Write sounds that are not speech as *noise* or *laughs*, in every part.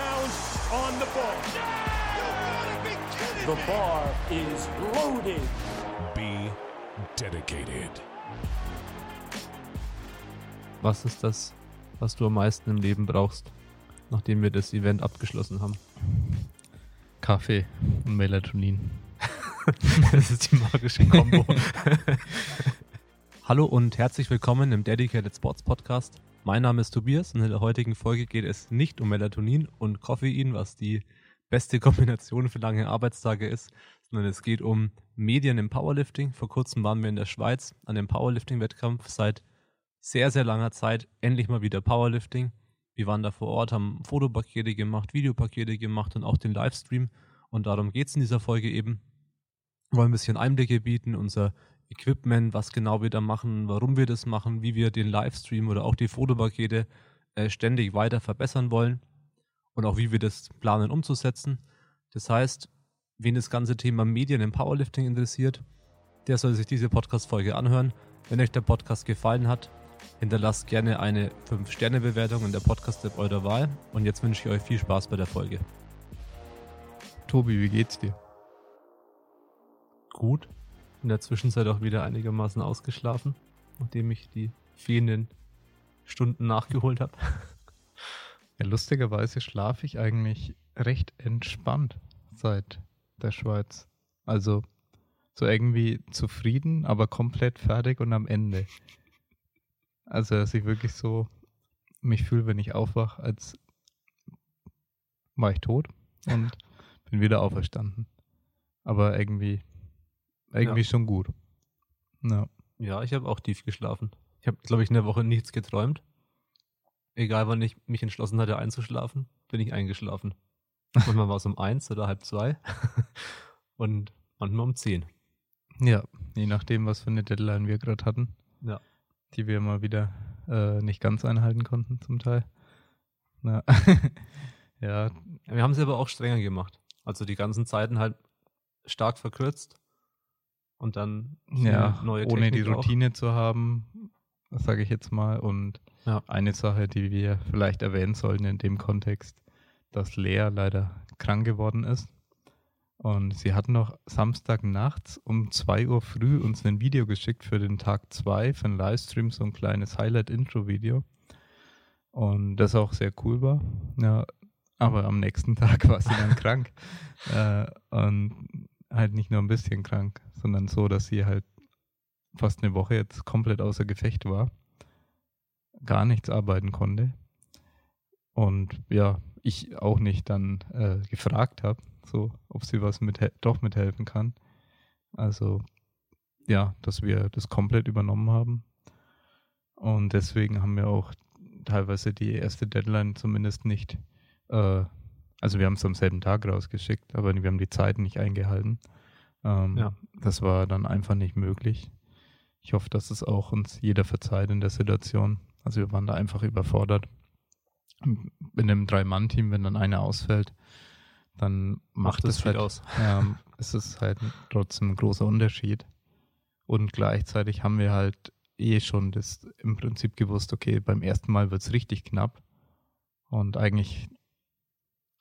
on the ball. The bar is loaded. Be dedicated. Was ist das, was du am meisten im Leben brauchst, nachdem wir das Event abgeschlossen haben? Kaffee und Melatonin. *laughs* das ist die magische Kombo. *laughs* Hallo und herzlich willkommen im Dedicated Sports Podcast. Mein Name ist Tobias und in der heutigen Folge geht es nicht um Melatonin und Koffein, was die beste Kombination für lange Arbeitstage ist, sondern es geht um Medien im Powerlifting. Vor kurzem waren wir in der Schweiz an dem Powerlifting-Wettkampf seit sehr, sehr langer Zeit. Endlich mal wieder Powerlifting. Wir waren da vor Ort, haben Fotopakete gemacht, Videopakete gemacht und auch den Livestream. Und darum geht es in dieser Folge eben. Wir wollen ein bisschen Einblicke bieten, unser Equipment, was genau wir da machen, warum wir das machen, wie wir den Livestream oder auch die Fotopakete äh, ständig weiter verbessern wollen und auch wie wir das planen umzusetzen. Das heißt, wen das ganze Thema Medien im Powerlifting interessiert, der soll sich diese Podcast-Folge anhören. Wenn euch der Podcast gefallen hat, hinterlasst gerne eine 5-Sterne-Bewertung in der Podcast-App eurer Wahl. Und jetzt wünsche ich euch viel Spaß bei der Folge. Tobi, wie geht's dir? Gut in der Zwischenzeit auch wieder einigermaßen ausgeschlafen, nachdem ich die fehlenden Stunden nachgeholt habe. Ja, lustigerweise schlafe ich eigentlich recht entspannt seit der Schweiz. Also so irgendwie zufrieden, aber komplett fertig und am Ende. Also, dass ich wirklich so mich fühle, wenn ich aufwache, als war ich tot und bin wieder auferstanden. Aber irgendwie irgendwie ja. schon gut. Ja, ja ich habe auch tief geschlafen. Ich habe, glaube ich, in der Woche nichts geträumt. Egal, wann ich mich entschlossen hatte einzuschlafen, bin ich eingeschlafen. *laughs* Manchmal war es um eins oder halb zwei *laughs* und manchmal um zehn. Ja, je nachdem, was für eine Deadline wir gerade hatten. Ja. Die wir mal wieder äh, nicht ganz einhalten konnten, zum Teil. Ja. *laughs* ja. Wir haben es aber auch strenger gemacht. Also die ganzen Zeiten halt stark verkürzt und dann ja, neue Technik ohne die Routine auch. zu haben, sage ich jetzt mal. Und ja. eine Sache, die wir vielleicht erwähnen sollten in dem Kontext, dass Lea leider krank geworden ist. Und sie hat noch Samstag nachts um 2 Uhr früh uns ein Video geschickt für den Tag 2 für einen Livestream, so ein kleines Highlight-Intro-Video. Und das auch sehr cool war. Ja, aber am nächsten *laughs* Tag war sie dann krank. Äh, und halt nicht nur ein bisschen krank, sondern so, dass sie halt fast eine Woche jetzt komplett außer Gefecht war, gar nichts arbeiten konnte und ja, ich auch nicht dann äh, gefragt habe, so, ob sie was mit doch mithelfen kann. Also ja, dass wir das komplett übernommen haben. Und deswegen haben wir auch teilweise die erste Deadline zumindest nicht äh, also wir haben es am selben Tag rausgeschickt, aber wir haben die Zeiten nicht eingehalten. Ähm, ja. Das war dann einfach nicht möglich. Ich hoffe, dass es auch uns jeder verzeiht in der Situation. Also wir waren da einfach überfordert. In einem Drei-Mann-Team, wenn dann einer ausfällt, dann macht, macht es halt aus. *laughs* Ja, es ist halt trotzdem ein großer Unterschied. Und gleichzeitig haben wir halt eh schon das im Prinzip gewusst, okay, beim ersten Mal wird es richtig knapp. Und eigentlich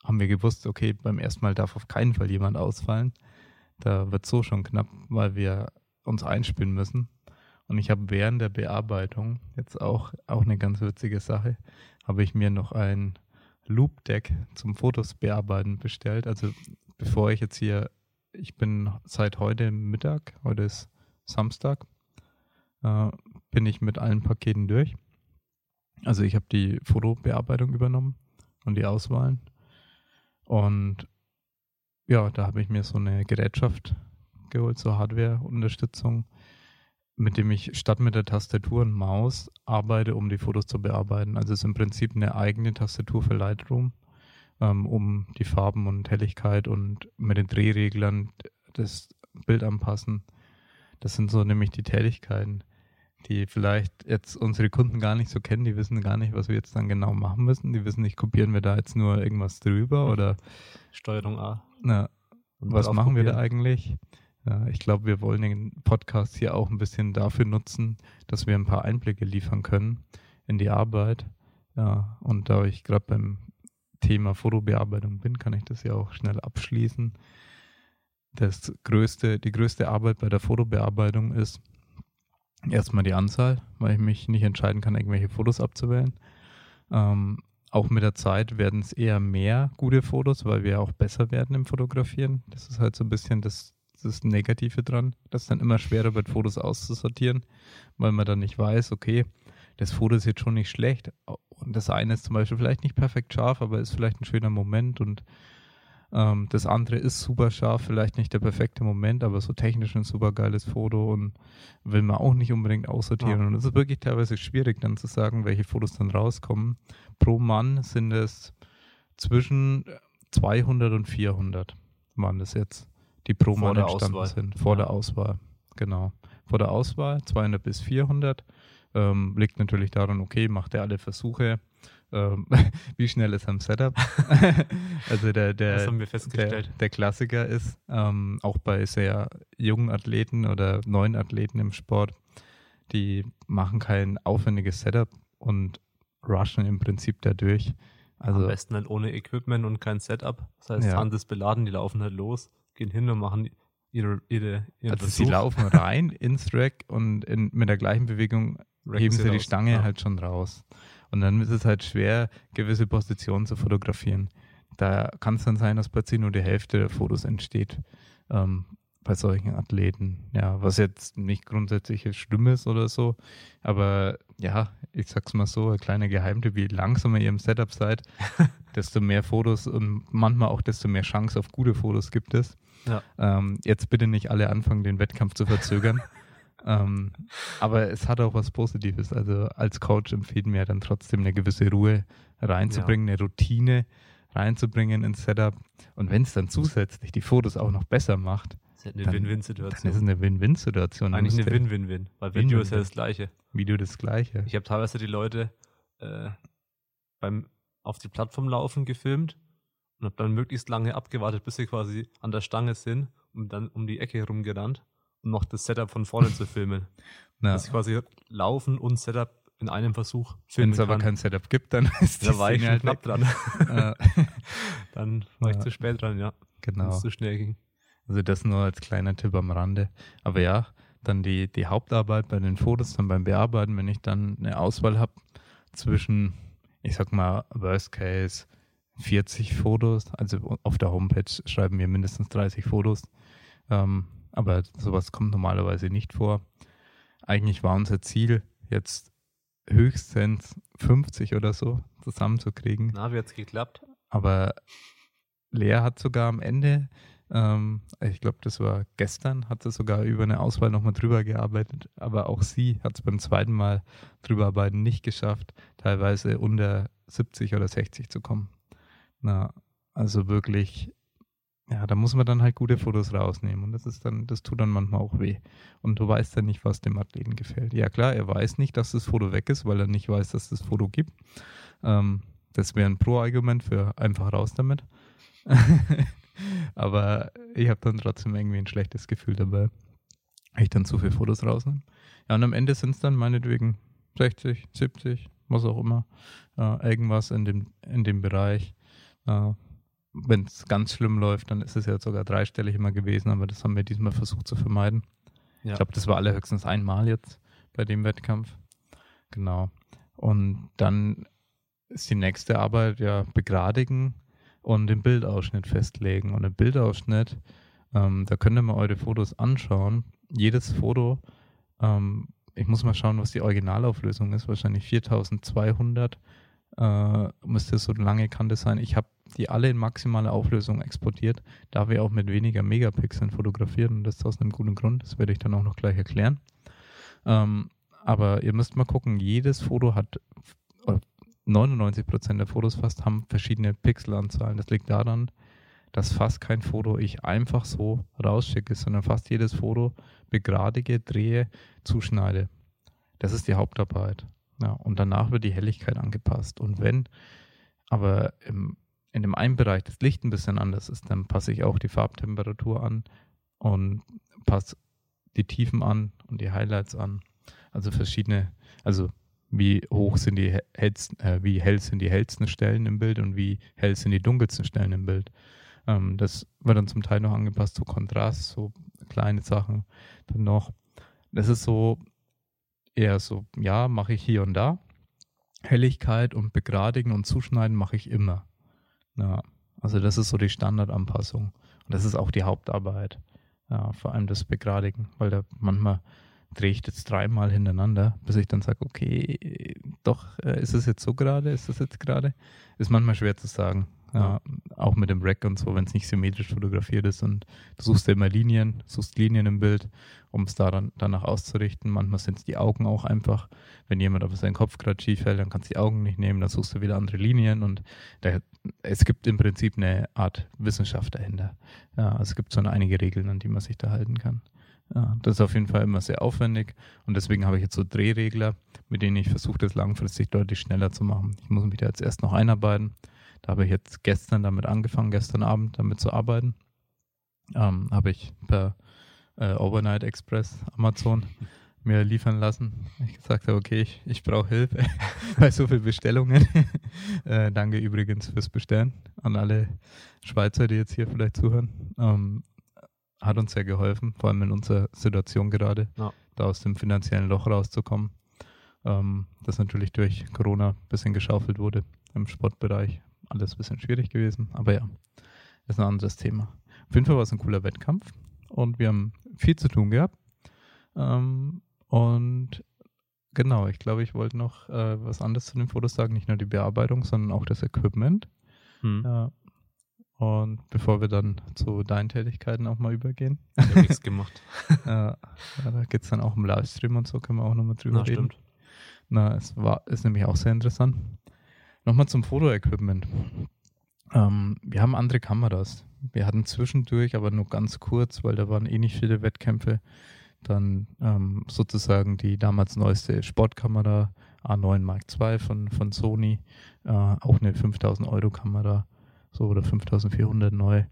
haben wir gewusst, okay, beim ersten Mal darf auf keinen Fall jemand ausfallen. Da wird so schon knapp, weil wir uns einspielen müssen. Und ich habe während der Bearbeitung, jetzt auch, auch eine ganz witzige Sache, habe ich mir noch ein Loop-Deck zum Fotos bearbeiten bestellt. Also bevor ich jetzt hier, ich bin seit heute Mittag, heute ist Samstag, äh, bin ich mit allen Paketen durch. Also ich habe die Fotobearbeitung übernommen und die Auswahlen und ja, da habe ich mir so eine Gerätschaft geholt, so Hardware-Unterstützung, mit dem ich statt mit der Tastatur und Maus arbeite, um die Fotos zu bearbeiten. Also es ist im Prinzip eine eigene Tastatur für Lightroom, ähm, um die Farben und Helligkeit und mit den Drehreglern das Bild anpassen. Das sind so nämlich die Tätigkeiten, die vielleicht jetzt unsere Kunden gar nicht so kennen, die wissen gar nicht, was wir jetzt dann genau machen müssen. Die wissen nicht, kopieren wir da jetzt nur irgendwas drüber oder Steuerung A. Na, was machen wir da eigentlich? Ja, ich glaube, wir wollen den Podcast hier auch ein bisschen dafür nutzen, dass wir ein paar Einblicke liefern können in die Arbeit. Ja, und da ich gerade beim Thema Fotobearbeitung bin, kann ich das ja auch schnell abschließen. Das größte, die größte Arbeit bei der Fotobearbeitung ist erstmal die Anzahl, weil ich mich nicht entscheiden kann, irgendwelche Fotos abzuwählen. Ähm, auch mit der Zeit werden es eher mehr gute Fotos, weil wir auch besser werden im Fotografieren. Das ist halt so ein bisschen das, das Negative dran. Das ist dann immer schwerer wird, Fotos auszusortieren, weil man dann nicht weiß, okay, das Foto ist jetzt schon nicht schlecht. Und das eine ist zum Beispiel vielleicht nicht perfekt scharf, aber ist vielleicht ein schöner Moment und ähm, das andere ist super scharf, vielleicht nicht der perfekte Moment, aber so technisch ein super geiles Foto und will man auch nicht unbedingt aussortieren. Ja. Und es ist wirklich teilweise schwierig dann zu sagen, welche Fotos dann rauskommen. Pro Mann sind es zwischen 200 und 400 waren das jetzt, die pro Vor Mann entstanden sind. Vor ja. der Auswahl, genau. Vor der Auswahl 200 bis 400. Ähm, liegt natürlich daran, okay, macht er alle Versuche, ähm, *laughs* wie schnell ist am Setup? *laughs* also der, der, das haben wir festgestellt. Der, der Klassiker ist, ähm, auch bei sehr jungen Athleten oder neuen Athleten im Sport, die machen kein aufwendiges Setup und rushen im Prinzip dadurch. Also, Am besten halt ohne Equipment und kein Setup. Das heißt, ja. Hand ist beladen, die laufen halt los, gehen hin und machen ihre, ihre ihren Also Versuch. sie laufen *laughs* rein ins Rack und in, mit der gleichen Bewegung Racken heben sie, sie die Stange ja. halt schon raus. Und dann ist es halt schwer, gewisse Positionen zu fotografieren. Da kann es dann sein, dass plötzlich nur die Hälfte der Fotos entsteht ähm, bei solchen Athleten. Ja, was jetzt nicht grundsätzlich schlimm ist oder so. Aber ja, ich sag's mal so, ein kleiner Geheimtipp, je langsamer ihr im Setup seid, *laughs* desto mehr Fotos und manchmal auch desto mehr Chance auf gute Fotos gibt es. Ja. Ähm, jetzt bitte nicht alle anfangen, den Wettkampf zu verzögern. *laughs* Ähm, aber es hat auch was Positives. Also als Coach empfiehlt mir dann trotzdem eine gewisse Ruhe reinzubringen, ja. eine Routine reinzubringen ins Setup. Und wenn es dann zusätzlich die Fotos auch noch besser macht, ist eine Win-Win-Situation. Dann ist eine Win-Win-Situation. Eigentlich eine Win-Win-Win, weil Video Win -win. ist ja das Gleiche. Video das Gleiche. Ich habe teilweise die Leute äh, beim auf die Plattform laufen gefilmt und habe dann möglichst lange abgewartet, bis sie quasi an der Stange sind und dann um die Ecke herumgerannt um noch das Setup von vorne zu filmen. *laughs* Ja. Dass ich quasi Laufen und Setup in einem Versuch filmen Wenn es aber kein Setup gibt, dann *laughs* ist da war ich halt knapp dran. *laughs* dann war ich zu spät dran, ja. Genau. es zu schnell ging. Also das nur als kleiner Tipp am Rande. Aber ja, dann die, die Hauptarbeit bei den Fotos, dann beim Bearbeiten, wenn ich dann eine Auswahl habe zwischen, ich sag mal, Worst Case 40 Fotos, also auf der Homepage schreiben wir mindestens 30 Fotos, ähm, aber sowas kommt normalerweise nicht vor. Eigentlich war unser Ziel, jetzt höchstens 50 oder so zusammenzukriegen. Na, wie hat es geklappt? Aber Lea hat sogar am Ende, ähm, ich glaube, das war gestern, hat sie sogar über eine Auswahl nochmal drüber gearbeitet. Aber auch sie hat es beim zweiten Mal drüber arbeiten nicht geschafft, teilweise unter 70 oder 60 zu kommen. Na, also wirklich ja, da muss man dann halt gute Fotos rausnehmen und das ist dann, das tut dann manchmal auch weh. Und du weißt dann nicht, was dem Athleten gefällt. Ja klar, er weiß nicht, dass das Foto weg ist, weil er nicht weiß, dass das Foto gibt. Ähm, das wäre ein Pro-Argument für einfach raus damit. *laughs* Aber ich habe dann trotzdem irgendwie ein schlechtes Gefühl dabei, wenn ich dann zu viele Fotos rausnehme. Ja, und am Ende sind es dann meinetwegen 60, 70, was auch immer, äh, irgendwas in dem, in dem Bereich. Äh, wenn es ganz schlimm läuft, dann ist es ja sogar dreistellig immer gewesen, aber das haben wir diesmal versucht zu vermeiden. Ja. Ich glaube, das war allerhöchstens einmal jetzt bei dem Wettkampf. Genau. Und dann ist die nächste Arbeit ja begradigen und den Bildausschnitt festlegen. Und den Bildausschnitt, ähm, da könnt ihr mal eure Fotos anschauen. Jedes Foto, ähm, ich muss mal schauen, was die Originalauflösung ist, wahrscheinlich 4200 äh, müsste so eine lange Kante sein. Ich habe die alle in maximaler Auflösung exportiert, da wir auch mit weniger Megapixeln fotografieren und das aus einem guten Grund, das werde ich dann auch noch gleich erklären. Ähm, aber ihr müsst mal gucken, jedes Foto hat, 99% der Fotos fast haben verschiedene Pixelanzahlen. Das liegt daran, dass fast kein Foto ich einfach so rausschicke, sondern fast jedes Foto begradige, drehe, zuschneide. Das ist die Hauptarbeit. Ja, und danach wird die Helligkeit angepasst. Und wenn aber im, in dem einen Bereich das Licht ein bisschen anders ist, dann passe ich auch die Farbtemperatur an und passe die Tiefen an und die Highlights an. Also verschiedene, also wie hoch sind die hellsten, äh, wie hell sind die hellsten Stellen im Bild und wie hell sind die dunkelsten Stellen im Bild. Ähm, das wird dann zum Teil noch angepasst, so Kontrast, so kleine Sachen dann noch. Das ist so eher so, ja, mache ich hier und da. Helligkeit und Begradigen und Zuschneiden mache ich immer. Ja, also das ist so die Standardanpassung. Und das ist auch die Hauptarbeit. Ja, vor allem das Begradigen, weil da manchmal drehe ich das dreimal hintereinander, bis ich dann sage, okay, doch, äh, ist es jetzt so gerade, ist das jetzt gerade? Ist manchmal schwer zu sagen. Ja, auch mit dem Rack und so, wenn es nicht symmetrisch fotografiert ist und du suchst ja immer Linien, suchst Linien im Bild, um es daran, danach auszurichten. Manchmal sind es die Augen auch einfach. Wenn jemand auf seinen Kopf gerade schief fällt, dann kannst du die Augen nicht nehmen, dann suchst du wieder andere Linien und da, es gibt im Prinzip eine Art Wissenschaft dahinter. Ja, also es gibt so einige Regeln, an die man sich da halten kann. Ja, das ist auf jeden Fall immer sehr aufwendig und deswegen habe ich jetzt so Drehregler, mit denen ich versuche, das langfristig deutlich schneller zu machen. Ich muss mich da jetzt erst noch einarbeiten. Da habe ich jetzt gestern damit angefangen, gestern Abend damit zu arbeiten. Ähm, habe ich per äh, Overnight Express Amazon mir liefern lassen. Ich gesagt habe, okay, ich, ich brauche Hilfe *laughs* bei so vielen Bestellungen. *laughs* äh, danke übrigens fürs Bestellen an alle Schweizer, die jetzt hier vielleicht zuhören. Ähm, hat uns sehr geholfen, vor allem in unserer Situation gerade, ja. da aus dem finanziellen Loch rauszukommen. Ähm, das natürlich durch Corona ein bisschen geschaufelt wurde im Sportbereich. Alles ein bisschen schwierig gewesen, aber ja, ist ein anderes Thema. Auf jeden Fall war es ein cooler Wettkampf und wir haben viel zu tun gehabt. Ähm, und genau, ich glaube, ich wollte noch äh, was anderes zu den Fotos sagen, nicht nur die Bearbeitung, sondern auch das Equipment. Hm. Ja, und bevor wir dann zu deinen Tätigkeiten auch mal übergehen. Ich habe nichts gemacht. *laughs* ja, da geht es dann auch im Livestream und so, können wir auch nochmal drüber Na, reden. Stimmt. Na, es war, ist nämlich auch sehr interessant. Nochmal zum Fotoequipment. Ähm, wir haben andere Kameras. Wir hatten zwischendurch, aber nur ganz kurz, weil da waren eh nicht viele Wettkämpfe, dann ähm, sozusagen die damals neueste Sportkamera A9 Mark II von, von Sony, äh, auch eine 5000 Euro Kamera so oder 5400 neu.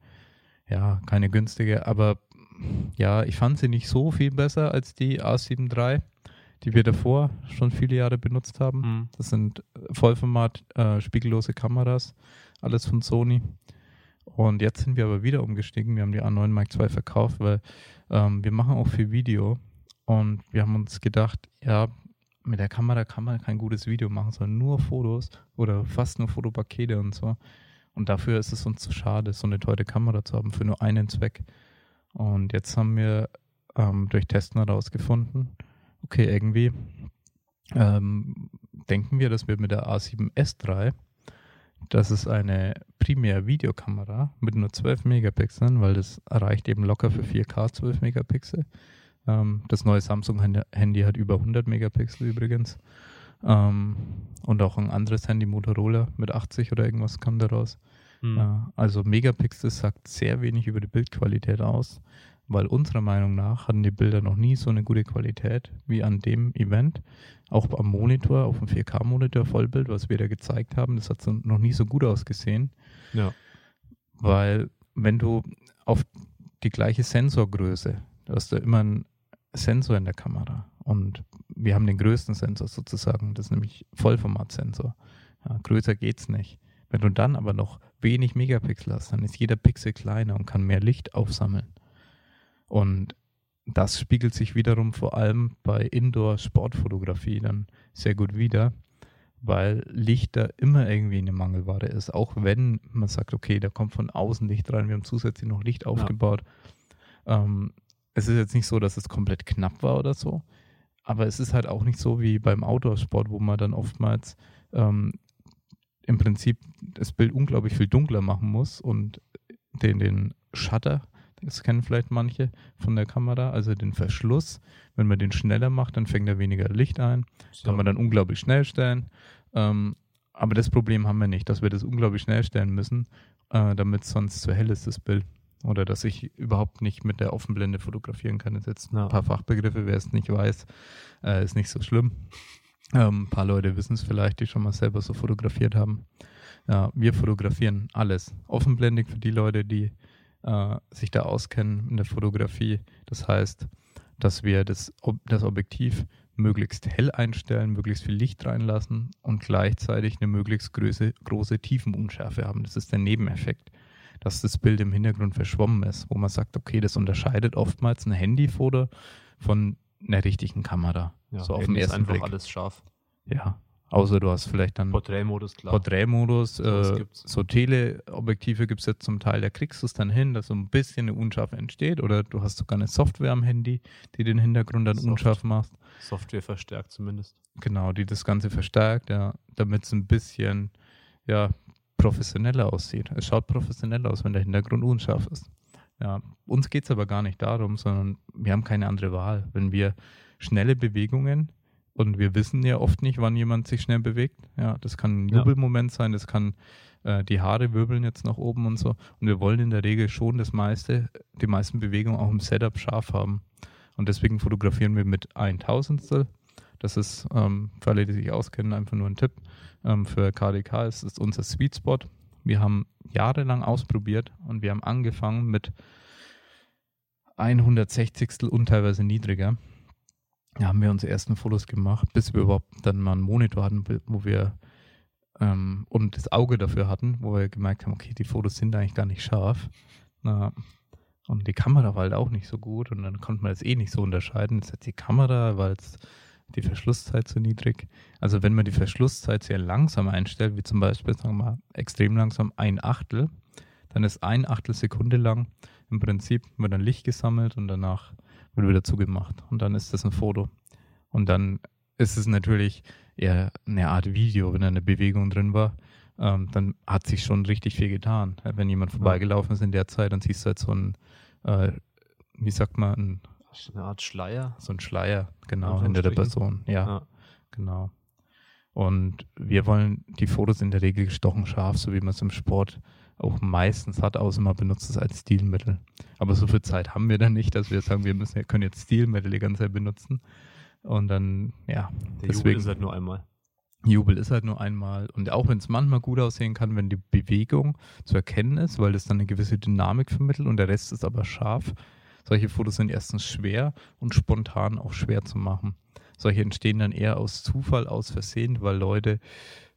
Ja, keine günstige, aber ja, ich fand sie nicht so viel besser als die A7 III, die wir davor schon viele Jahre benutzt haben. Mhm. Das sind Vollformat äh, spiegellose Kameras, alles von Sony. Und jetzt sind wir aber wieder umgestiegen. Wir haben die A9 Mark II verkauft, weil ähm, wir machen auch viel Video. Und wir haben uns gedacht, ja, mit der Kamera kann man kein gutes Video machen, sondern nur Fotos oder fast nur Fotopakete und so. Und dafür ist es uns zu schade, so eine teure Kamera zu haben für nur einen Zweck. Und jetzt haben wir ähm, durch Testen herausgefunden, okay, irgendwie ähm, denken wir, dass wir mit der A7S III, das ist eine Primär-Videokamera mit nur 12 Megapixeln, weil das erreicht eben locker für 4K 12 Megapixel. Ähm, das neue Samsung-Handy hat über 100 Megapixel übrigens. Ähm, und auch ein anderes Handy, Motorola, mit 80 oder irgendwas kam daraus. Hm. Ja, also Megapixel sagt sehr wenig über die Bildqualität aus, weil unserer Meinung nach hatten die Bilder noch nie so eine gute Qualität wie an dem Event. Auch am Monitor, auf dem 4K-Monitor Vollbild, was wir da gezeigt haben, das hat so, noch nie so gut ausgesehen. Ja. Weil wenn du auf die gleiche Sensorgröße, du hast da immer einen Sensor in der Kamera und wir haben den größten Sensor sozusagen, das ist nämlich Vollformatsensor. Ja, größer es nicht. Wenn du dann aber noch wenig Megapixel hast, dann ist jeder Pixel kleiner und kann mehr Licht aufsammeln. Und das spiegelt sich wiederum vor allem bei Indoor-Sportfotografie dann sehr gut wider, weil Licht da immer irgendwie eine Mangelware ist. Auch wenn man sagt, okay, da kommt von außen Licht rein, wir haben zusätzlich noch Licht aufgebaut. Ja. Ähm, es ist jetzt nicht so, dass es komplett knapp war oder so, aber es ist halt auch nicht so wie beim Outdoor-Sport, wo man dann oftmals ähm, im Prinzip das Bild unglaublich viel dunkler machen muss und den, den Shutter, das kennen vielleicht manche von der Kamera, also den Verschluss, wenn man den schneller macht, dann fängt da weniger Licht ein, so. kann man dann unglaublich schnell stellen. Ähm, aber das Problem haben wir nicht, dass wir das unglaublich schnell stellen müssen, äh, damit sonst zu hell ist das Bild. Oder dass ich überhaupt nicht mit der Offenblende fotografieren kann. Das ist jetzt ja. ein paar Fachbegriffe, wer es nicht weiß, äh, ist nicht so schlimm. Ähm, ein paar Leute wissen es vielleicht, die schon mal selber so fotografiert haben. Ja, wir fotografieren alles. Offenblendig für die Leute, die äh, sich da auskennen in der Fotografie. Das heißt, dass wir das, das Objektiv möglichst hell einstellen, möglichst viel Licht reinlassen und gleichzeitig eine möglichst große, große Tiefenunschärfe haben. Das ist der Nebeneffekt, dass das Bild im Hintergrund verschwommen ist, wo man sagt, okay, das unterscheidet oftmals ein Handyfoto von einer richtigen Kamera. Ja, so auf dem ersten ist einfach Blick. alles scharf. Ja, Außer du hast vielleicht dann Porträtmodus, klar. Porträtmodus, äh, so Teleobjektive gibt es jetzt zum Teil, da kriegst du es dann hin, dass so ein bisschen eine Unschärfe entsteht. Oder du hast sogar eine Software am Handy, die den Hintergrund dann Soft unscharf macht. Software verstärkt zumindest. Genau, die das Ganze verstärkt, ja, damit es ein bisschen ja, professioneller aussieht. Es schaut professioneller aus, wenn der Hintergrund unscharf ist. Ja, uns geht es aber gar nicht darum, sondern wir haben keine andere Wahl. Wenn wir schnelle Bewegungen und wir wissen ja oft nicht, wann jemand sich schnell bewegt. Ja, das kann ein Jubelmoment sein, das kann äh, die Haare wirbeln jetzt nach oben und so. Und wir wollen in der Regel schon das meiste, die meisten Bewegungen auch im Setup scharf haben. Und deswegen fotografieren wir mit ein Tausendstel. Das ist, ähm, für alle, die sich auskennen, einfach nur ein Tipp. Ähm, für KDK ist es unser Sweet Spot. Wir haben jahrelang ausprobiert und wir haben angefangen mit 160 und teilweise niedriger ja, haben wir unsere ersten Fotos gemacht, bis wir überhaupt dann mal einen Monitor hatten, wo wir ähm, und das Auge dafür hatten, wo wir gemerkt haben, okay, die Fotos sind eigentlich gar nicht scharf. Na, und die Kamera war halt auch nicht so gut und dann konnte man das eh nicht so unterscheiden. Jetzt hat die Kamera, weil es die Verschlusszeit zu niedrig. Also wenn man die Verschlusszeit sehr langsam einstellt, wie zum Beispiel, sagen wir mal, extrem langsam ein Achtel, dann ist ein Achtel Sekunde lang im Prinzip wird dann Licht gesammelt und danach wird wieder zugemacht. Und dann ist das ein Foto. Und dann ist es natürlich eher eine Art Video, wenn da eine Bewegung drin war. Ähm, dann hat sich schon richtig viel getan. Wenn jemand vorbeigelaufen ist in der Zeit, dann siehst du halt so ein, äh, wie sagt man, ein, eine Art Schleier. So ein Schleier, genau, hinter der Person. Ja, ja, genau. Und wir wollen die Fotos in der Regel gestochen scharf, so wie man es im Sport auch meistens hat, außer man benutzt es als Stilmittel. Aber so viel Zeit haben wir dann nicht, dass wir sagen, wir müssen, wir können jetzt Stilmittel die ganze Zeit benutzen. Und dann, ja. Der deswegen, Jubel ist halt nur einmal. Jubel ist halt nur einmal. Und auch wenn es manchmal gut aussehen kann, wenn die Bewegung zu erkennen ist, weil das dann eine gewisse Dynamik vermittelt und der Rest ist aber scharf. Solche Fotos sind erstens schwer und spontan auch schwer zu machen. Solche entstehen dann eher aus Zufall, aus Versehen, weil Leute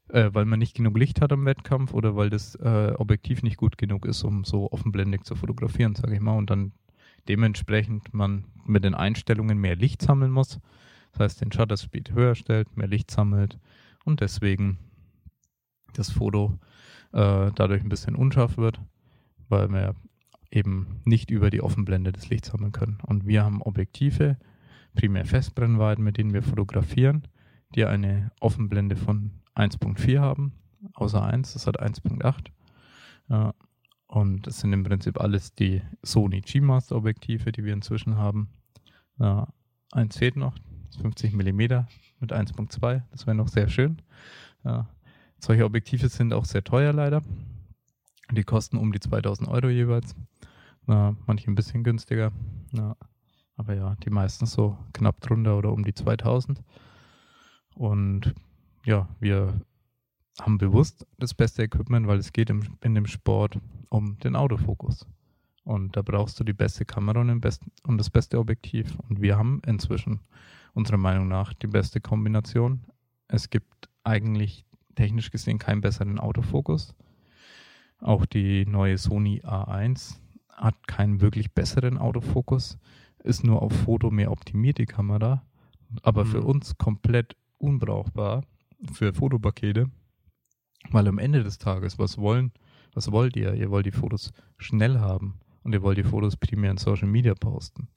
äh, weil man nicht genug Licht hat am Wettkampf oder weil das äh, Objektiv nicht gut genug ist, um so offenblendig zu fotografieren, sage ich mal. Und dann dementsprechend man mit den Einstellungen mehr Licht sammeln muss. Das heißt, den Shutter Speed höher stellt, mehr Licht sammelt und deswegen das Foto äh, dadurch ein bisschen unscharf wird, weil wir eben nicht über die Offenblende des Lichts sammeln können. Und wir haben Objektive, primär Festbrennweiten, mit denen wir fotografieren, die eine Offenblende von 1.4 haben, außer 1, das hat 1.8. Ja, und das sind im Prinzip alles die Sony G-Master Objektive, die wir inzwischen haben. Ja, eins fehlt noch, 50 mm mit 1.2, das wäre noch sehr schön. Ja, solche Objektive sind auch sehr teuer leider. Die kosten um die 2000 Euro jeweils. Ja, manche ein bisschen günstiger. Ja, aber ja, die meisten so knapp drunter oder um die 2000. Und ja, wir haben bewusst das beste Equipment, weil es geht im, in dem Sport um den Autofokus. Und da brauchst du die beste Kamera und, besten, und das beste Objektiv. Und wir haben inzwischen unserer Meinung nach die beste Kombination. Es gibt eigentlich technisch gesehen keinen besseren Autofokus. Auch die neue Sony A1 hat keinen wirklich besseren Autofokus, ist nur auf Foto mehr optimiert die Kamera, aber mhm. für uns komplett unbrauchbar für Fotopakete, weil am Ende des Tages, was wollen, was wollt ihr? Ihr wollt die Fotos schnell haben und ihr wollt die Fotos primär in Social Media posten.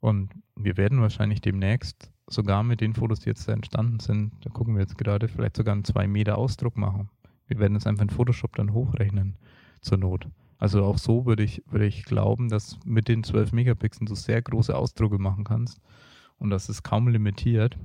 Und wir werden wahrscheinlich demnächst sogar mit den Fotos, die jetzt da entstanden sind, da gucken wir jetzt gerade, vielleicht sogar einen 2 Meter Ausdruck machen. Wir werden es einfach in Photoshop dann hochrechnen zur Not. Also auch so würde ich, würde ich glauben, dass mit den 12 Megapixeln du sehr große Ausdrucke machen kannst und das ist kaum limitiert.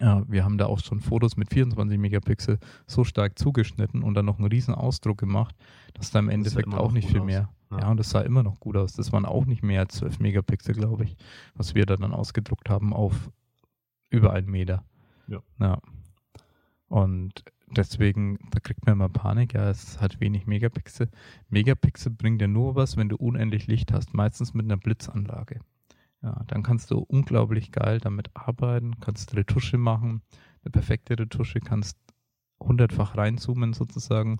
Ja, wir haben da auch schon Fotos mit 24 Megapixel so stark zugeschnitten und dann noch einen riesen Ausdruck gemacht, dass da im Endeffekt auch nicht viel aus. mehr. Ja. ja. und das sah immer noch gut aus. Das waren auch nicht mehr als 12 Megapixel, glaube ich, was wir da dann ausgedruckt haben auf über einen Meter. Ja. ja. Und deswegen, da kriegt man immer Panik, ja, es hat wenig Megapixel. Megapixel bringt ja nur was, wenn du unendlich Licht hast, meistens mit einer Blitzanlage. Ja, dann kannst du unglaublich geil damit arbeiten, kannst Retusche machen, eine perfekte Retusche, kannst hundertfach reinzoomen sozusagen.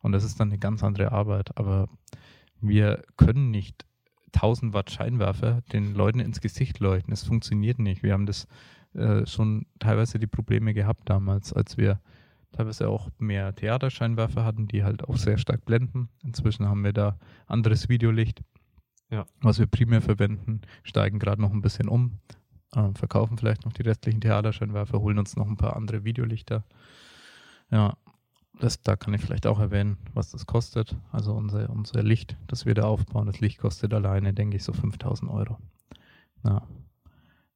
Und das ist dann eine ganz andere Arbeit. Aber wir können nicht 1000 Watt Scheinwerfer den Leuten ins Gesicht leuchten. Es funktioniert nicht. Wir haben das äh, schon teilweise die Probleme gehabt damals, als wir teilweise auch mehr Theaterscheinwerfer hatten, die halt auch sehr stark blenden. Inzwischen haben wir da anderes Videolicht, ja. was wir primär verwenden, steigen gerade noch ein bisschen um, äh, verkaufen vielleicht noch die restlichen Theaterscheinwerfer, holen uns noch ein paar andere Videolichter. Ja, das, da kann ich vielleicht auch erwähnen, was das kostet. Also unser, unser Licht, das wir da aufbauen, das Licht kostet alleine, denke ich, so 5000 Euro. Ja.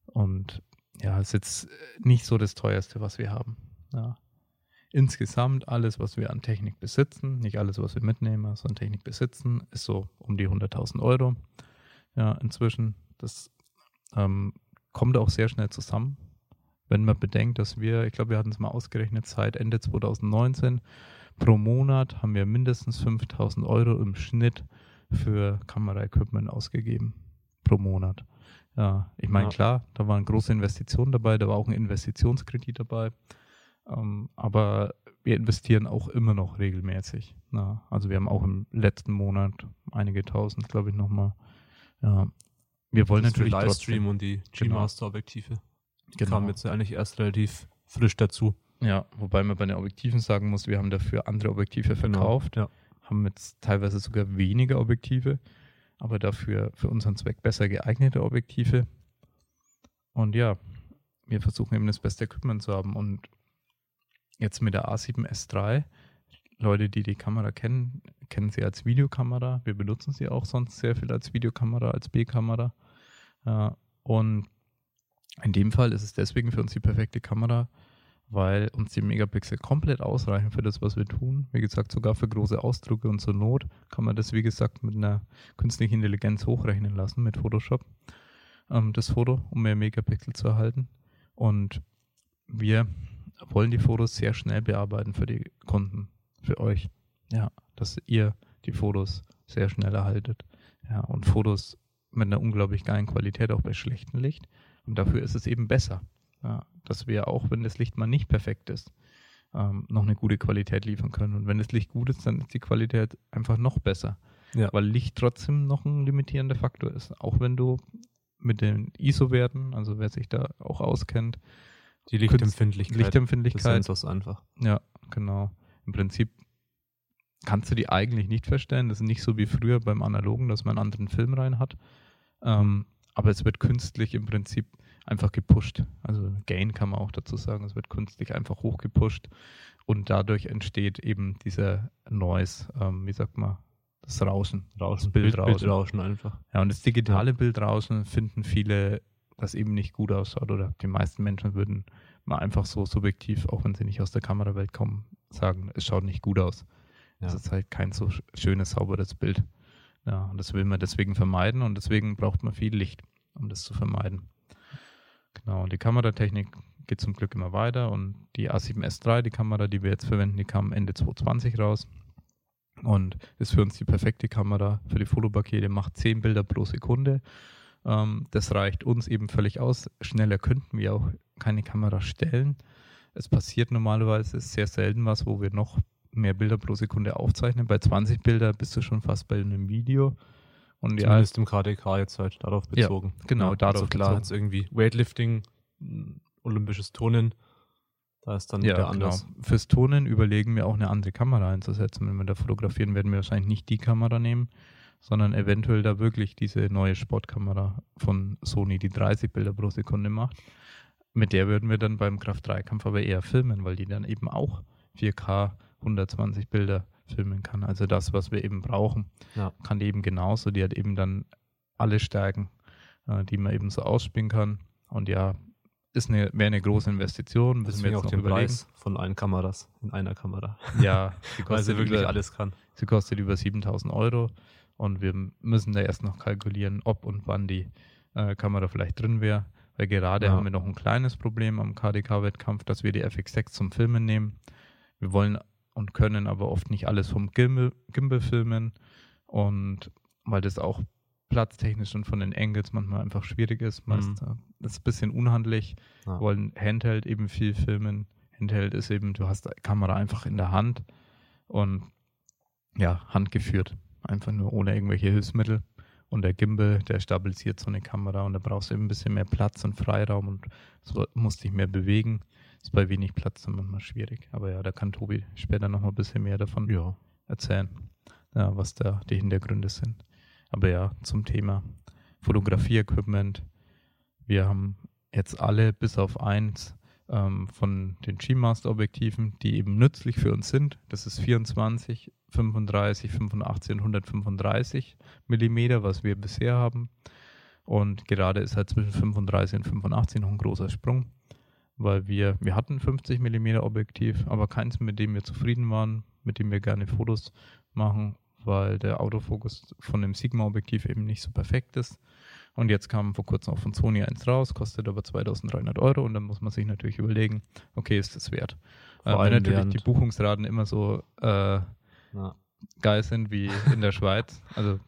Und ja, ist jetzt nicht so das teuerste, was wir haben. Ja insgesamt alles, was wir an Technik besitzen, nicht alles, was wir mitnehmen, sondern Technik besitzen, ist so um die 100.000 Euro. Ja, inzwischen. Das ähm, kommt auch sehr schnell zusammen, wenn man bedenkt, dass wir, ich glaube, wir hatten es mal ausgerechnet, seit Ende 2019 pro Monat haben wir mindestens 5.000 Euro im Schnitt für Kameraequipment ausgegeben. Pro Monat. Ja, ich meine, ja. klar, da waren große Investitionen dabei, da war auch ein Investitionskredit dabei. Ähm, aber wir investieren auch immer noch regelmäßig. Na, also wir haben auch im letzten Monat einige tausend, glaube ich, nochmal. Ja. Wir wollen das natürlich für Livestream und die G-Master-Objektive. Genau. Kamen jetzt eigentlich erst relativ frisch dazu. Ja, wobei man bei den Objektiven sagen muss, wir haben dafür andere Objektive genau, verkauft, genau, ja. haben jetzt teilweise sogar weniger Objektive, aber dafür für unseren Zweck besser geeignete Objektive. Und ja, wir versuchen eben das beste Equipment zu haben und jetzt mit der A7S3, Leute, die die Kamera kennen, kennen sie als Videokamera. Wir benutzen sie auch sonst sehr viel als Videokamera, als B-Kamera. Äh, und in dem Fall ist es deswegen für uns die perfekte Kamera, weil uns die Megapixel komplett ausreichen für das, was wir tun. Wie gesagt, sogar für große Ausdrucke und zur Not kann man das, wie gesagt, mit einer künstlichen Intelligenz hochrechnen lassen mit Photoshop, ähm, das Foto, um mehr Megapixel zu erhalten. Und wir wollen die Fotos sehr schnell bearbeiten für die Kunden, für euch. Ja, dass ihr die Fotos sehr schnell erhaltet. Ja, und Fotos mit einer unglaublich geilen Qualität, auch bei schlechtem Licht. Und dafür ist es eben besser, ja, dass wir auch, wenn das Licht mal nicht perfekt ist, ähm, noch eine gute Qualität liefern können. Und wenn das Licht gut ist, dann ist die Qualität einfach noch besser. Ja. Weil Licht trotzdem noch ein limitierender Faktor ist. Auch wenn du mit den ISO-Werten, also wer sich da auch auskennt, die Lichtempfindlichkeit. Lichtempfindlichkeit. Des Sensors einfach. Ja, genau. Im Prinzip kannst du die eigentlich nicht verstellen. Das ist nicht so wie früher beim Analogen, dass man einen anderen Film rein hat. Ähm, aber es wird künstlich im Prinzip einfach gepusht. Also Gain kann man auch dazu sagen. Es wird künstlich einfach hochgepusht und dadurch entsteht eben dieser Noise, ähm, wie sagt man, das Rauschen. Rauschen, Bildrauschen. Bildrauschen einfach. Ja, und das digitale ja. Bildrauschen finden viele das eben nicht gut ausschaut oder die meisten Menschen würden mal einfach so subjektiv, auch wenn sie nicht aus der Kamerawelt kommen, sagen, es schaut nicht gut aus. Es ist halt kein so schönes, sauberes Bild. Ja, und das will man deswegen vermeiden und deswegen braucht man viel Licht, um das zu vermeiden. Genau, und die Kameratechnik geht zum Glück immer weiter und die A7S III, die Kamera, die wir jetzt verwenden, die kam Ende 2020 raus und ist für uns die perfekte Kamera für die Fotopakete, macht 10 Bilder pro Sekunde ähm, das reicht uns eben völlig aus. Schneller könnten wir auch keine Kamera stellen. Es passiert normalerweise sehr selten was, wo wir noch mehr Bilder pro Sekunde aufzeichnen. Bei 20 Bilder bist du schon fast bei einem Video. Und Zumindest ja, im KDK jetzt halt darauf bezogen. Ja, genau, ja, darauf also klar, bezogen. jetzt irgendwie Weightlifting, olympisches Turnen, da ist dann ja, wieder genau. anders. Fürs Turnen überlegen wir auch eine andere Kamera einzusetzen. Wenn wir da fotografieren, werden wir wahrscheinlich nicht die Kamera nehmen, sondern eventuell da wirklich diese neue Sportkamera von Sony, die 30 Bilder pro Sekunde macht. Mit der würden wir dann beim Kraft-3-Kampf aber eher filmen, weil die dann eben auch 4K 120 Bilder filmen kann. Also das, was wir eben brauchen, ja. kann die eben genauso. Die hat eben dann alle Stärken, äh, die man eben so ausspielen kann. Und ja, ist eine, wäre eine große Investition. Müssen wir jetzt auch noch den überlegen. Preis von allen Kameras in einer Kamera. Ja, *laughs* weil sie wirklich über, alles kann. Sie kostet über 7000 Euro. Und wir müssen da erst noch kalkulieren, ob und wann die äh, Kamera vielleicht drin wäre. Weil gerade ja. haben wir noch ein kleines Problem am KDK-Wettkampf, dass wir die FX6 zum Filmen nehmen. Wir wollen und können aber oft nicht alles vom Gimbal, Gimbal filmen. Und weil das auch platztechnisch und von den Angles manchmal einfach schwierig ist. Meist mhm. ist ein bisschen unhandlich. Ja. Wollen Handheld eben viel filmen. Handheld ist eben, du hast die Kamera einfach in der Hand und ja, handgeführt. Einfach nur ohne irgendwelche Hilfsmittel. Und der Gimbal, der stabilisiert so eine Kamera und da brauchst du eben ein bisschen mehr Platz und Freiraum und so musst dich mehr bewegen. Ist bei wenig Platz dann manchmal schwierig. Aber ja, da kann Tobi später noch mal ein bisschen mehr davon ja. erzählen, ja, was da die Hintergründe sind. Aber ja, zum Thema Fotografie-Equipment. Wir haben jetzt alle bis auf eins ähm, von den G-Master-Objektiven, die eben nützlich für uns sind. Das ist 24, 35, 85 und 135 Millimeter, was wir bisher haben. Und gerade ist halt zwischen 35 und 85 noch ein großer Sprung, weil wir, wir hatten 50 Millimeter Objektiv, aber keins, mit dem wir zufrieden waren, mit dem wir gerne Fotos machen, weil der Autofokus von dem Sigma-Objektiv eben nicht so perfekt ist. Und jetzt kam vor kurzem auch von Sony eins raus, kostet aber 2300 Euro und dann muss man sich natürlich überlegen, okay, ist das wert? Vor äh, weil natürlich die Buchungsraten immer so äh, ja. geil sind wie in der Schweiz. Also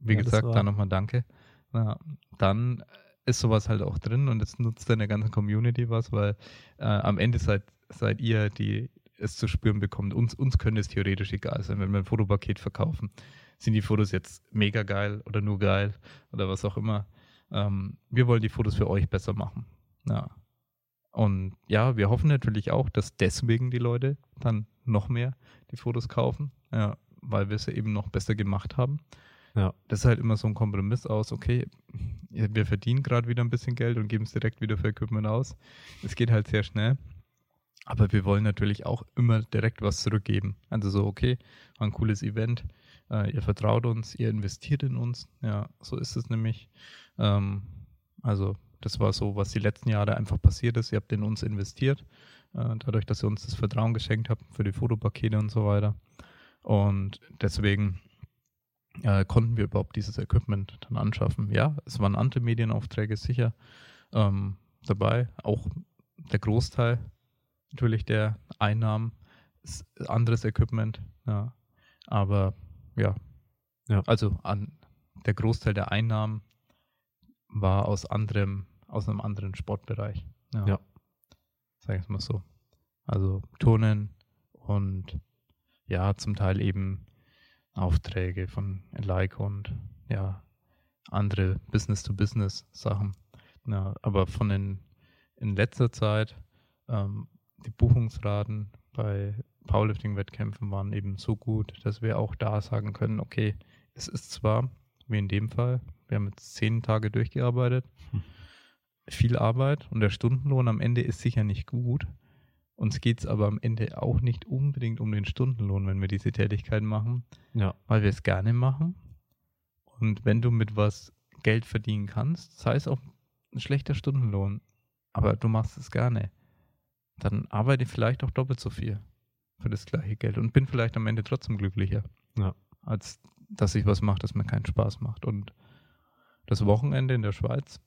wie ja, gesagt, da nochmal danke. Ja, dann ist sowas halt auch drin und jetzt nutzt dann der ganze Community was, weil äh, am Ende seid, seid ihr, die es zu spüren bekommt. Uns, uns könnte es theoretisch egal sein, wenn wir ein Fotopaket verkaufen sind die Fotos jetzt mega geil oder nur geil oder was auch immer. Ähm, wir wollen die Fotos für euch besser machen. Ja. Und ja, wir hoffen natürlich auch, dass deswegen die Leute dann noch mehr die Fotos kaufen, ja, weil wir sie eben noch besser gemacht haben. Ja. Das ist halt immer so ein Kompromiss aus, okay, wir verdienen gerade wieder ein bisschen Geld und geben es direkt wieder für Equipment aus. Es geht halt sehr schnell. Aber wir wollen natürlich auch immer direkt was zurückgeben. Also so, okay, war ein cooles Event. Äh, ihr vertraut uns, ihr investiert in uns. Ja, so ist es nämlich. Ähm, also das war so, was die letzten Jahre einfach passiert ist. Ihr habt in uns investiert, dadurch, dass ihr uns das Vertrauen geschenkt habt für die Fotopakete und so weiter. Und deswegen äh, konnten wir überhaupt dieses Equipment dann anschaffen. Ja, es waren andere Medienaufträge sicher ähm, dabei, auch der Großteil natürlich der Einnahmen, anderes Equipment, ja. Aber ja. ja. Also an, der Großteil der Einnahmen war aus anderem, aus einem anderen Sportbereich. Ja. ja. Sag ich es mal so. Also Turnen und ja, zum Teil eben Aufträge von Like und ja, andere Business-to-Business-Sachen. Ja, aber von den in letzter Zeit ähm, die Buchungsraten bei Powerlifting-Wettkämpfen waren eben so gut, dass wir auch da sagen können, okay, es ist zwar, wie in dem Fall, wir haben jetzt zehn Tage durchgearbeitet, hm. Viel Arbeit und der Stundenlohn am Ende ist sicher nicht gut. Uns geht es aber am Ende auch nicht unbedingt um den Stundenlohn, wenn wir diese Tätigkeit machen, ja. weil wir es gerne machen. Und wenn du mit was Geld verdienen kannst, sei es auch ein schlechter Stundenlohn, aber du machst es gerne, dann arbeite vielleicht auch doppelt so viel für das gleiche Geld und bin vielleicht am Ende trotzdem glücklicher, ja. als dass ich was mache, das mir keinen Spaß macht. Und das Wochenende in der Schweiz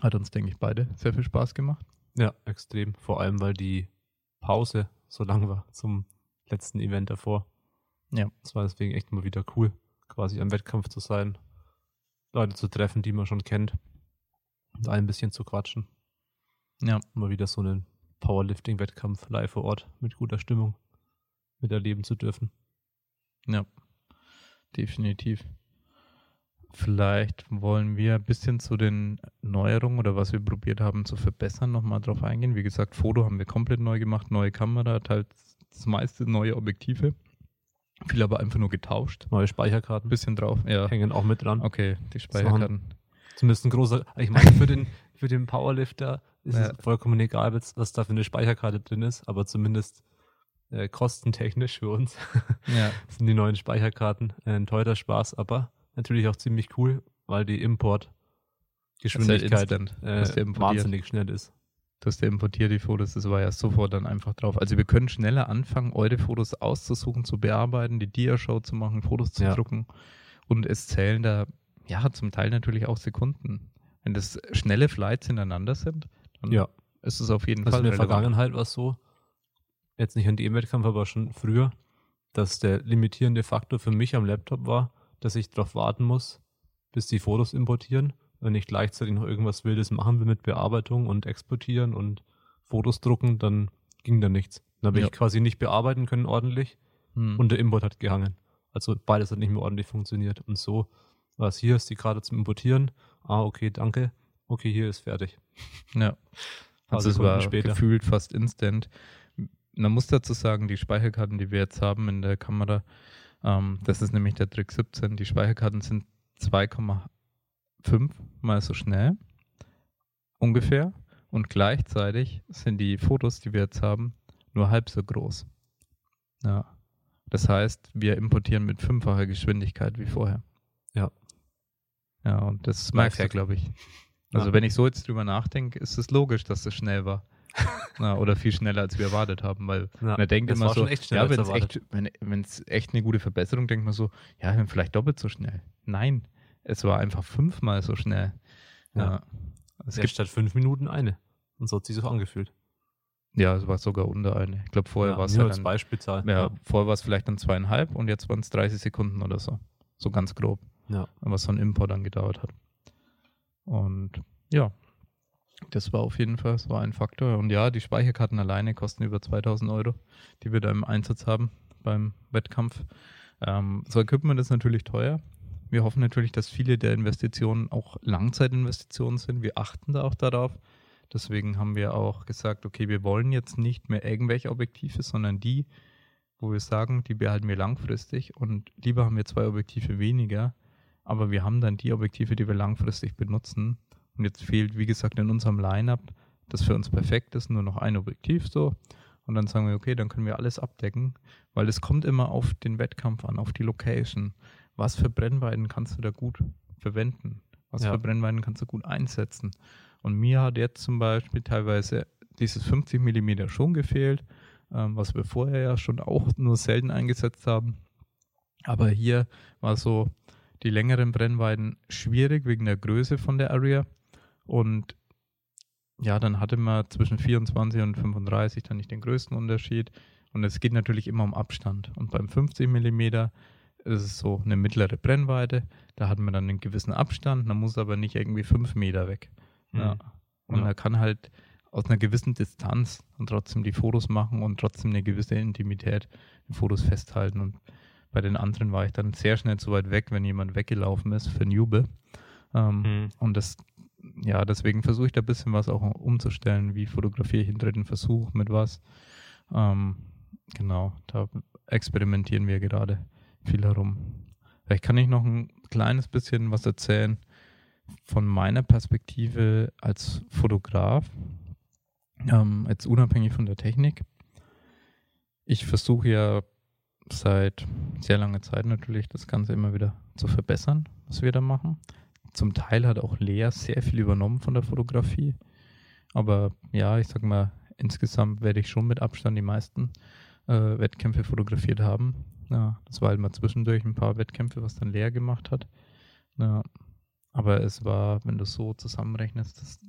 hat uns, denke ich, beide sehr viel Spaß gemacht. Ja, extrem. Vor allem, weil die Pause so lang war zum letzten Event davor. Ja. Es war deswegen echt mal wieder cool, quasi am Wettkampf zu sein, Leute zu treffen, die man schon kennt und ein bisschen zu quatschen. Ja. Mal wieder so einen Powerlifting-Wettkampf live vor Ort mit guter Stimmung miterleben zu dürfen. Ja, definitiv. Vielleicht wollen wir ein bisschen zu den Neuerungen oder was wir probiert haben zu verbessern nochmal drauf eingehen. Wie gesagt, Foto haben wir komplett neu gemacht, neue Kamera, teils das meiste neue Objektive. Viel aber einfach nur getauscht. Neue Speicherkarten. Bisschen drauf, ja. Hängen auch mit dran. Okay, die Speicherkarten. Zumindest ein großer, ich meine, für den, *laughs* für den Powerlifter ist ja. es vollkommen egal, was da für eine Speicherkarte drin ist, aber zumindest äh, kostentechnisch für uns ja. *laughs* sind die neuen Speicherkarten ein teurer Spaß, aber natürlich auch ziemlich cool, weil die Importgeschwindigkeit halt äh, wahnsinnig schnell ist. Hast ja importiert die Fotos, das war ja sofort dann einfach drauf. Also wir können schneller anfangen, eure Fotos auszusuchen, zu bearbeiten, die Dia-Show zu machen, Fotos zu ja. drucken und es zählen da ja zum Teil natürlich auch Sekunden. Wenn das schnelle Flights hintereinander sind, dann ja. ist es auf jeden also Fall. In der Vergangenheit war es so, jetzt nicht an dem Wettkampf, aber schon früher, dass der limitierende Faktor für mich am Laptop war, dass ich darauf warten muss, bis die Fotos importieren. Wenn ich gleichzeitig noch irgendwas Wildes machen will mit Bearbeitung und exportieren und Fotos drucken, dann ging da nichts. Dann habe ja. ich quasi nicht bearbeiten können ordentlich hm. und der Import hat gehangen. Also beides hat nicht mehr ordentlich funktioniert. Und so war es hier, ist die gerade zum Importieren. Ah, okay, danke. Okay, hier ist fertig. Ja. Also es war später. gefühlt fast instant. Man muss dazu sagen, die Speicherkarten, die wir jetzt haben in der Kamera, ähm, das ist nämlich der Trick 17. Die Speicherkarten sind 2,5 mal so schnell ungefähr und gleichzeitig sind die Fotos, die wir jetzt haben, nur halb so groß. Ja. Das heißt, wir importieren mit fünffacher Geschwindigkeit wie vorher. Ja. Ja, und das merkst du, glaube ich. Also, ja. wenn ich so jetzt drüber nachdenke, ist es logisch, dass das schnell war. *laughs* Na, oder viel schneller, als wir erwartet haben, weil ja, man denkt immer so, ja, wenn es echt, wenn echt eine gute Verbesserung, denkt man so, ja, vielleicht doppelt so schnell. Nein, es war einfach fünfmal so schnell. Ja. ja. Es ja, gibt statt fünf Minuten eine. Und so hat sich so angefühlt. Ja, es war sogar unter eine. Ich glaube, vorher ja, war es halt als Beispielzahl. Ja, ja, vorher war es vielleicht dann zweieinhalb und jetzt waren es 30 Sekunden oder so. So ganz grob. Ja. Was so ein Import dann gedauert hat. Und ja, das war auf jeden Fall so ein Faktor. Und ja, die Speicherkarten alleine kosten über 2000 Euro, die wir da im Einsatz haben beim Wettkampf. Ähm, so Equipment ist natürlich teuer. Wir hoffen natürlich, dass viele der Investitionen auch Langzeitinvestitionen sind. Wir achten da auch darauf. Deswegen haben wir auch gesagt, okay, wir wollen jetzt nicht mehr irgendwelche Objektive, sondern die, wo wir sagen, die behalten wir langfristig und lieber haben wir zwei Objektive weniger, aber wir haben dann die Objektive, die wir langfristig benutzen. Und jetzt fehlt, wie gesagt, in unserem Lineup, das für uns perfekt ist, nur noch ein Objektiv so. Und dann sagen wir, okay, dann können wir alles abdecken, weil es kommt immer auf den Wettkampf an, auf die Location. Was für Brennweiten kannst du da gut verwenden? Was ja. für Brennweiten kannst du gut einsetzen? Und mir hat jetzt zum Beispiel teilweise dieses 50 mm schon gefehlt, ähm, was wir vorher ja schon auch nur selten eingesetzt haben. Aber hier war so die längeren Brennweiten schwierig wegen der Größe von der Area. Und ja, dann hatte man zwischen 24 und 35 dann nicht den größten Unterschied. Und es geht natürlich immer um Abstand. Und beim 50 mm ist es so eine mittlere Brennweite. Da hat man dann einen gewissen Abstand. Man muss aber nicht irgendwie 5 Meter weg. Mhm. Ja. Und ja. man kann halt aus einer gewissen Distanz und trotzdem die Fotos machen und trotzdem eine gewisse Intimität in Fotos festhalten. Und bei den anderen war ich dann sehr schnell zu weit weg, wenn jemand weggelaufen ist für ein Jubel. Ähm, mhm. Und das, ja, deswegen versuche ich da ein bisschen was auch umzustellen. Wie fotografiere ich einen dritten Versuch mit was? Ähm, genau, da experimentieren wir gerade viel herum. Vielleicht kann ich noch ein kleines bisschen was erzählen von meiner Perspektive als Fotograf, ähm, jetzt unabhängig von der Technik. Ich versuche ja seit sehr langer Zeit natürlich das Ganze immer wieder zu verbessern, was wir da machen. Zum Teil hat auch Lea sehr viel übernommen von der Fotografie. Aber ja, ich sag mal, insgesamt werde ich schon mit Abstand die meisten äh, Wettkämpfe fotografiert haben. Ja, das war halt mal zwischendurch ein paar Wettkämpfe, was dann Lea gemacht hat. Ja, aber es war, wenn du so zusammenrechnest, das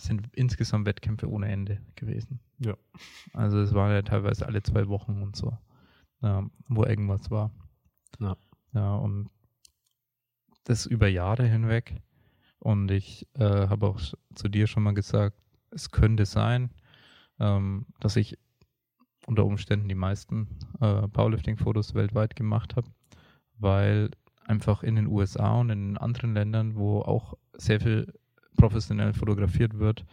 sind insgesamt Wettkämpfe ohne Ende gewesen. Ja. Also es waren ja teilweise alle zwei Wochen und so, ja, wo irgendwas war. Ja. Ja, und das über Jahre hinweg. Und ich äh, habe auch zu dir schon mal gesagt, es könnte sein, ähm, dass ich unter Umständen die meisten äh, Powerlifting-Fotos weltweit gemacht habe, weil einfach in den USA und in anderen Ländern, wo auch sehr viel professionell fotografiert wird,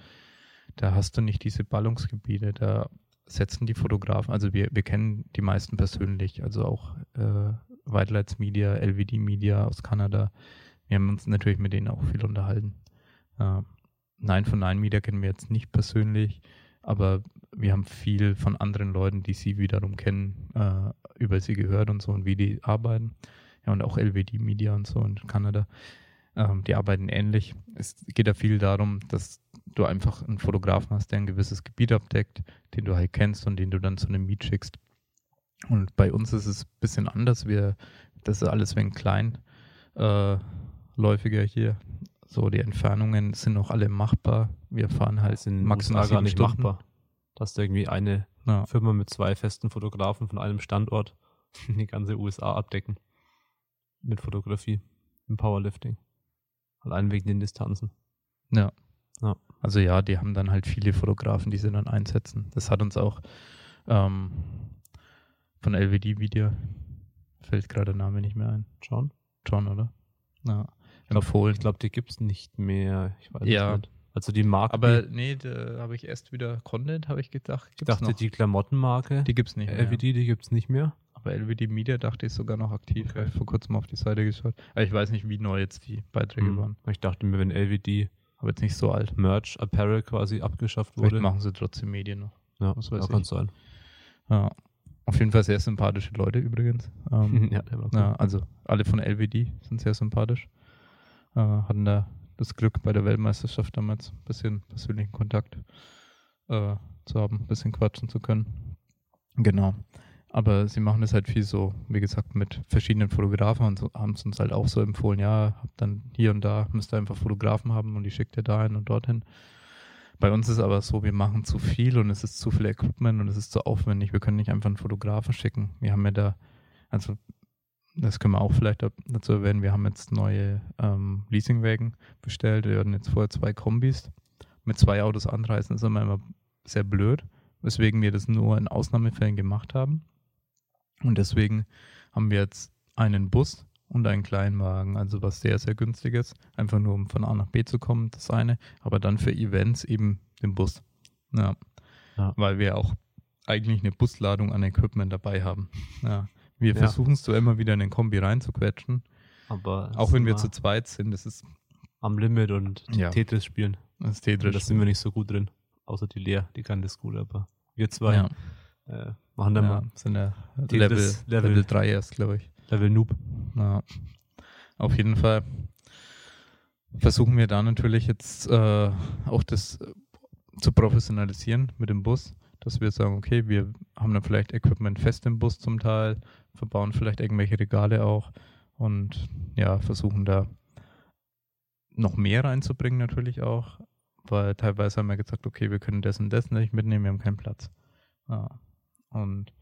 da hast du nicht diese Ballungsgebiete, da setzen die Fotografen, also wir, wir kennen die meisten persönlich, also auch äh, White Lights Media, LVD Media aus Kanada. Wir haben uns natürlich mit denen auch viel unterhalten. Äh, Nein von Nein Media kennen wir jetzt nicht persönlich, aber wir haben viel von anderen Leuten, die sie wiederum kennen, äh, über sie gehört und so und wie die arbeiten ja, und auch LWD Media und so in Kanada, ähm, die arbeiten ähnlich. Es geht da viel darum, dass du einfach einen Fotografen hast, der ein gewisses Gebiet abdeckt, den du halt kennst und den du dann zu einem Meet schickst. Und bei uns ist es ein bisschen anders. Wir, das ist alles wegen klein äh, hier. So, die Entfernungen sind auch alle machbar. Wir fahren halt in maximal gar nicht Stunden. machbar. Da hast du irgendwie eine ja. Firma mit zwei festen Fotografen von einem Standort *laughs* die ganze USA abdecken mit Fotografie. im Powerlifting. Allein wegen den Distanzen. Ja. ja. Also ja, die haben dann halt viele Fotografen, die sie dann einsetzen. Das hat uns auch ähm, von LWD-Video, fällt gerade der Name nicht mehr ein. John? John, oder? Ja. Empfohlen. Ich glaube, die gibt es nicht mehr. Ich weiß ja. nicht. Also die Marke. Aber nee, da habe ich erst wieder Content, habe ich gedacht. ich dachte, noch. die Klamottenmarke. Die gibt es nicht mehr. LVD, die gibt es nicht mehr. Aber LVD Media dachte ich sogar noch aktiv. Okay. Ich vor kurzem auf die Seite geschaut. Aber ich weiß nicht, wie neu jetzt die Beiträge mhm. waren. Ich dachte mir, wenn LVD aber jetzt nicht so alt. Merch, Apparel quasi abgeschafft Vielleicht wurde. machen sie trotzdem Medien noch. Ja, das weiß ja, kann sein. Ja. Auf jeden Fall sehr sympathische Leute übrigens. Ähm, *laughs* ja, cool. ja, also alle von LVD sind sehr sympathisch. Äh, hatten da das Glück bei der Weltmeisterschaft damals ein bisschen persönlichen Kontakt äh, zu haben, ein bisschen quatschen zu können. Genau. Aber sie machen das halt viel so, wie gesagt, mit verschiedenen Fotografen und so, haben es uns halt auch so empfohlen, ja, habt dann hier und da, müsst ihr einfach Fotografen haben und die schickt ihr dahin und dorthin. Bei uns ist aber so, wir machen zu viel und es ist zu viel Equipment und es ist zu aufwendig. Wir können nicht einfach einen Fotografen schicken. Wir haben ja da, also das können wir auch vielleicht dazu erwähnen, wir haben jetzt neue ähm, Leasingwagen bestellt. Wir hatten jetzt vorher zwei Kombis. Mit zwei Autos anreisen ist immer, immer sehr blöd, weswegen wir das nur in Ausnahmefällen gemacht haben. Und deswegen haben wir jetzt einen Bus und einen Kleinwagen, also was sehr, sehr günstig ist. Einfach nur, um von A nach B zu kommen, das eine. Aber dann für Events eben den Bus. Ja. ja. Weil wir auch eigentlich eine Busladung an Equipment dabei haben. Ja. Wir ja. versuchen es so immer wieder in den Kombi reinzuquetschen. Aber auch wenn wir zu zweit sind, das ist am Limit und ja. Tetris spielen. Das Tetris. Da sind wir nicht so gut drin. Außer die Lea, die kann das gut, aber wir zwei ja. äh, machen da mal. Sind ja Level, Level, Level 3 erst, glaube ich. Level Noob. Ja. Auf jeden Fall versuchen wir da natürlich jetzt äh, auch das äh, zu professionalisieren mit dem Bus, dass wir sagen, okay, wir haben dann vielleicht Equipment fest im Bus zum Teil, verbauen vielleicht irgendwelche Regale auch und ja, versuchen da noch mehr reinzubringen natürlich auch, weil teilweise haben wir gesagt, okay, wir können das und das nicht mitnehmen, wir haben keinen Platz. Ja. Und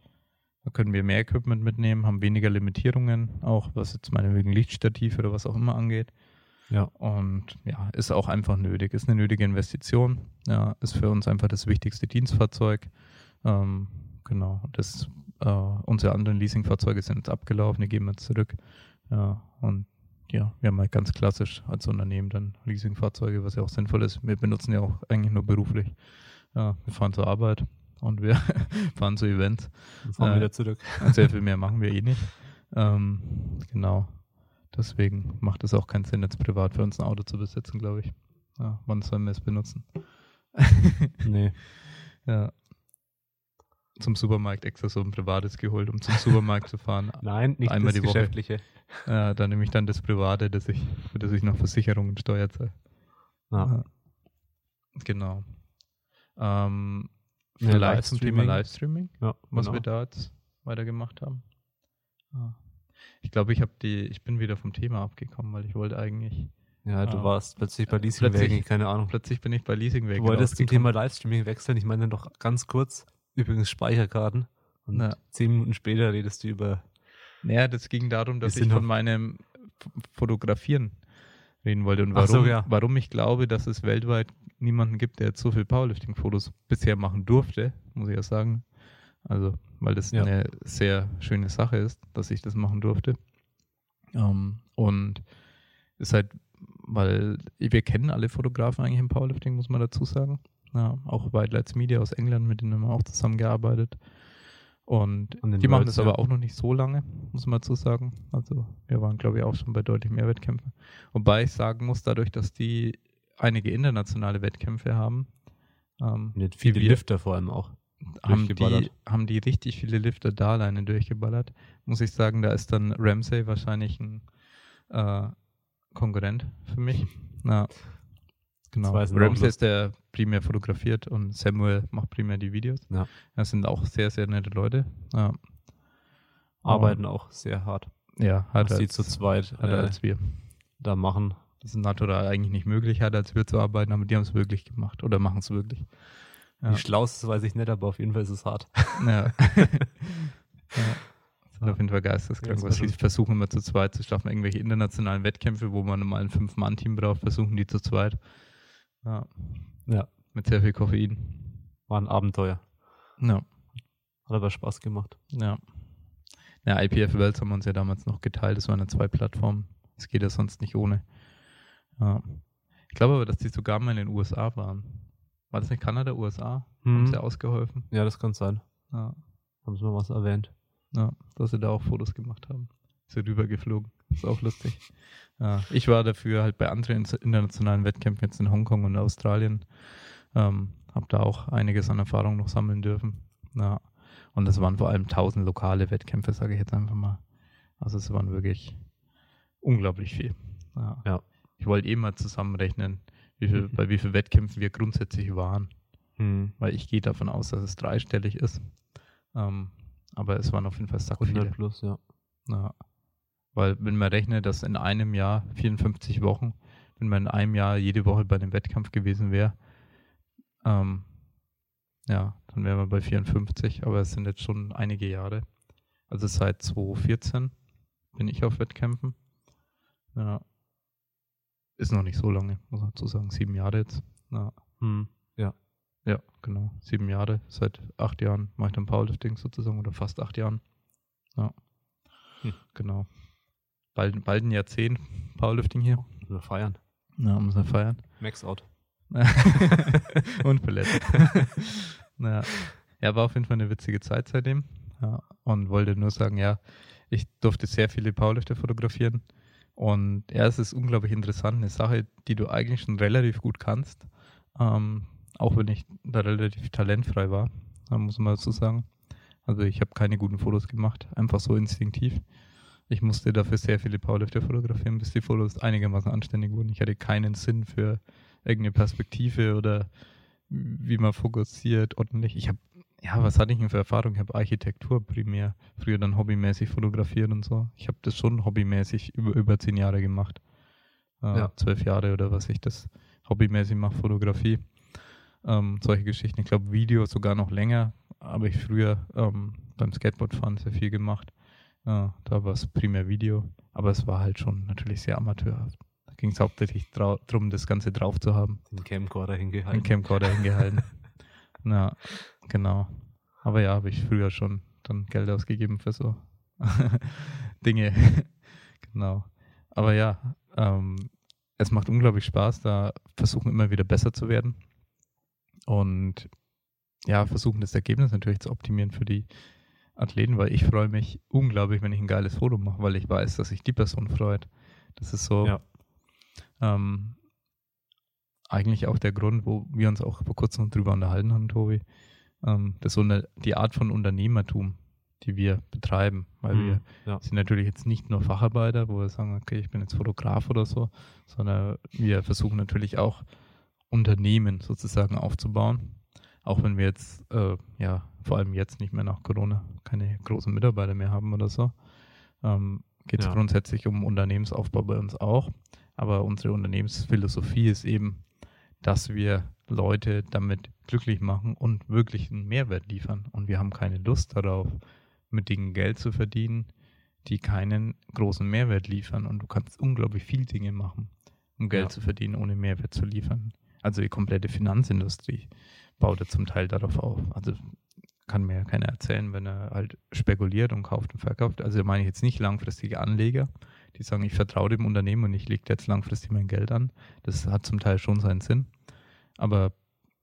da können wir mehr Equipment mitnehmen, haben weniger Limitierungen, auch was jetzt meinetwegen Lichtstativ oder was auch immer angeht. Ja. Und ja, ist auch einfach nötig, ist eine nötige Investition. Ja, ist für uns einfach das wichtigste Dienstfahrzeug. Ähm, genau. Das, äh, unsere anderen Leasingfahrzeuge sind jetzt abgelaufen, die geben wir zurück. Ja, und ja, wir haben halt ganz klassisch als Unternehmen dann Leasingfahrzeuge, was ja auch sinnvoll ist. Wir benutzen ja auch eigentlich nur beruflich. Ja, wir fahren zur Arbeit und wir *laughs* fahren zu Events. Und fahren äh, wieder zurück. Sehr viel mehr *laughs* machen wir eh nicht. Ähm, genau. Deswegen macht es auch keinen Sinn, jetzt privat für uns ein Auto zu besitzen, glaube ich. Ja, wann sollen wir es benutzen? *laughs* nee. Ja. Zum Supermarkt extra so ein privates geholt, um zum Supermarkt zu fahren. Nein, nicht einmal das die Woche. Geschäftliche. Ja, dann nehme ich dann das Private, das ich, für das ich noch Versicherung und Steuer zahle. Ja. Genau. Ähm, vielleicht zum Thema Livestreaming, ja, was genau. wir da jetzt weitergemacht haben. Ah. Ich glaube, ich habe die, ich bin wieder vom Thema abgekommen, weil ich wollte eigentlich. Ja, du ah, warst plötzlich bei Leasingwagen, keine Ahnung. Plötzlich bin ich bei Leasingwagen. Du wolltest zum Thema Livestreaming wechseln. Ich meine doch ganz kurz, übrigens Speicherkarten. Und ja. zehn Minuten später redest du über. Naja, das ging darum, dass ich von meinem Fotografieren reden wollte und warum, so, ja. warum ich glaube, dass es weltweit niemanden gibt, der jetzt so viel Powerlifting-Fotos bisher machen durfte, muss ich ja sagen. Also weil das ja. eine sehr schöne Sache ist, dass ich das machen durfte. Ähm, und ist halt, weil wir kennen alle Fotografen eigentlich im Powerlifting, muss man dazu sagen. Ja, auch White Lights Media aus England, mit denen haben wir auch zusammengearbeitet. Und die Worlds, machen das ja. aber auch noch nicht so lange, muss man dazu sagen. Also wir waren, glaube ich, auch schon bei deutlich mehr Wettkämpfen. Wobei ich sagen muss, dadurch, dass die einige internationale Wettkämpfe haben, ähm, Mit viele Lifter vor allem auch haben die, haben die richtig viele Lifter da alleine durchgeballert. Muss ich sagen, da ist dann Ramsey wahrscheinlich ein äh, Konkurrent für mich. *laughs* Na, genau. Ramsey ist der primär fotografiert und Samuel macht primär die Videos. Ja. Das sind auch sehr, sehr nette Leute. Ja. Arbeiten auch sehr hart. Ja, hat sie zu zweit äh, als wir da machen. Das ist natural eigentlich nicht möglich, hat als wir zu arbeiten, aber die haben es wirklich gemacht oder machen es wirklich. Ja. Wie schlau ist weiß ich nicht, aber auf jeden Fall ist es hart. Ja. *laughs* ja. ja. auf jeden Fall geisteskrank. Was sie versuchen immer zu zweit zu schaffen, irgendwelche internationalen Wettkämpfe, wo man mal ein Fünf-Mann-Team braucht, versuchen die zu zweit. Ja. ja. Mit sehr viel Koffein. War ein Abenteuer. Ja. Hat aber Spaß gemacht. Ja. Ja, IPF Worlds haben wir uns ja damals noch geteilt. Das waren ja zwei Plattformen. Es geht ja sonst nicht ohne. Ja. Ich glaube aber, dass die sogar mal in den USA waren. War das nicht Kanada, USA? Hm. Haben sie ausgeholfen? Ja, das kann sein. Ja. Haben sie mal was erwähnt. Ja, dass sie da auch Fotos gemacht haben. Ja rübergeflogen. Ist auch lustig. *laughs* Ja, ich war dafür halt bei anderen internationalen Wettkämpfen jetzt in Hongkong und Australien. Ähm, habe da auch einiges an Erfahrung noch sammeln dürfen. Ja. Und es waren vor allem tausend lokale Wettkämpfe, sage ich jetzt einfach mal. Also es waren wirklich unglaublich viel. Ja. ja. Ich wollte eh mal zusammenrechnen, wie viel, bei wie vielen Wettkämpfen wir grundsätzlich waren. Mhm. Weil ich gehe davon aus, dass es dreistellig ist. Ähm, aber es waren auf jeden Fall sack 100 plus, ja. ja. Weil wenn man rechnet, dass in einem Jahr 54 Wochen, wenn man in einem Jahr jede Woche bei einem Wettkampf gewesen wäre, ähm, ja, dann wären wir bei 54, aber es sind jetzt schon einige Jahre. Also seit 2014 bin ich auf Wettkämpfen. Ja. Ist noch nicht so lange, muss man dazu sagen. Sieben Jahre jetzt. Ja. Hm. ja. Ja, genau. Sieben Jahre. Seit acht Jahren mache ich dann Powerlifting sozusagen oder fast acht Jahren. Ja. Hm. Genau. Bald, bald ein Jahrzehnt Powerlifting hier. Müssen wir feiern. Ja, müssen wir feiern. Max out. *laughs* Und Palette. *laughs* naja. Ja, war auf jeden Fall eine witzige Zeit seitdem. Ja, und wollte nur sagen, ja, ich durfte sehr viele Powerlifter fotografieren. Und ja, es ist unglaublich interessant, eine Sache, die du eigentlich schon relativ gut kannst. Ähm, auch wenn ich da relativ talentfrei war, muss man dazu sagen. Also ich habe keine guten Fotos gemacht, einfach so instinktiv. Ich musste dafür sehr viele Powerlifter fotografieren, bis die Fotos einigermaßen anständig wurden. Ich hatte keinen Sinn für irgendeine Perspektive oder wie man fokussiert ordentlich. Ich habe, ja, was hatte ich denn für Erfahrung? Ich habe Architektur primär früher dann hobbymäßig fotografiert und so. Ich habe das schon hobbymäßig über, über zehn Jahre gemacht. Äh, ja. Zwölf Jahre oder was ich das hobbymäßig mache, Fotografie. Ähm, solche Geschichten. Ich glaube, Video sogar noch länger, habe ich früher ähm, beim Skateboardfahren sehr viel gemacht. Äh, da war es primär Video, aber es war halt schon natürlich sehr amateurhaft ging es hauptsächlich darum, das Ganze drauf zu haben. Den Camcorder hingehalten. Den Camcorder *laughs* hingehalten. Na, genau. Aber ja, habe ich früher schon dann Geld ausgegeben für so *laughs* Dinge. *laughs* genau. Aber ja, ähm, es macht unglaublich Spaß, da versuchen immer wieder besser zu werden. Und ja, versuchen das Ergebnis natürlich zu optimieren für die Athleten, weil ich freue mich unglaublich, wenn ich ein geiles Foto mache, weil ich weiß, dass sich die Person freut. Das ist so, ja. Ähm, eigentlich auch der Grund, wo wir uns auch vor kurzem drüber unterhalten haben, Tobi, ähm, das so eine, die Art von Unternehmertum, die wir betreiben, weil mhm, wir ja. sind natürlich jetzt nicht nur Facharbeiter, wo wir sagen, okay, ich bin jetzt Fotograf oder so, sondern wir versuchen natürlich auch Unternehmen sozusagen aufzubauen, auch wenn wir jetzt, äh, ja, vor allem jetzt nicht mehr nach Corona keine großen Mitarbeiter mehr haben oder so, ähm, geht es ja. grundsätzlich um Unternehmensaufbau bei uns auch. Aber unsere Unternehmensphilosophie ist eben, dass wir Leute damit glücklich machen und wirklich einen Mehrwert liefern. Und wir haben keine Lust darauf, mit Dingen Geld zu verdienen, die keinen großen Mehrwert liefern. Und du kannst unglaublich viel Dinge machen, um Geld ja. zu verdienen, ohne Mehrwert zu liefern. Also die komplette Finanzindustrie baut ja zum Teil darauf auf. Also kann mir ja keiner erzählen, wenn er halt spekuliert und kauft und verkauft. Also meine ich jetzt nicht langfristige Anleger, die sagen, ich vertraue dem Unternehmen und ich lege jetzt langfristig mein Geld an. Das hat zum Teil schon seinen Sinn. Aber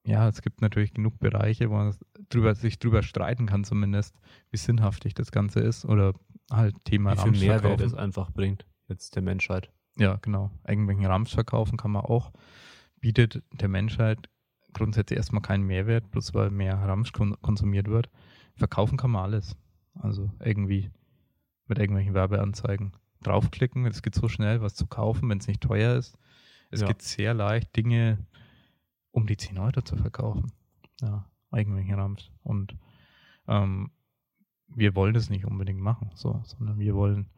ja, es gibt natürlich genug Bereiche, wo man drüber, sich drüber streiten kann, zumindest, wie sinnhaftig das Ganze ist oder halt Thema Wie viel Mehrwert es einfach bringt, jetzt der Menschheit. Ja, genau. Irgendwelchen Rams verkaufen kann man auch. Bietet der Menschheit grundsätzlich erstmal keinen Mehrwert, bloß weil mehr Ramsch konsumiert wird. Verkaufen kann man alles. Also irgendwie mit irgendwelchen Werbeanzeigen draufklicken. Es geht so schnell, was zu kaufen, wenn es nicht teuer ist. Es ja. geht sehr leicht, Dinge um die 10 Euro zu verkaufen. Ja, Rams. Und ähm, wir wollen das nicht unbedingt machen, so, sondern wir wollen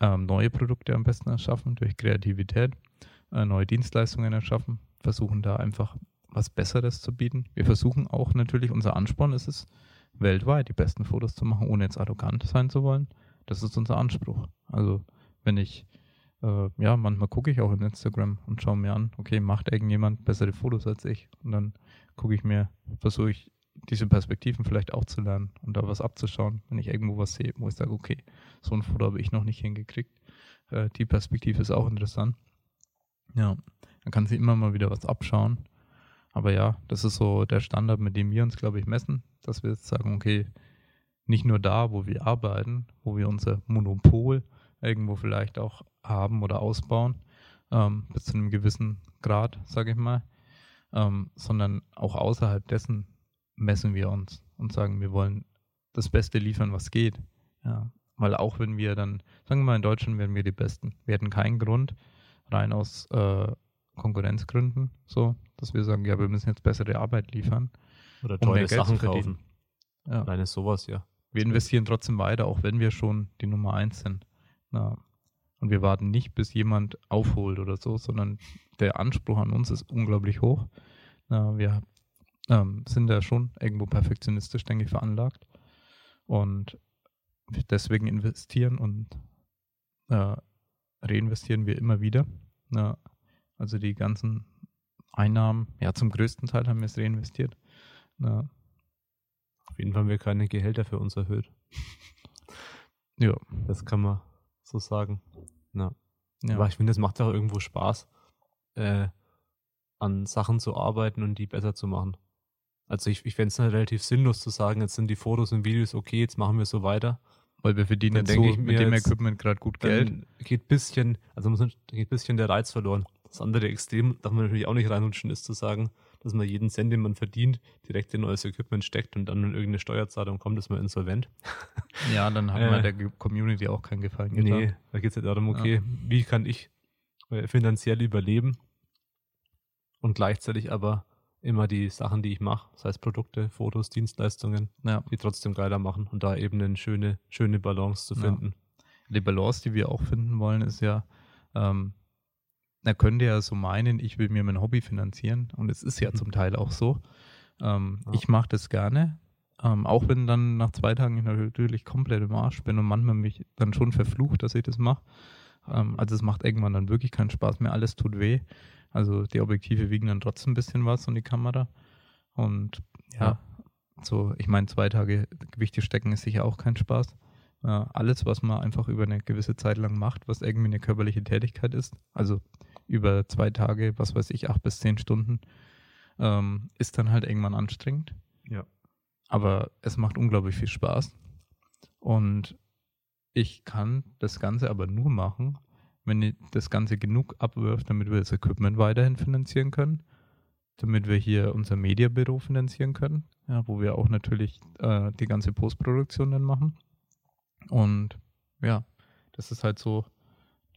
ähm, neue Produkte am besten erschaffen durch Kreativität, äh, neue Dienstleistungen erschaffen, versuchen da einfach was Besseres zu bieten. Wir versuchen auch natürlich, unser Ansporn ist es, weltweit die besten Fotos zu machen, ohne jetzt arrogant sein zu wollen das ist unser Anspruch. Also wenn ich, äh, ja, manchmal gucke ich auch in Instagram und schaue mir an, okay, macht irgendjemand bessere Fotos als ich? Und dann gucke ich mir, versuche ich diese Perspektiven vielleicht auch zu lernen und da was abzuschauen, wenn ich irgendwo was sehe, wo ich sage, okay, so ein Foto habe ich noch nicht hingekriegt. Äh, die Perspektive ist auch interessant. Ja, dann kann sie immer mal wieder was abschauen. Aber ja, das ist so der Standard, mit dem wir uns, glaube ich, messen, dass wir jetzt sagen, okay, nicht nur da, wo wir arbeiten, wo wir unser Monopol irgendwo vielleicht auch haben oder ausbauen, ähm, bis zu einem gewissen Grad, sage ich mal, ähm, sondern auch außerhalb dessen messen wir uns und sagen, wir wollen das Beste liefern, was geht. Ja, weil auch wenn wir dann, sagen wir mal, in Deutschland werden wir die Besten. Wir hätten keinen Grund, rein aus äh, Konkurrenzgründen, so, dass wir sagen, ja, wir müssen jetzt bessere Arbeit liefern. Oder teure um Sachen kaufen. Ja. Alleine sowas, ja. Wir investieren trotzdem weiter, auch wenn wir schon die Nummer eins sind. Na, und wir warten nicht, bis jemand aufholt oder so, sondern der Anspruch an uns ist unglaublich hoch. Na, wir ähm, sind da schon irgendwo perfektionistisch, denke ich, veranlagt. Und deswegen investieren und äh, reinvestieren wir immer wieder. Na, also die ganzen Einnahmen, ja, zum größten Teil haben wir es reinvestiert. Na, auf jeden Fall haben wir keine Gehälter für uns erhöht. ja. Das kann man so sagen. Ja. ja. Aber ich finde, es macht auch irgendwo Spaß, äh, an Sachen zu arbeiten und die besser zu machen. Also ich, ich fände es dann relativ sinnlos zu sagen, jetzt sind die Fotos und Videos okay, jetzt machen wir so weiter. Weil wir verdienen dann jetzt so mit dem Equipment gerade gut Geld. Geht bisschen, also geht bisschen der Reiz verloren. Das andere Extrem darf man natürlich auch nicht reinrutschen, ist zu sagen, dass man jeden Cent, den man verdient, direkt in neues Equipment steckt und dann, wenn irgendeine Steuerzahlung kommt, ist man insolvent. *laughs* Ja, dann hat man äh, der Community auch keinen Gefallen getan. Nee, da geht es ja darum, okay, ja. wie kann ich äh, finanziell überleben und gleichzeitig aber immer die Sachen, die ich mache, das heißt Produkte, Fotos, Dienstleistungen, ja. die trotzdem geiler machen und da eben eine schöne, schöne Balance zu finden. Ja. Die Balance, die wir auch finden wollen, ist ja, ähm, da könnte ja so meinen, ich will mir mein Hobby finanzieren. Und es ist ja mhm. zum Teil auch so. Ähm, ja. Ich mache das gerne. Ähm, auch wenn dann nach zwei Tagen ich natürlich komplett im Arsch bin und manchmal mich dann schon verflucht, dass ich das mache. Ähm, also es macht irgendwann dann wirklich keinen Spaß mehr. Alles tut weh. Also die Objektive wiegen dann trotzdem ein bisschen was und die Kamera. Und ja, ja. so, ich meine, zwei Tage Gewichte stecken ist sicher auch kein Spaß. Ja, alles, was man einfach über eine gewisse Zeit lang macht, was irgendwie eine körperliche Tätigkeit ist, also über zwei Tage, was weiß ich, acht bis zehn Stunden, ähm, ist dann halt irgendwann anstrengend. Ja. Aber es macht unglaublich viel Spaß. Und ich kann das Ganze aber nur machen, wenn ich das Ganze genug abwirft, damit wir das Equipment weiterhin finanzieren können, damit wir hier unser Mediabüro finanzieren können, ja, wo wir auch natürlich äh, die ganze Postproduktion dann machen. Und ja, das ist halt so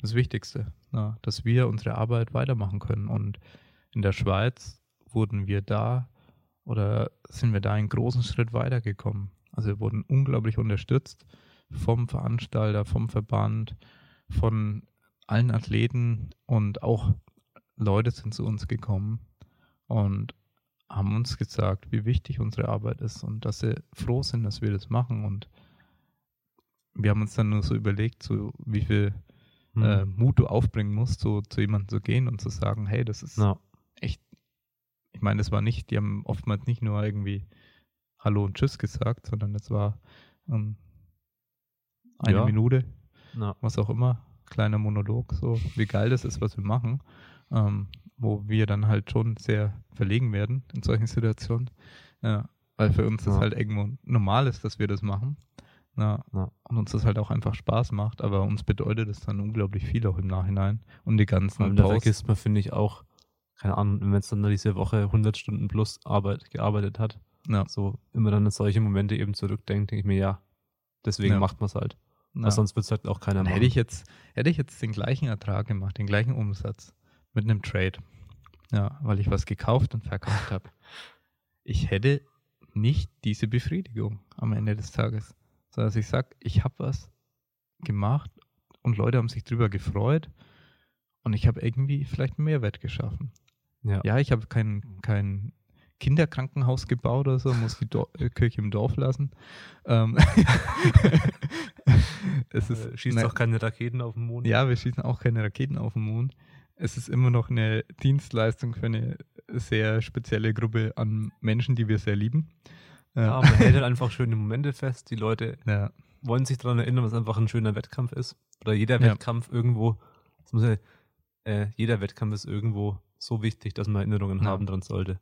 das Wichtigste, na, dass wir unsere Arbeit weitermachen können. Und in der Schweiz wurden wir da oder sind wir da einen großen Schritt weitergekommen. Also wir wurden unglaublich unterstützt vom Veranstalter, vom Verband, von allen Athleten und auch Leute sind zu uns gekommen und haben uns gesagt, wie wichtig unsere Arbeit ist und dass sie froh sind, dass wir das machen. Und wir haben uns dann nur so überlegt, so wie viel hm. äh, Mut du aufbringen musst, so zu jemandem zu gehen und zu sagen, hey, das ist ja. echt, ich meine, das war nicht, die haben oftmals nicht nur irgendwie Hallo und Tschüss gesagt, sondern es war ähm, eine ja. Minute, ja. was auch immer, kleiner Monolog, so wie geil das ist, was wir machen, ähm, wo wir dann halt schon sehr verlegen werden in solchen Situationen, ja, weil für uns das halt irgendwo normal ist, dass wir das machen. Ja, ja. Und uns das halt auch einfach Spaß macht, aber uns bedeutet es dann unglaublich viel auch im Nachhinein. Und die ganzen Und da vergisst man, finde ich, auch, keine Ahnung, wenn man jetzt dann diese Woche 100 Stunden plus Arbeit gearbeitet hat, ja. so immer dann an solche Momente eben zurückdenkt, denke ich mir, ja, deswegen ja. macht man es halt. Ja. sonst wird es halt auch keiner machen. Hätte ich, jetzt, hätte ich jetzt den gleichen Ertrag gemacht, den gleichen Umsatz mit einem Trade, ja, weil ich was gekauft und verkauft habe, *laughs* ich hätte nicht diese Befriedigung am Ende des Tages. Sondern dass ich sage, ich habe was gemacht und Leute haben sich drüber gefreut und ich habe irgendwie vielleicht einen Mehrwert geschaffen. Ja, ja ich habe kein, kein Kinderkrankenhaus gebaut oder so, muss die Dor äh, Kirche im Dorf lassen. Ähm *laughs* es ist, äh, schießt ne, auch keine Raketen auf den Mond. Ja, wir schießen auch keine Raketen auf den Mond. Es ist immer noch eine Dienstleistung für eine sehr spezielle Gruppe an Menschen, die wir sehr lieben. Ja, man hält halt einfach schöne Momente fest. Die Leute ja. wollen sich daran erinnern, was einfach ein schöner Wettkampf ist. Oder jeder ja. Wettkampf irgendwo, ja, äh, jeder Wettkampf ist irgendwo so wichtig, dass man Erinnerungen haben dran sollte.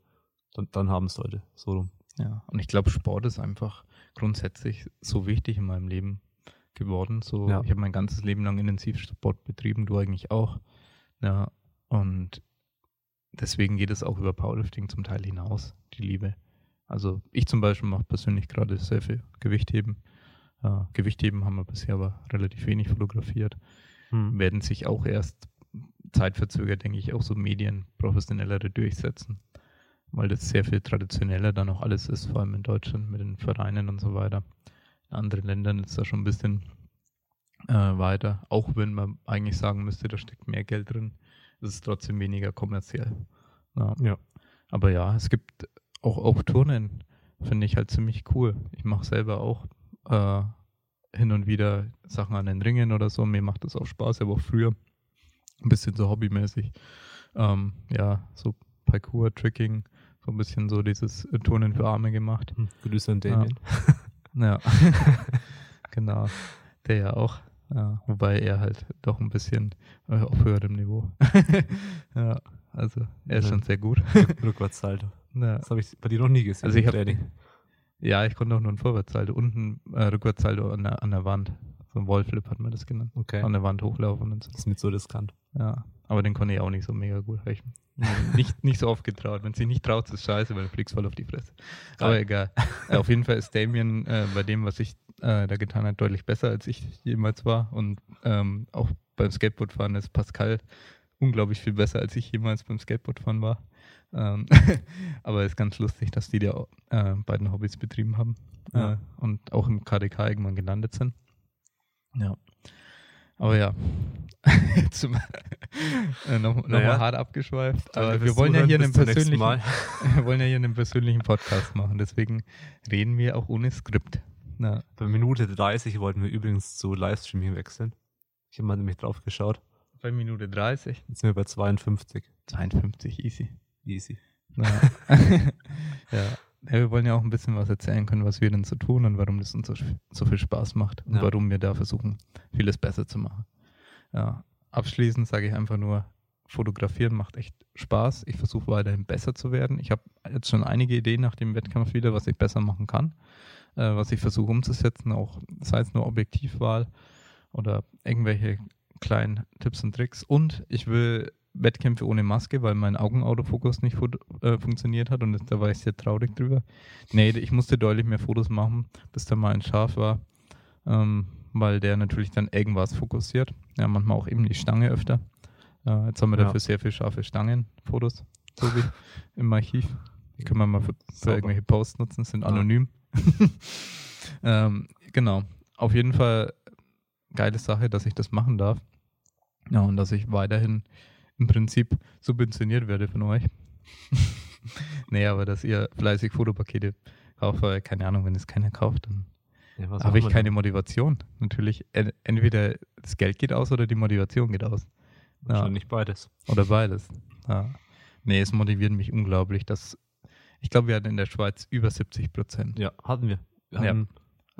Dann, dann haben sollte. So rum. Ja, und ich glaube, Sport ist einfach grundsätzlich so wichtig in meinem Leben geworden. So, ich habe mein ganzes Leben lang intensiv Sport betrieben, du eigentlich auch. Ja, und deswegen geht es auch über Powerlifting zum Teil hinaus, die Liebe. Also ich zum Beispiel mache persönlich gerade sehr viel Gewichtheben. Äh, Gewichtheben haben wir bisher aber relativ wenig fotografiert. Hm. Werden sich auch erst zeitverzögert, denke ich, auch so Medien professionellere durchsetzen. Weil das sehr viel traditioneller dann auch alles ist, vor allem in Deutschland mit den Vereinen und so weiter. In anderen Ländern ist da schon ein bisschen äh, weiter. Auch wenn man eigentlich sagen müsste, da steckt mehr Geld drin, ist es trotzdem weniger kommerziell. Ja. ja. Aber ja, es gibt auch, auch Turnen, finde ich halt ziemlich cool. Ich mache selber auch äh, hin und wieder Sachen an den Ringen oder so. Mir macht das auch Spaß, aber auch früher ein bisschen so hobbymäßig. Ähm, ja, so Parkour, Tricking, so ein bisschen so dieses Turnen für Arme gemacht. Hm, Grüße an Damien. *laughs* Ja, ja. *laughs* genau. Der ja auch. Ja, wobei er halt doch ein bisschen äh, auf höherem Niveau. *laughs* ja, also er ist ja. schon sehr gut. Rückwärtssalto. Ja. Das habe ich bei dir noch nie gesehen. Also ich habe ja, ich konnte auch nur einen Vorwärtssalto, unten äh, Rückwärtssalto an der, an der Wand. So ein Wallflip hat man das genannt. Okay. An der Wand hochlaufen und so. Das ist nicht so riskant. Ja, aber den konnte ich auch nicht so mega gut. Ich *laughs* nicht, nicht so oft getraut. Wenn sie nicht traut, ist es scheiße, weil du fliegst voll auf die Fresse. Aber egal. *laughs* auf jeden Fall ist Damien äh, bei dem, was ich äh, da getan habe, deutlich besser, als ich jemals war. Und ähm, auch beim Skateboardfahren ist Pascal unglaublich viel besser, als ich jemals beim Skateboardfahren war. Ähm, *laughs* aber es ist ganz lustig, dass die ja äh, beiden Hobbys betrieben haben ja. äh, und auch im KDK irgendwann gelandet sind. Ja. Aber ja, *laughs* Zum, äh, noch, noch naja. mal hart abgeschweift. Aber wir wollen ja hier einen persönlichen, *laughs* wir wollen ja hier einen persönlichen Podcast machen. Deswegen reden wir auch ohne Skript. Na. Bei Minute 30 wollten wir übrigens zu Livestreaming wechseln. Ich habe mal nämlich drauf geschaut. Bei Minute 30? Jetzt sind wir bei 52. 52, easy. Easy. *laughs* ja. ja. wir wollen ja auch ein bisschen was erzählen können, was wir denn so tun und warum das uns so, so viel Spaß macht und ja. warum wir da versuchen, vieles besser zu machen. Ja. Abschließend sage ich einfach nur, fotografieren macht echt Spaß. Ich versuche weiterhin besser zu werden. Ich habe jetzt schon einige Ideen nach dem Wettkampf wieder, was ich besser machen kann, äh, was ich versuche umzusetzen, auch sei es nur Objektivwahl oder irgendwelche kleinen Tipps und Tricks. Und ich will Wettkämpfe ohne Maske, weil mein Augenautofokus nicht äh, funktioniert hat und da war ich sehr traurig drüber. Nee, ich musste deutlich mehr Fotos machen, bis da mal ein Scharf war, ähm, weil der natürlich dann irgendwas fokussiert. Ja, manchmal auch eben die Stange öfter. Äh, jetzt haben wir ja. dafür sehr viel scharfe Stangenfotos, so wie *laughs* im Archiv. Die können wir mal für, für irgendwelche Posts nutzen, sind anonym. *laughs* ähm, genau. Auf jeden Fall geile Sache, dass ich das machen darf. Ja, und dass ich weiterhin im Prinzip subventioniert werde von euch. *laughs* nee, aber dass ihr fleißig Fotopakete kauft, weil, keine Ahnung, wenn es keiner kauft, dann ja, habe ich keine Motivation. Natürlich, entweder das Geld geht aus oder die Motivation geht aus. Wahrscheinlich ja. beides. Oder beides. Ja. Nee, es motiviert mich unglaublich, dass ich glaube, wir hatten in der Schweiz über 70 Prozent. Ja, hatten wir. wir ja.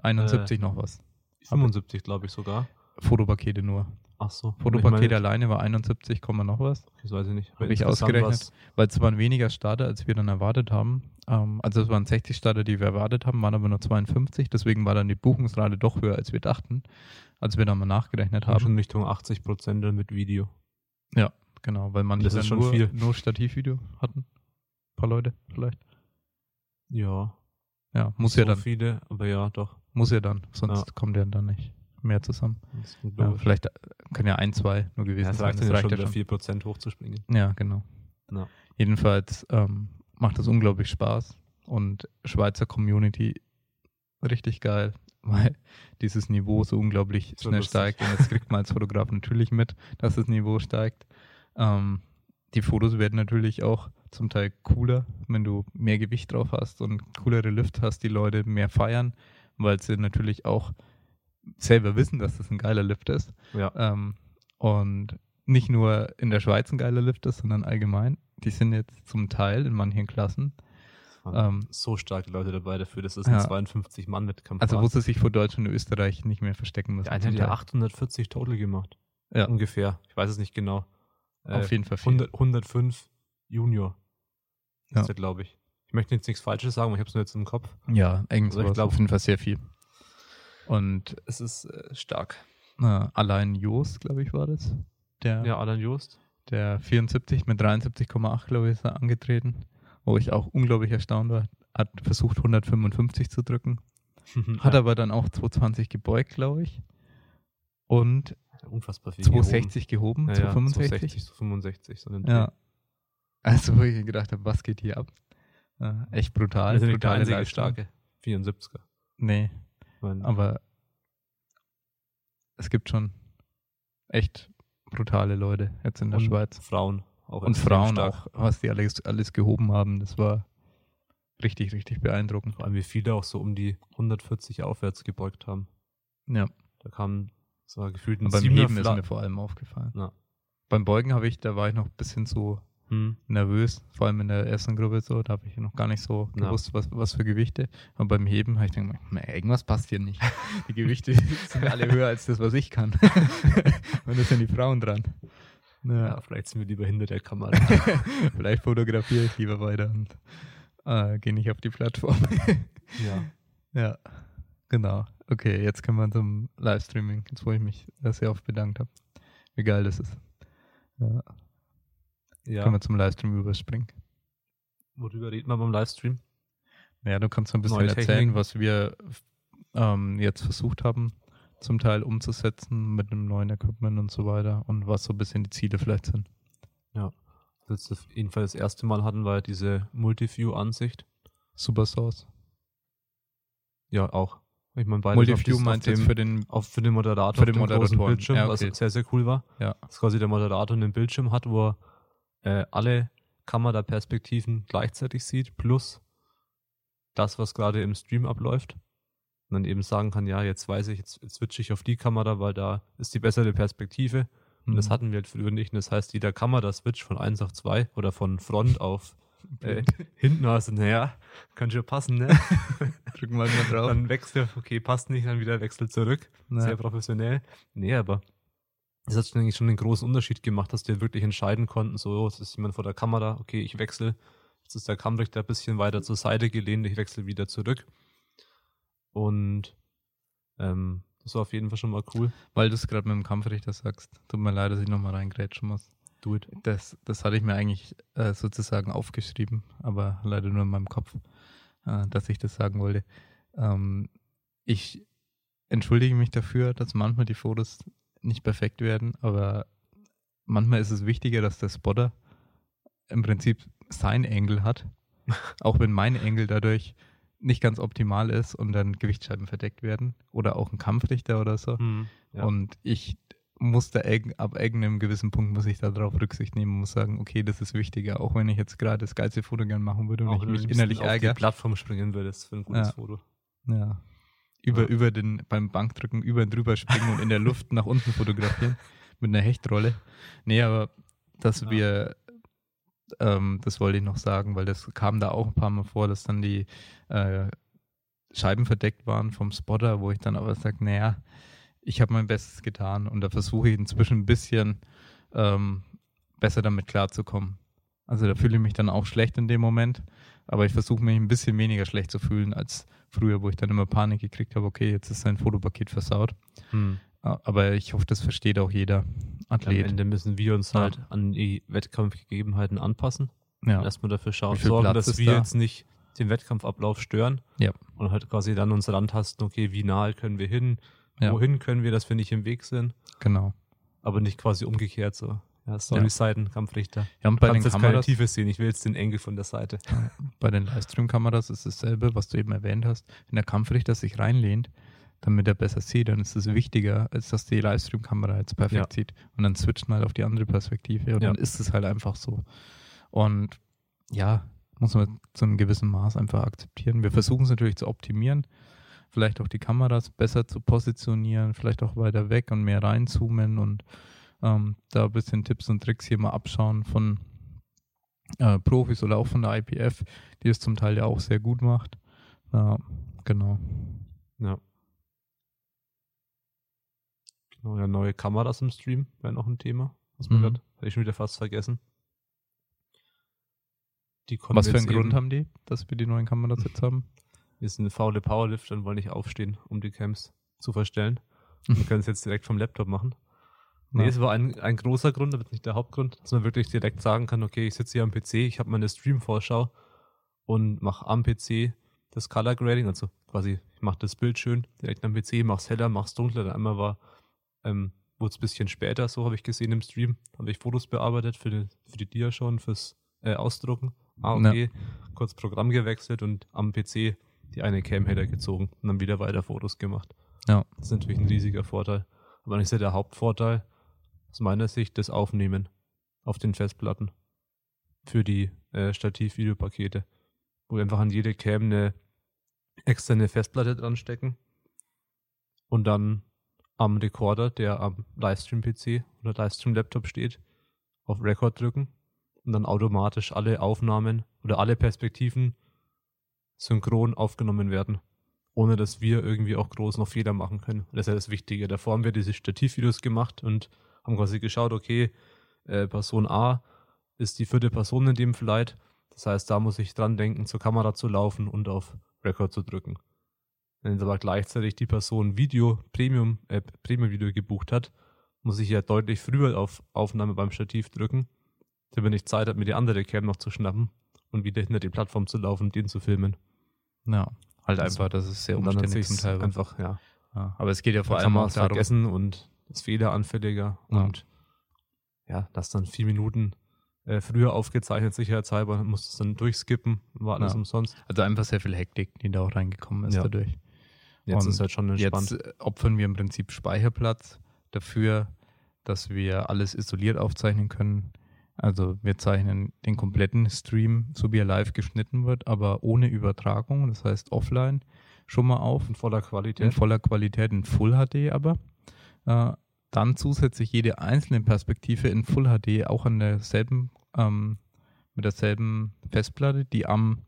71 äh, noch was. 75, glaube ich sogar. Fotopakete nur. Ach so. Fotopaket alleine war 71, noch was. Das weiß ich nicht. Habe ich ausgerechnet, weil es waren weniger Starter, als wir dann erwartet haben. Ähm, also es waren 60 Starter, die wir erwartet haben, waren aber nur 52. Deswegen war dann die Buchungsrate doch höher, als wir dachten, als wir dann mal nachgerechnet haben. Schon Richtung 80 Prozent mit Video. Ja, genau, weil manche das ist schon nur, viel. nur Stativvideo hatten. Ein paar Leute vielleicht. Ja. Ja, muss so ja dann. viele, aber ja, doch. Muss ja dann, sonst ja. kommt der dann nicht mehr zusammen. Ja, vielleicht können ja ein, zwei nur gewesen ja, sein. Das reicht ja schon, 4% hochzuspringen. Ja, genau. Ja. Jedenfalls ähm, macht das unglaublich Spaß und Schweizer Community richtig geil, *laughs* weil dieses Niveau so unglaublich so schnell lustig. steigt und jetzt kriegt man als Fotograf *laughs* natürlich mit, dass das Niveau steigt. Ähm, die Fotos werden natürlich auch zum Teil cooler, wenn du mehr Gewicht drauf hast und coolere Lift hast, die Leute mehr feiern, weil sie natürlich auch selber wissen, dass das ein geiler Lift ist. Ja. Ähm, und nicht nur in der Schweiz ein geiler Lift ist, sondern allgemein. Die sind jetzt zum Teil in manchen Klassen. Ähm, so starke Leute dabei dafür, dass es ja. ein 52-Mann-Wettkampf Also wo sie sich vor Deutschland und Österreich nicht mehr verstecken müssen. Der eine hat ja 840 Total gemacht. Ja. Ungefähr. Ich weiß es nicht genau. Auf äh, jeden Fall viel. 100, 105 Junior. Ja. Ist der, glaube ich. Ich möchte jetzt nichts Falsches sagen, aber ich habe es nur jetzt im Kopf. Ja, irgendwas. Also ich glaube auf jeden Fall sehr viel. Und es ist äh, stark. Äh, allein Joost, glaube ich, war das. Der, ja, Alain Joost. Der 74 mit 73,8, glaube ich, ist er angetreten. Wo ich auch unglaublich erstaunt war. Hat versucht 155 zu drücken. *laughs* hat ja. aber dann auch 220 gebeugt, glaube ich. Und unfassbar viel 260 gehoben, gehoben ja, 265. 265, so ja. Also wo ich gedacht habe, was geht hier ab? Äh, echt brutal. Das ist einzige starke 74er. Nee. Meine. Aber es gibt schon echt brutale Leute jetzt in der und Schweiz. Frauen auch. Und Frauen auch, was die alles, alles gehoben haben, das war richtig, richtig beeindruckend. Vor allem, wie viele auch so um die 140 aufwärts gebeugt haben. Ja. Da kam so gefühlt ein Aber beim Heben ist mir vor allem aufgefallen. Ja. Beim Beugen habe ich, da war ich noch ein bisschen so hm. nervös, vor allem in der ersten Gruppe so, da habe ich noch gar nicht so ja. gewusst, was, was für Gewichte. Aber beim Heben habe ich gedacht, irgendwas passt hier nicht. *laughs* Die Gewichte sind alle höher als das, was ich kann. *laughs* Und da sind die Frauen dran. Ja. ja, vielleicht sind wir lieber hinter der Kamera. *laughs* vielleicht fotografiere ich lieber weiter und äh, gehe nicht auf die Plattform. ja. Ja, genau. Okay, jetzt können wir zum Livestreaming, jetzt wo ich mich sehr oft bedankt habe. Wie geil das ist. Ja. Ja. Können wir zum Livestream überspringen. Worüber reden wir beim Livestream? Naja, du kannst ein bisschen Neue erzählen, Technik. was wir ähm, jetzt versucht haben, zum Teil umzusetzen mit einem neuen Equipment und so weiter und was so ein bisschen die Ziele vielleicht sind. Ja, das ist jedenfalls das erste Mal hatten wir diese Multiview-Ansicht. Super Source. Ja, auch. Ich meine, Multiview meinst du für den, auf, für den Moderator für den Moderatoren. Bildschirm, ja, okay. was sehr, sehr cool war. Ja. Dass quasi der Moderator einen Bildschirm hat, wo er äh, alle Kameraperspektiven gleichzeitig sieht, plus das, was gerade im Stream abläuft. Und dann eben sagen kann, ja, jetzt weiß ich, jetzt, jetzt switche ich auf die Kamera, weil da ist die bessere Perspektive. Und mhm. das hatten wir halt früher nicht. Und das heißt, jeder Kamera-Switch von 1 auf 2 oder von Front auf *laughs* äh, hinten hast du, naja, kann schon passen, ne? *laughs* Drücken wir mal drauf. Dann wechselt, okay, passt nicht, dann wieder wechselt zurück. Ja. Sehr professionell. Nee, aber das hat eigentlich schon einen großen Unterschied gemacht, dass wir wirklich entscheiden konnten, so, jetzt ist jemand vor der Kamera, okay, ich wechsle, jetzt ist der Kammrichter ein bisschen weiter zur Seite gelehnt, ich wechsle wieder zurück. Und ähm, das war auf jeden Fall schon mal cool. Weil du es gerade mit dem Kampfrichter sagst, tut mir leid, dass ich nochmal reingrätschen muss. Do it. Das, das hatte ich mir eigentlich äh, sozusagen aufgeschrieben, aber leider nur in meinem Kopf, äh, dass ich das sagen wollte. Ähm, ich entschuldige mich dafür, dass manchmal die Fotos nicht perfekt werden, aber manchmal ist es wichtiger, dass der Spotter im Prinzip sein Engel hat, *laughs* auch wenn mein Engel dadurch nicht ganz optimal ist und dann Gewichtsscheiben verdeckt werden oder auch ein Kampfrichter oder so. Hm, ja. Und ich muss da ab irgendeinem gewissen Punkt muss ich darauf Rücksicht nehmen und muss sagen, okay, das ist wichtiger, auch wenn ich jetzt gerade das geilste Foto gerne machen würde und auch ich mich innerlich ärgere. Auf die Plattform springen würdest für ein gutes ja. Foto. Ja über, ja. über den, beim Bankdrücken über und drüber springen und in der Luft nach unten fotografieren *laughs* mit einer Hechtrolle. Nee, aber dass ja. wir, ähm, das wollte ich noch sagen, weil das kam da auch ein paar Mal vor, dass dann die äh, Scheiben verdeckt waren vom Spotter, wo ich dann aber sage, naja, ich habe mein Bestes getan und da versuche ich inzwischen ein bisschen ähm, besser damit klarzukommen. Also da fühle ich mich dann auch schlecht in dem Moment, aber ich versuche mich ein bisschen weniger schlecht zu fühlen als früher, wo ich dann immer Panik gekriegt habe, okay, jetzt ist sein Fotopaket versaut. Hm. Aber ich hoffe, das versteht auch jeder Athlet. Am Ende müssen wir uns halt ja. an die Wettkampfgegebenheiten anpassen. Ja. Erstmal dafür schauen, sorgen, dass wir da? jetzt nicht den Wettkampfablauf stören. Ja. Und halt quasi dann uns rantasten, okay, wie nahe können wir hin, ja. wohin können wir, dass wir nicht im Weg sind. Genau. Aber nicht quasi umgekehrt so. Ja, Story-Seiten, Kampfrichter. Ja, und bei du den jetzt Kameras, keine Tiefe sehen, ich will jetzt den Engel von der Seite. Bei den Livestream-Kameras ist dasselbe, was du eben erwähnt hast. Wenn der Kampfrichter sich reinlehnt, damit er besser sieht, dann ist es wichtiger, als dass die Livestream-Kamera jetzt perfekt ja. sieht. Und dann switcht man halt auf die andere Perspektive und ja. dann ist es halt einfach so. Und ja, muss man zu einem gewissen Maß einfach akzeptieren. Wir versuchen es natürlich zu optimieren. vielleicht auch die Kameras besser zu positionieren, vielleicht auch weiter weg und mehr reinzoomen und ähm, da ein bisschen Tipps und Tricks hier mal abschauen von äh, Profis oder auch von der IPF, die es zum Teil ja auch sehr gut macht. Ja, genau. Ja. Genau, ja, neue Kameras im Stream wäre noch ein Thema. Was man mhm. Grad, hätte ich schon wieder fast vergessen. Was für einen Grund haben die, dass wir die neuen Kameras jetzt haben? Wir sind eine faule Powerlifter und wollen nicht aufstehen, um die Cams zu verstellen. Wir *laughs* können es jetzt direkt vom Laptop machen. Nee, es war ein, ein großer Grund, aber nicht der Hauptgrund, dass man wirklich direkt sagen kann, okay, ich sitze hier am PC, ich habe meine Stream-Vorschau und mache am PC das Color Grading, also quasi, ich mache das Bild schön direkt am PC, mache es heller, mache es dunkler. Dann einmal war, ähm, wurde es ein bisschen später, so habe ich gesehen im Stream, habe ich Fotos bearbeitet für die, für die Dia schon, fürs äh, Ausdrucken. Ah, okay, ja. kurz Programm gewechselt und am PC die eine Cam-Header gezogen und dann wieder weiter Fotos gemacht. Ja. Das ist natürlich ein riesiger Vorteil. Aber nicht sehr der Hauptvorteil, aus meiner Sicht das Aufnehmen auf den Festplatten für die äh, Stativ-Videopakete, wo wir einfach an jede Cam eine externe Festplatte dran stecken und dann am Recorder, der am Livestream-PC oder Livestream-Laptop steht, auf Record drücken und dann automatisch alle Aufnahmen oder alle Perspektiven synchron aufgenommen werden, ohne dass wir irgendwie auch groß noch Fehler machen können. Das ist ja das Wichtige. Davor haben wir diese Stativvideos gemacht und haben quasi geschaut, okay, äh, Person A ist die vierte Person in dem Flight. Das heißt, da muss ich dran denken, zur Kamera zu laufen und auf Record zu drücken. Wenn jetzt aber gleichzeitig die Person Video, Premium, äh, Premium-Video gebucht hat, muss ich ja deutlich früher auf Aufnahme beim Stativ drücken, damit ich Zeit habe, mir die andere Cam noch zu schnappen und wieder hinter die Plattform zu laufen und den zu filmen. Ja, halt einfach, das ist sehr umständlich zum Teil. Einfach, ja. ja. Aber es geht ja vor allem auch darum, vergessen und ist fehleranfälliger ja. und ja, das dann vier Minuten äh, früher aufgezeichnet, sicherheitshalber, muss es dann durchskippen, war alles ja. umsonst. Also einfach sehr viel Hektik, die da auch reingekommen ist ja. dadurch. Jetzt und ist halt schon entspannt. Jetzt opfern wir im Prinzip Speicherplatz dafür, dass wir alles isoliert aufzeichnen können. Also wir zeichnen den kompletten Stream, so wie er live geschnitten wird, aber ohne Übertragung, das heißt offline, schon mal auf. In voller Qualität. In voller Qualität, in Full HD aber. Äh, dann zusätzlich jede einzelne Perspektive in Full HD auch an derselben, ähm, mit derselben Festplatte, die am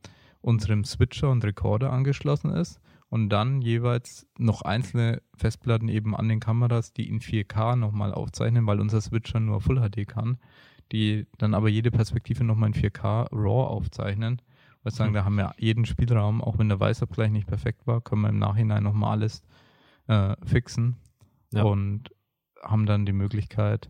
unserem Switcher und Recorder angeschlossen ist und dann jeweils noch einzelne Festplatten eben an den Kameras, die in 4K nochmal aufzeichnen, weil unser Switcher nur Full HD kann, die dann aber jede Perspektive nochmal in 4K RAW aufzeichnen. Ich würde sagen, mhm. da haben wir jeden Spielraum, auch wenn der Weißabgleich nicht perfekt war, können wir im Nachhinein nochmal alles äh, fixen ja. und haben dann die Möglichkeit,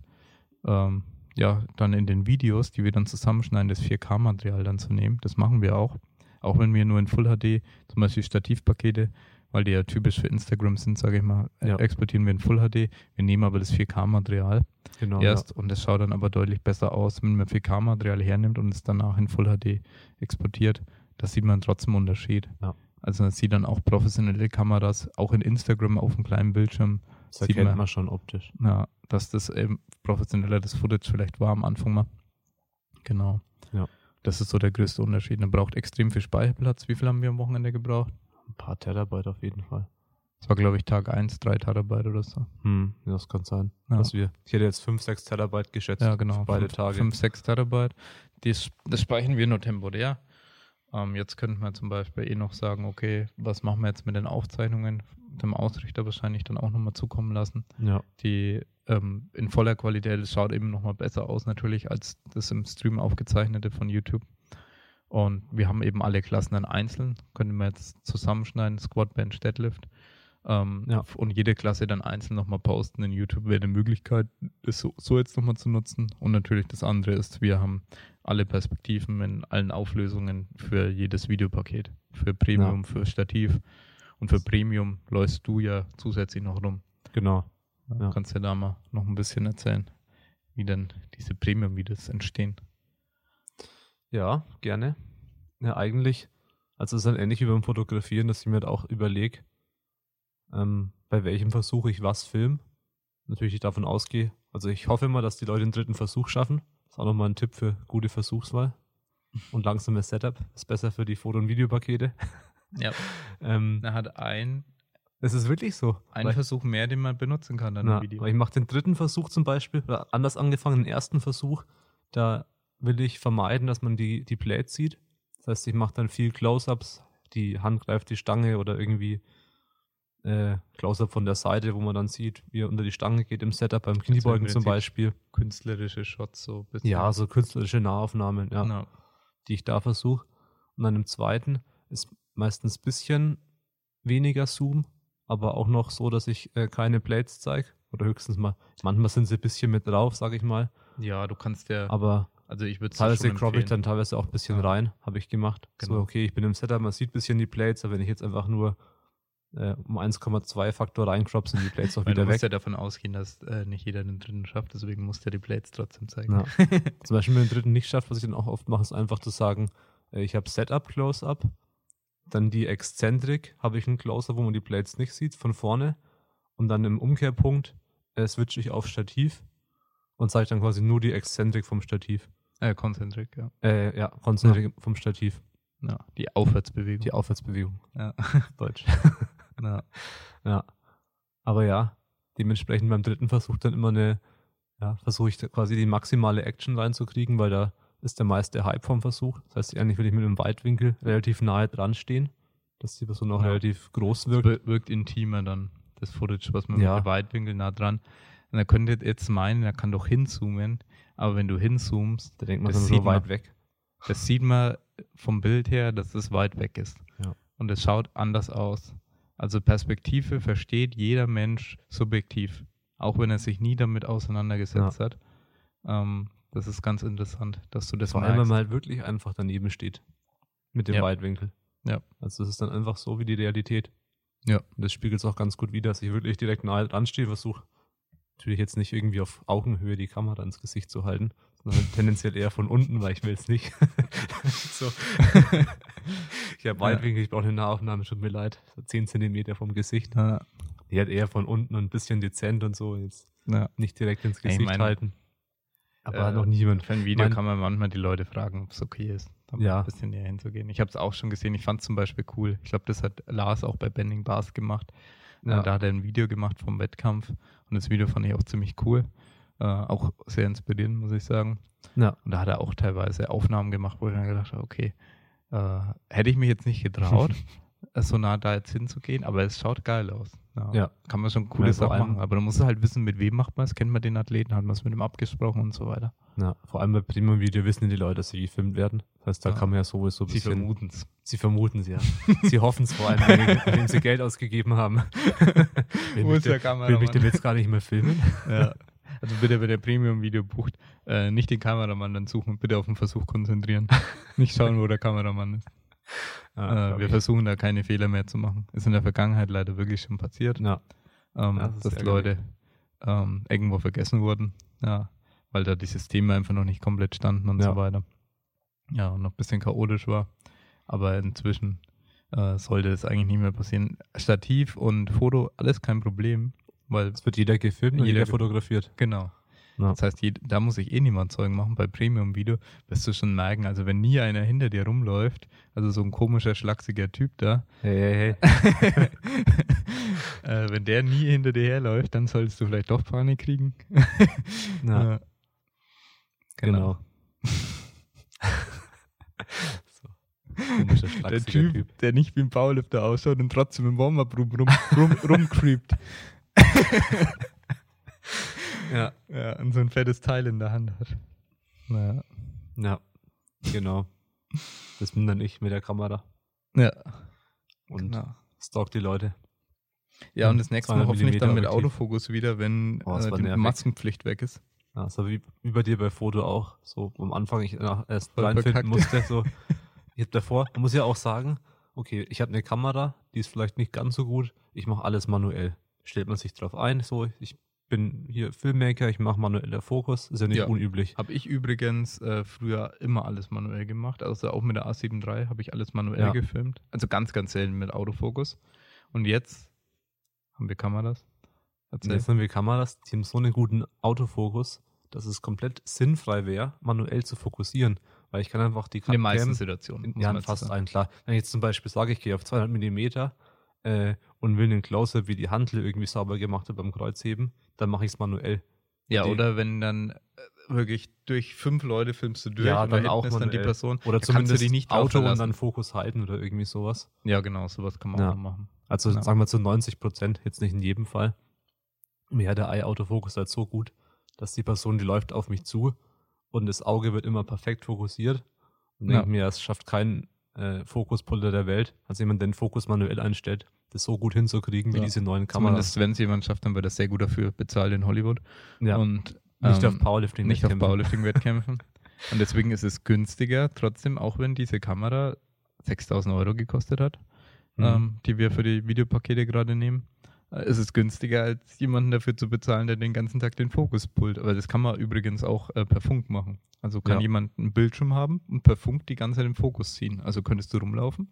ähm, ja, dann in den Videos, die wir dann zusammenschneiden, das 4K-Material dann zu nehmen. Das machen wir auch. Auch wenn wir nur in Full HD, zum Beispiel Stativpakete, weil die ja typisch für Instagram sind, sage ich mal, ja. exportieren wir in Full HD. Wir nehmen aber das 4K-Material genau, erst ja. und das schaut dann aber deutlich besser aus, wenn man 4K-Material hernimmt und es danach in Full HD exportiert. Da sieht man trotzdem Unterschied. Ja. Also man sieht dann auch professionelle Kameras, auch in Instagram auf einem kleinen Bildschirm das erkennt man, man, schon optisch. Ja, dass das eben professioneller das Footage vielleicht war am Anfang mal. Genau. Ja. Das ist so der größte Unterschied. Man braucht extrem viel Speicherplatz. Wie viel haben wir am Wochenende gebraucht? Ein paar Terabyte auf jeden Fall. Das war, glaube ich, Tag 1, 3 Terabyte oder so. Hm, das kann sein. Ja. Dass wir, ich hätte jetzt 5, 6 Terabyte geschätzt. Ja, genau. beide 5, Tage. 5, 6 Terabyte. Das, das speichern wir nur temporär. Ähm, jetzt könnten wir zum Beispiel eh noch sagen, okay, was machen wir jetzt mit den Aufzeichnungen dem Ausrichter wahrscheinlich dann auch nochmal zukommen lassen. Ja. Die ähm, in voller Qualität, es schaut eben nochmal besser aus natürlich als das im Stream aufgezeichnete von YouTube. Und wir haben eben alle Klassen dann einzeln, können wir jetzt zusammenschneiden, Squat, Bench, Deadlift. Ähm, ja. Und jede Klasse dann einzeln nochmal posten in YouTube wäre eine Möglichkeit, das so, so jetzt nochmal zu nutzen. Und natürlich das andere ist, wir haben alle Perspektiven in allen Auflösungen für jedes Videopaket. Für Premium, ja. für Stativ, und für Premium läufst du ja zusätzlich noch rum. Genau. Ja. Kannst ja da mal noch ein bisschen erzählen, wie denn diese Premium-Videos entstehen. Ja, gerne. Ja, eigentlich, also es ist dann ähnlich wie beim Fotografieren, dass ich mir halt auch überlege, ähm, bei welchem Versuch ich was film. Natürlich ich davon ausgehe. Also ich hoffe immer, dass die Leute den dritten Versuch schaffen. Das ist auch nochmal ein Tipp für gute Versuchswahl. Und langsames Setup ist besser für die Foto- und Videopakete. *laughs* Ja. ähm, er hat ein, Es ist wirklich so. Ein Versuch mehr, den man benutzen kann dann na, im Video. Ich mache den dritten Versuch zum Beispiel, oder anders angefangen, den ersten Versuch, da will ich vermeiden, dass man die, die Plates sieht. Das heißt, ich mache dann viel Close-Ups, die Hand greift die Stange oder irgendwie äh, Close-Up von der Seite, wo man dann sieht, wie er unter die Stange geht im Setup beim Kniebeugen zum Beispiel. Künstlerische Shots so. Bisschen. Ja, so künstlerische Nahaufnahmen, ja, no. die ich da versuche. Und dann im zweiten ist meistens ein bisschen weniger Zoom, aber auch noch so, dass ich äh, keine Plates zeige. Oder höchstens mal, manchmal sind sie ein bisschen mit drauf, sag ich mal. Ja, du kannst ja. Aber also ich würde Teilweise crop ich dann teilweise auch ein bisschen ja. rein, habe ich gemacht. Genau. So, okay, ich bin im Setup, man sieht ein bisschen die Plates, aber wenn ich jetzt einfach nur äh, um 1,2 Faktor reincrop, sind die Plates auch wieder weg. Du musst ja davon ausgehen, dass äh, nicht jeder den dritten schafft, deswegen muss der die Plates trotzdem zeigen. Ja. *laughs* Zum Beispiel, wenn den dritten nicht schafft, was ich dann auch oft mache, ist einfach zu sagen, äh, ich habe Setup, Close-Up, dann die Exzentrik, habe ich einen Close-Up, wo man die Plates nicht sieht, von vorne und dann im Umkehrpunkt äh, switche ich auf Stativ und zeige dann quasi nur die Exzentrik vom Stativ. Äh, Konzentrik, ja. Äh, ja, Konzentrik ja. vom Stativ. Ja, die Aufwärtsbewegung. Die Aufwärtsbewegung. Ja. Deutsch. *laughs* ja. ja. Aber ja, dementsprechend beim dritten Versuch dann immer eine, ja, versuche ich quasi die maximale Action reinzukriegen, weil da ist der meiste Hype vom Versuch. Das heißt, eigentlich will ich mit einem Weitwinkel relativ nahe dran stehen, dass die Person auch ja. relativ groß wirkt. Das wirkt intimer dann, das Footage, was man ja. mit dem Weitwinkel nah dran. Und da könnte jetzt meinen, er kann doch hinzoomen, aber wenn du hinzoomst, da denkt man das so weit weg. Das sieht man vom Bild her, dass es weit weg ist. Ja. Und es schaut anders aus. Also Perspektive versteht jeder Mensch subjektiv, auch wenn er sich nie damit auseinandergesetzt ja. hat. Ähm, das ist ganz interessant, dass du das Vor allem, wenn man halt wirklich einfach daneben steht. Mit dem ja. Weitwinkel. Ja. Also das ist dann einfach so wie die Realität. Ja. Und das spiegelt es auch ganz gut wider, dass ich wirklich direkt nahe dran stehe, versuche natürlich jetzt nicht irgendwie auf Augenhöhe die Kamera ins Gesicht zu halten, sondern tendenziell eher von unten, weil ich will es nicht. *laughs* so. *laughs* ich habe Weitwinkel, ich brauche eine Nahaufnahme, tut mir leid. So 10 Zentimeter vom Gesicht. Ja. Die hat eher von unten und ein bisschen dezent und so. Jetzt ja. nicht direkt ins Gesicht Ey, mein, halten. Aber äh, noch niemand. Für ein Video mein, kann man manchmal die Leute fragen, ob es okay ist, da ja. ein bisschen näher hinzugehen. Ich habe es auch schon gesehen. Ich fand es zum Beispiel cool. Ich glaube, das hat Lars auch bei Bending Bars gemacht. Ja. Da hat er ein Video gemacht vom Wettkampf und das Video fand ich auch ziemlich cool. Äh, auch sehr inspirierend, muss ich sagen. Ja. Und da hat er auch teilweise Aufnahmen gemacht, wo ich dann gedacht habe, okay, äh, hätte ich mich jetzt nicht getraut, *laughs* so nah da jetzt hinzugehen, aber es schaut geil aus. Ja, ja. Kann man schon coole ja, Sachen machen, aber dann muss man halt wissen, mit wem macht man es, kennt man den Athleten, hat man es mit ihm abgesprochen und so weiter. Ja, vor allem bei Premium Video wissen die Leute, dass sie gefilmt werden. Das heißt, da ja. kann man ja sowieso ein Sie vermuten es. Sie vermuten es, ja. *laughs* sie hoffen es vor allem, indem sie Geld ausgegeben haben. *laughs* will, mich der, will mich denn jetzt gar nicht mehr filmen? Ja. Also bitte, wenn ihr Premium-Video bucht, äh, nicht den Kameramann dann suchen, bitte auf den Versuch konzentrieren. *laughs* nicht schauen, wo der Kameramann ist. Ja, äh, wir versuchen da keine Fehler mehr zu machen. Ist in der Vergangenheit leider wirklich schon passiert, ja. ähm, ja, das dass Leute ähm, irgendwo vergessen wurden, ja, weil da die Systeme einfach noch nicht komplett standen und so weiter. Ja, und noch ein bisschen chaotisch war. Aber inzwischen äh, sollte es eigentlich nicht mehr passieren. Stativ und Foto, alles kein Problem. Weil es wird jeder gefilmt und jeder, jeder fotografiert. Genau. Ja. Das heißt, da muss ich eh niemand Zeugen machen. Bei Premium-Video wirst du schon merken, also wenn nie einer hinter dir rumläuft, also so ein komischer, schlachsiger Typ da, hey, hey, hey. *laughs* äh, wenn der nie hinter dir herläuft, dann solltest du vielleicht doch Panik kriegen. *laughs* ja. Genau. genau. *laughs* Komischer, der typ, typ, der nicht wie ein Powerlifter ausschaut und trotzdem im Warm-Up rum, rum, rum, rumcreept. Ja. ja. Und so ein fettes Teil in der Hand hat. Naja. Ja, genau. Das bin dann ich mit der Kamera. Ja. Und genau. stalk die Leute. Ja, und das nächste Mal hoffentlich dann mit Autofokus wieder, wenn oh, äh, die Maskenpflicht weg ist. Ja, so wie, wie bei dir bei Foto auch. So am Anfang ich erst reinfinden musste. So. *laughs* Ich habe davor, man muss ja auch sagen, okay, ich habe eine Kamera, die ist vielleicht nicht ganz so gut. Ich mache alles manuell. Stellt man sich drauf ein, so, ich bin hier Filmmaker, ich mache manueller Fokus, ist ja nicht ja. unüblich. Habe ich übrigens äh, früher immer alles manuell gemacht, also auch mit der A7 III habe ich alles manuell ja. gefilmt. Also ganz, ganz selten mit Autofokus. Und jetzt haben wir Kameras. Erzähl. Jetzt haben wir Kameras, die haben so einen guten Autofokus, dass es komplett sinnfrei wäre, manuell zu fokussieren. Weil ich kann einfach die Kamera. In den meisten Situationen. Ja, fast allen, klar. Wenn ich jetzt zum Beispiel sage, ich gehe auf 200 Millimeter, äh, und will einen Close-Up, wie die Handel irgendwie sauber gemacht hat beim Kreuzheben, dann mache ich es manuell. Ja, die, oder wenn dann äh, wirklich durch fünf Leute filmst du durch ja, dann auch ist dann die Person. Oder da zumindest du die nicht Auto und dann Fokus halten oder irgendwie sowas. Ja, genau, sowas kann man ja. auch machen. Also ja. sagen wir zu 90 Prozent, jetzt nicht in jedem Fall. Mir hat der Eye-Autofokus halt so gut, dass die Person, die läuft auf mich zu und das Auge wird immer perfekt fokussiert. Und ja. mir, es schafft keinen äh, Fokuspulter der Welt, als jemand den Fokus manuell einstellt, das so gut hinzukriegen wie diese neuen Kameras. Zumindest wenn es jemand schafft, dann wird er sehr gut dafür bezahlt in Hollywood. Ja. Und nicht ähm, auf Powerlifting Nicht auf Powerlifting-Wettkämpfen. Und deswegen ist es günstiger, trotzdem, auch wenn diese Kamera 6000 Euro gekostet hat, mhm. ähm, die wir für die Videopakete gerade nehmen, ist es günstiger, als jemanden dafür zu bezahlen, der den ganzen Tag den Fokus pullt. Aber das kann man übrigens auch äh, per Funk machen. Also kann ja. jemand einen Bildschirm haben und per Funk die ganze Zeit den Fokus ziehen. Also könntest du rumlaufen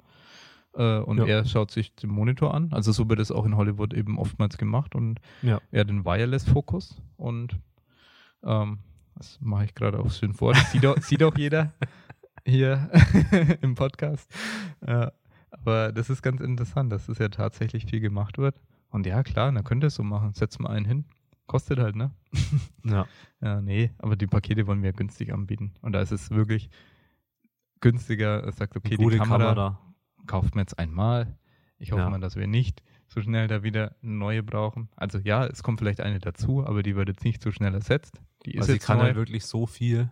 äh, und ja. er schaut sich den Monitor an. Also so wird es auch in Hollywood eben oftmals gemacht und ja. er den Wireless-Fokus und ähm, das mache ich gerade auch schön vor. Das sieht auch, *laughs* sieht auch jeder hier *laughs* im Podcast. Ja, aber das ist ganz interessant, dass es das ja tatsächlich viel gemacht wird. Und ja, klar, dann könnt ihr es so machen. Setzt mal einen hin. Kostet halt, ne? *laughs* Ja. ja, nee, aber die Pakete wollen wir günstig anbieten. Und da ist es wirklich günstiger. Es sagt, okay, die Kamera, Kamera, kauft man jetzt einmal. Ich hoffe ja. mal, dass wir nicht so schnell da wieder eine neue brauchen. Also ja, es kommt vielleicht eine dazu, aber die wird jetzt nicht so schnell ersetzt. Die ist also jetzt kann neu. halt wirklich so viel.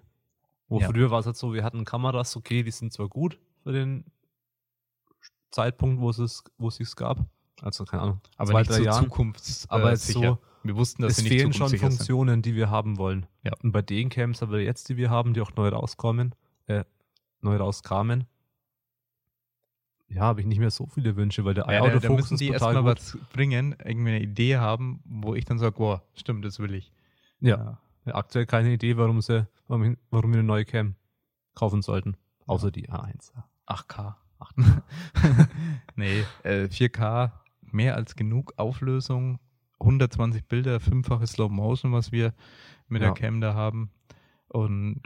Wo ja. früher war es halt so, wir hatten Kameras, okay, die sind zwar gut für den Zeitpunkt, wo es es, wo es sich gab. Also keine Ahnung. Aber zwei, nicht drei so. Zukunfts, aber äh, so, wir wussten, dass es nicht fehlen schon Funktionen, sind. die wir haben wollen. Ja. Und bei den Cams, aber jetzt, die wir haben, die auch neu rauskommen, äh, neu rauskamen, ja, habe ich nicht mehr so viele Wünsche, weil der ja, Autofokus da müssen die erstmal was bringen, irgendwie eine Idee haben, wo ich dann sage, boah, stimmt, das will ich. Ja. ja. Aktuell keine Idee, warum sie, warum, warum wir eine neue Cam kaufen sollten. Außer ja. die A1. 8K. 8K. nee, äh, 4K, mehr als genug Auflösung, 120 Bilder, fünffache Slow Motion, was wir mit ja. der Cam da haben. Und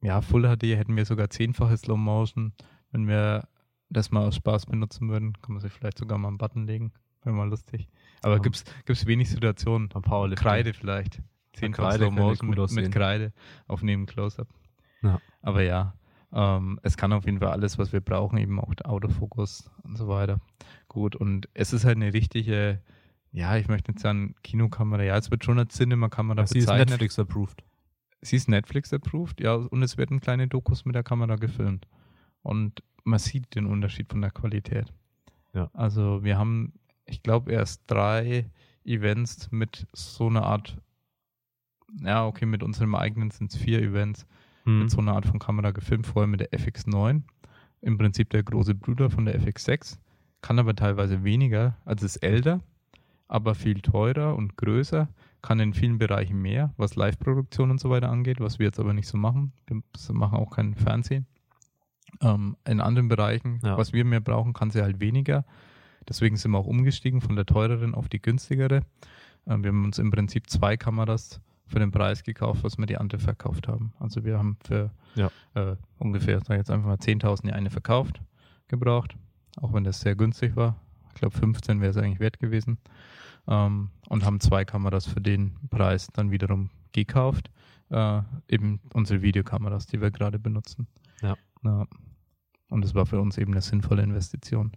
ja, Full HD hätten wir sogar zehnfache Slow Motion. Wenn wir das mal aus Spaß benutzen würden, kann man sich vielleicht sogar mal einen Button legen. Wäre mal lustig. Aber ja. gibt es wenig Situationen. Kreide vielleicht. Zehn Kreide mit, mit Kreide auf neben Close-Up. Ja. Aber ja, ähm, es kann auf jeden Fall alles, was wir brauchen, eben auch der Autofokus und so weiter. Gut, und es ist halt eine richtige, ja, ich möchte nicht sagen Kinokamera, ja, es wird schon als Cinema-Kamera bezeichnet. Sie ist Netflix-approved. Sie ist Netflix-approved, ja, und es werden kleine Dokus mit der Kamera gefilmt. Und man sieht den Unterschied von der Qualität. Ja. Also wir haben, ich glaube, erst drei Events mit so einer Art, ja, okay, mit unserem eigenen sind es vier Events hm. mit so einer Art von Kamera gefilmt, vorher mit der FX9. Im Prinzip der große Bruder von der FX6, kann aber teilweise weniger, also ist älter, aber viel teurer und größer, kann in vielen Bereichen mehr, was Live-Produktion und so weiter angeht, was wir jetzt aber nicht so machen. Wir machen auch kein Fernsehen. Ähm, in anderen Bereichen, ja. was wir mehr brauchen, kann sie halt weniger. Deswegen sind wir auch umgestiegen von der teureren auf die günstigere. Ähm, wir haben uns im Prinzip zwei Kameras für den Preis gekauft, was wir die andere verkauft haben. Also wir haben für ja. äh, ungefähr, sag ich jetzt einfach mal 10.000 die eine verkauft, gebraucht, auch wenn das sehr günstig war. Ich glaube 15 wäre es eigentlich wert gewesen. Ähm, und haben zwei Kameras für den Preis dann wiederum gekauft. Äh, eben unsere Videokameras, die wir gerade benutzen. Ja. ja. Und es war für uns eben eine sinnvolle Investition,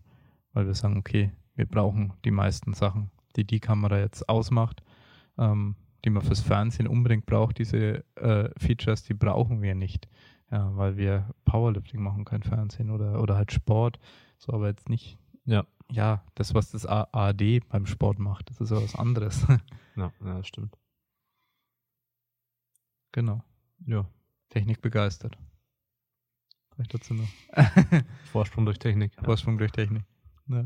weil wir sagen, okay, wir brauchen die meisten Sachen, die die Kamera jetzt ausmacht, ähm, die man fürs Fernsehen unbedingt braucht, diese äh, Features, die brauchen wir nicht, ja, weil wir Powerlifting machen, kein Fernsehen oder, oder halt Sport, so aber jetzt nicht, ja, ja, das, was das ARD beim Sport macht, das ist ja was anderes. *laughs* ja, ja, das stimmt. Genau. Ja. Technik begeistert. Vielleicht dazu noch. Vorsprung durch Technik. Vorsprung durch Technik. Ja.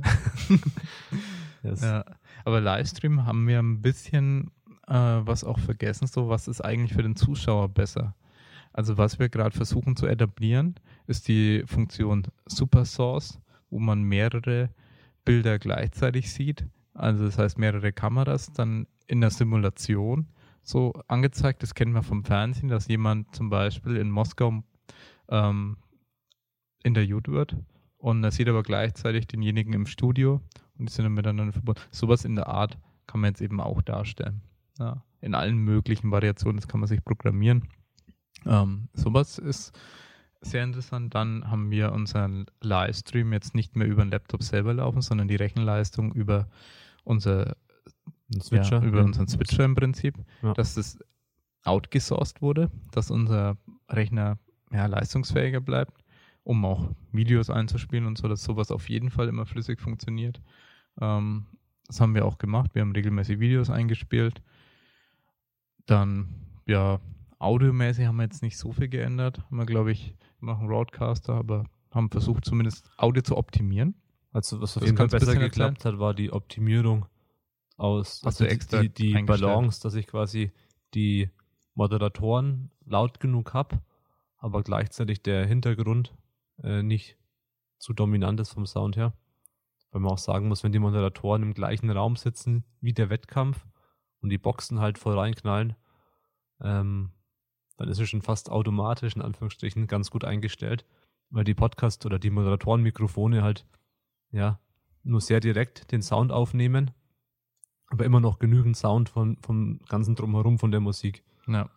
*laughs* yes. ja. Aber Livestream haben wir ein bisschen äh, was auch vergessen, so was ist eigentlich für den Zuschauer besser. Also was wir gerade versuchen zu etablieren, ist die Funktion Super Source, wo man mehrere Bilder gleichzeitig sieht. Also das heißt mehrere Kameras dann in der Simulation so angezeigt. Das kennen wir vom Fernsehen, dass jemand zum Beispiel in Moskau ähm, interviewt wird und er sieht aber gleichzeitig denjenigen im Studio und die sind dann miteinander verbunden. Sowas in der Art kann man jetzt eben auch darstellen. Ja, in allen möglichen Variationen, das kann man sich programmieren. Ähm, sowas ist sehr interessant. Dann haben wir unseren Livestream jetzt nicht mehr über den Laptop selber laufen, sondern die Rechenleistung über unser Switcher, ja, über unseren Switcher im Prinzip, ja. dass das outgesourced wurde, dass unser Rechner ja, leistungsfähiger bleibt, um auch Videos einzuspielen und so, dass sowas auf jeden Fall immer flüssig funktioniert. Ähm, das haben wir auch gemacht. Wir haben regelmäßig Videos eingespielt. Dann, ja, audiomäßig haben wir jetzt nicht so viel geändert. Haben wir, glaube ich, noch einen Roadcaster, aber haben versucht, zumindest Audio zu optimieren. Also, was auf jeden Fall besser geklappt hat, war die Optimierung aus, also, also extra die, die Balance, dass ich quasi die Moderatoren laut genug habe, aber gleichzeitig der Hintergrund äh, nicht zu dominant ist vom Sound her. Weil man auch sagen muss, wenn die Moderatoren im gleichen Raum sitzen wie der Wettkampf und die Boxen halt voll reinknallen, ähm, dann ist es schon fast automatisch in Anführungsstrichen ganz gut eingestellt, weil die Podcast- oder die Moderatorenmikrofone halt ja nur sehr direkt den Sound aufnehmen, aber immer noch genügend Sound von, vom ganzen Drumherum von der Musik. Ja.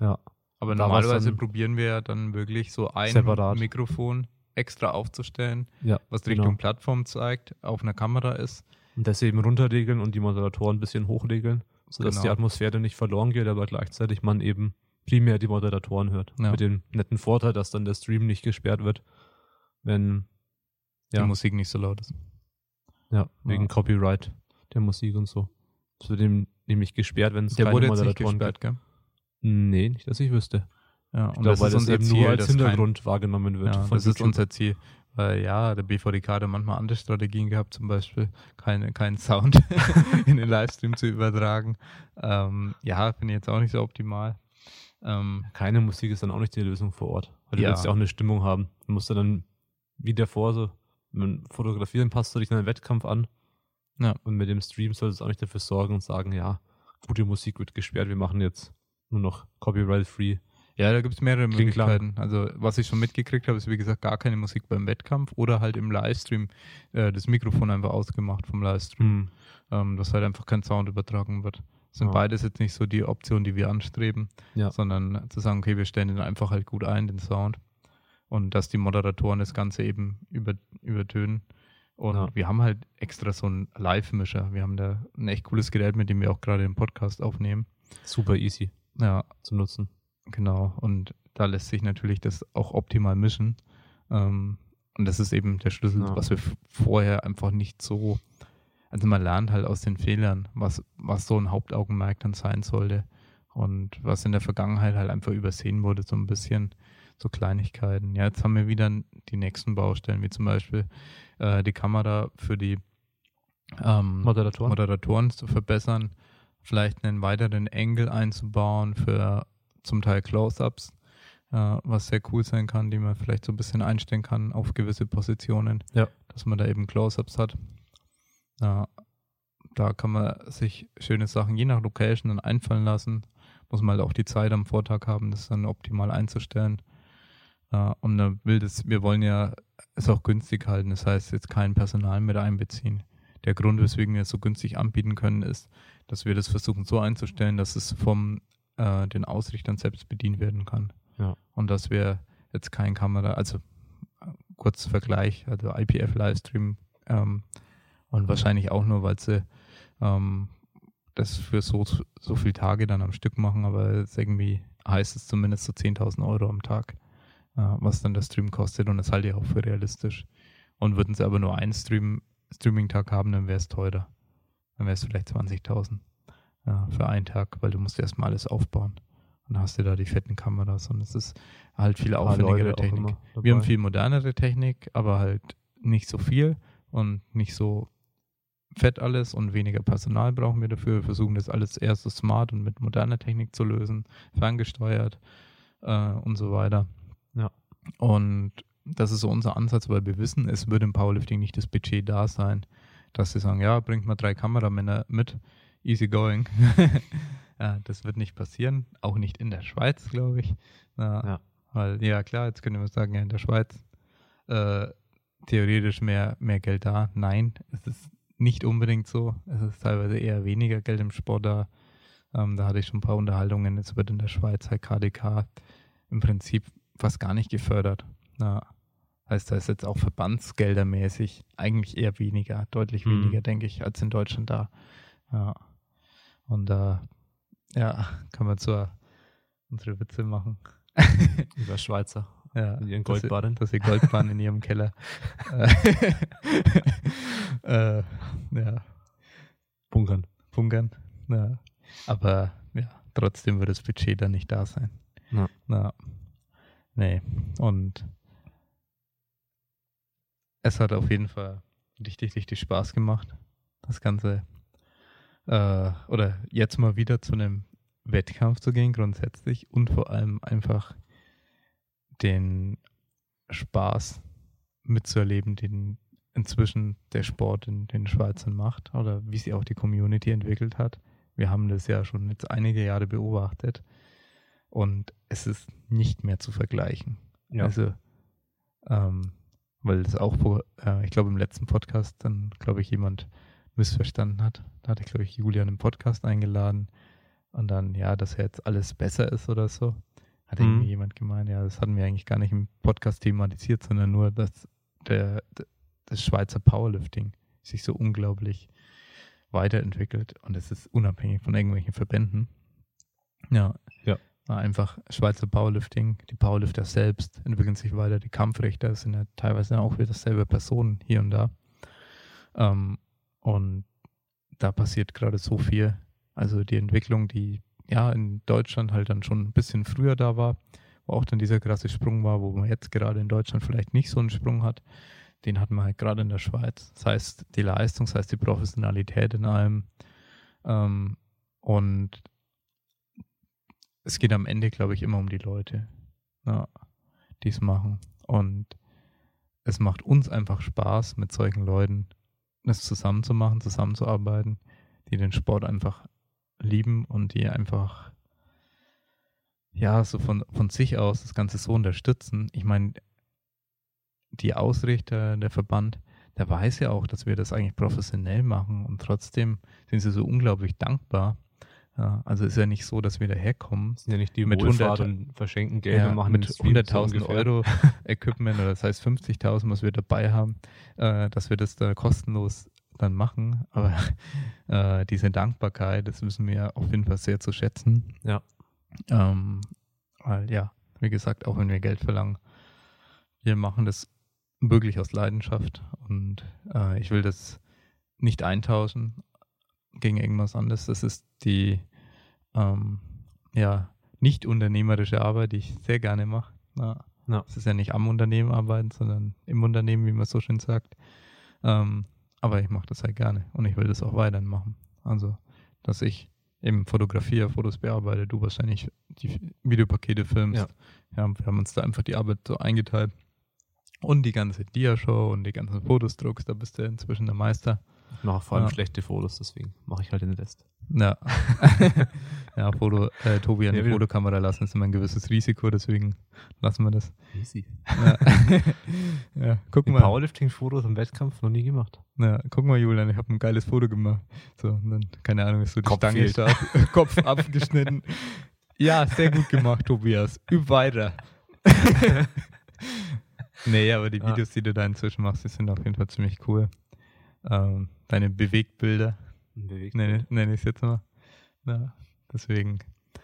Ja. Aber da normalerweise probieren wir ja dann wirklich so ein separat. Mikrofon extra aufzustellen, ja, was Richtung genau. Plattform zeigt, auf einer Kamera ist. Und das eben runterregeln und die Moderatoren ein bisschen hochregeln, sodass genau. die Atmosphäre nicht verloren geht, aber gleichzeitig man eben primär die Moderatoren hört. Ja. Mit dem netten Vorteil, dass dann der Stream nicht gesperrt wird, wenn ja. die Musik nicht so laut ist. Ja, wegen ja. Copyright der Musik und so. Das wird ihm nämlich gesperrt, wenn es keine wurde Moderatoren gesperrt, gibt. Gell? Nee, nicht, dass ich wüsste. Ja, und ich glaube, weil das eben Ziel, nur als Hintergrund kein, wahrgenommen wird. Ja, das YouTube. ist unser Ziel. Weil ja, der BVDK hat manchmal andere Strategien gehabt, zum Beispiel keinen kein Sound *laughs* in den Livestream zu übertragen. Ähm, ja, finde ich jetzt auch nicht so optimal. Ähm, Keine Musik ist dann auch nicht die Lösung vor Ort. Weil ja. du willst ja auch eine Stimmung haben. Du musst dann wie davor so, mit Fotografieren passt du dich in einen Wettkampf an. Ja. Und mit dem Stream solltest du auch nicht dafür sorgen und sagen, ja, gute Musik wird gesperrt, wir machen jetzt nur noch copyright-free. Ja, da gibt es mehrere Klingt Möglichkeiten. Lang. Also was ich schon mitgekriegt habe, ist wie gesagt gar keine Musik beim Wettkampf oder halt im Livestream äh, das Mikrofon einfach ausgemacht vom Livestream, mhm. ähm, dass halt einfach kein Sound übertragen wird. Das sind ja. beides jetzt nicht so die Optionen, die wir anstreben, ja. sondern zu sagen, okay, wir stellen den einfach halt gut ein, den Sound. Und dass die Moderatoren das Ganze eben über, übertönen. Und ja. wir haben halt extra so einen Live-Mischer. Wir haben da ein echt cooles Gerät, mit dem wir auch gerade den Podcast aufnehmen. Super easy ja. zu nutzen. Genau. Und da lässt sich natürlich das auch optimal mischen. Ähm, und das ist eben der Schlüssel, ja. was wir vorher einfach nicht so also man lernt halt aus den Fehlern, was, was so ein Hauptaugenmerk dann sein sollte und was in der Vergangenheit halt einfach übersehen wurde, so ein bisschen so Kleinigkeiten. Ja, jetzt haben wir wieder die nächsten Baustellen, wie zum Beispiel äh, die Kamera für die ähm, Moderatoren. Moderatoren zu verbessern, vielleicht einen weiteren Engel einzubauen für zum Teil Close-ups, äh, was sehr cool sein kann, die man vielleicht so ein bisschen einstellen kann auf gewisse Positionen, ja. dass man da eben Close-ups hat. Ja, da kann man sich schöne Sachen je nach Location dann einfallen lassen. Muss man halt auch die Zeit am Vortag haben, das dann optimal einzustellen. Ja, und dann will das, wir wollen ja es auch günstig halten, das heißt jetzt kein Personal mit einbeziehen. Der Grund, weswegen wir es so günstig anbieten können, ist, dass wir das versuchen so einzustellen, dass es vom äh, den Ausrichtern selbst bedient werden kann. Ja. Und dass wir jetzt kein Kamera, also äh, kurz Vergleich, also IPF Livestream ähm, und wahrscheinlich auch nur, weil sie ähm, das für so, so viele Tage dann am Stück machen, aber es irgendwie heißt es zumindest so 10.000 Euro am Tag, äh, was dann der Stream kostet und das halte ich auch für realistisch. Und würden sie aber nur einen Stream, Streaming-Tag haben, dann wäre es teurer. Dann wäre es vielleicht 20.000 äh, für einen Tag, weil du musst erstmal alles aufbauen. Und dann hast du da die fetten Kameras und es ist halt viel aufwendigere Technik. Wir haben viel modernere Technik, aber halt nicht so viel und nicht so fett alles und weniger Personal brauchen wir dafür. Wir versuchen das alles erst so smart und mit moderner Technik zu lösen, ferngesteuert äh, und so weiter. Ja. Und das ist so unser Ansatz, weil wir wissen, es wird im Powerlifting nicht das Budget da sein, dass sie sagen, ja, bringt mal drei Kameramänner mit, easy going. *laughs* ja, das wird nicht passieren, auch nicht in der Schweiz, glaube ich. Ja, ja. Weil, ja klar, jetzt können wir sagen, ja, in der Schweiz äh, theoretisch mehr, mehr Geld da? Nein, es ist nicht unbedingt so. Es ist teilweise eher weniger Geld im Sport da. Ähm, da hatte ich schon ein paar Unterhaltungen. Jetzt wird in der Schweiz halt KDK im Prinzip fast gar nicht gefördert. Ja. Heißt, da ist jetzt auch verbandsgeldermäßig eigentlich eher weniger, deutlich mhm. weniger, denke ich, als in Deutschland da. Ja. Und da, äh, ja, können wir zur unsere Witze machen. Über Schweizer. Ja, in ihren Goldbarren. Dass sie Goldbarren in ihrem Keller. *laughs* äh, ja. Bunkern. Bunkern. Ja. Aber ja, trotzdem wird das Budget dann nicht da sein. Ja. ja. Nee. Und es hat auf jeden Fall richtig, richtig Spaß gemacht. Das Ganze. Äh, oder jetzt mal wieder zu einem Wettkampf zu gehen, grundsätzlich. Und vor allem einfach den Spaß mitzuerleben, den inzwischen der Sport in den Schweizern macht oder wie sie auch die Community entwickelt hat. Wir haben das ja schon jetzt einige Jahre beobachtet und es ist nicht mehr zu vergleichen. Ja. Also, ähm, weil das auch, äh, ich glaube, im letzten Podcast dann, glaube ich, jemand missverstanden hat. Da hatte ich, glaube ich, Julian im Podcast eingeladen und dann, ja, dass jetzt alles besser ist oder so. Hat mhm. irgendwie jemand gemeint, ja, das hatten wir eigentlich gar nicht im Podcast thematisiert, sondern nur, dass der, das Schweizer Powerlifting sich so unglaublich weiterentwickelt und es ist unabhängig von irgendwelchen Verbänden. Ja. Ja. Einfach Schweizer Powerlifting, die Powerlifter selbst entwickeln sich weiter, die Kampfrichter sind ja teilweise auch wieder dasselbe Personen hier und da. Ähm, und da passiert gerade so viel. Also die Entwicklung, die ja in Deutschland halt dann schon ein bisschen früher da war, wo auch dann dieser krasse Sprung war, wo man jetzt gerade in Deutschland vielleicht nicht so einen Sprung hat, den hat man halt gerade in der Schweiz. Das heißt, die Leistung, das heißt die Professionalität in allem. Ähm, und es geht am Ende, glaube ich, immer um die Leute, ja, die es machen. Und es macht uns einfach Spaß, mit solchen Leuten das zusammenzumachen, zusammenzuarbeiten, die den Sport einfach lieben und die einfach ja so von, von sich aus das Ganze so unterstützen. Ich meine, die Ausrichter, der Verband, der weiß ja auch, dass wir das eigentlich professionell machen und trotzdem sind sie so unglaublich dankbar. Ja, also ist ja nicht so, dass wir daherkommen. Sind ja nicht die mit 100 und verschenken Geld ja, und machen mit 100.000 so Euro *laughs* Equipment oder das heißt 50.000, was wir dabei haben, äh, dass wir das da kostenlos dann machen. Aber *laughs* äh, diese Dankbarkeit, das wissen wir auf jeden Fall sehr zu schätzen. Ja. Ähm, weil ja, wie gesagt, auch wenn wir Geld verlangen, wir machen das wirklich aus Leidenschaft und äh, ich will das nicht eintauschen gegen irgendwas anderes. Das ist die ähm, ja, nicht unternehmerische Arbeit, die ich sehr gerne mache. Ja. Ja. Es ist ja nicht am Unternehmen arbeiten, sondern im Unternehmen, wie man so schön sagt. Ähm, aber ich mache das halt gerne und ich will das auch weiterhin machen. Also, dass ich eben fotografiere, Fotos bearbeite, du wahrscheinlich die Videopakete filmst. Ja. ja. wir haben uns da einfach die Arbeit so eingeteilt. Und die ganze Dia-Show und die ganzen Fotos druckst, da bist du inzwischen der Meister. Ich mache vor allem ja. schlechte Fotos, deswegen mache ich halt den Rest. Ja. *laughs* ja, Foto, äh, Tobi eine ja, Fotokamera lassen ist immer ein gewisses Risiko, deswegen lassen wir das. Easy. Ja, *laughs* ja guck mal. Powerlifting-Fotos im Wettkampf noch nie gemacht. Ja, guck mal, Julian, ich habe ein geiles Foto gemacht. So, und dann, keine Ahnung, ist so die Kopf Stange stark, *laughs* Kopf abgeschnitten. Ja, sehr gut gemacht, Tobias. Üb weiter. nee, aber die Videos, die du da inzwischen machst, die sind auf jeden Fall ziemlich cool. Ähm, deine Bewegtbilder, Bewegtbild. nenne, nenne ich es jetzt mal. Ja, deswegen,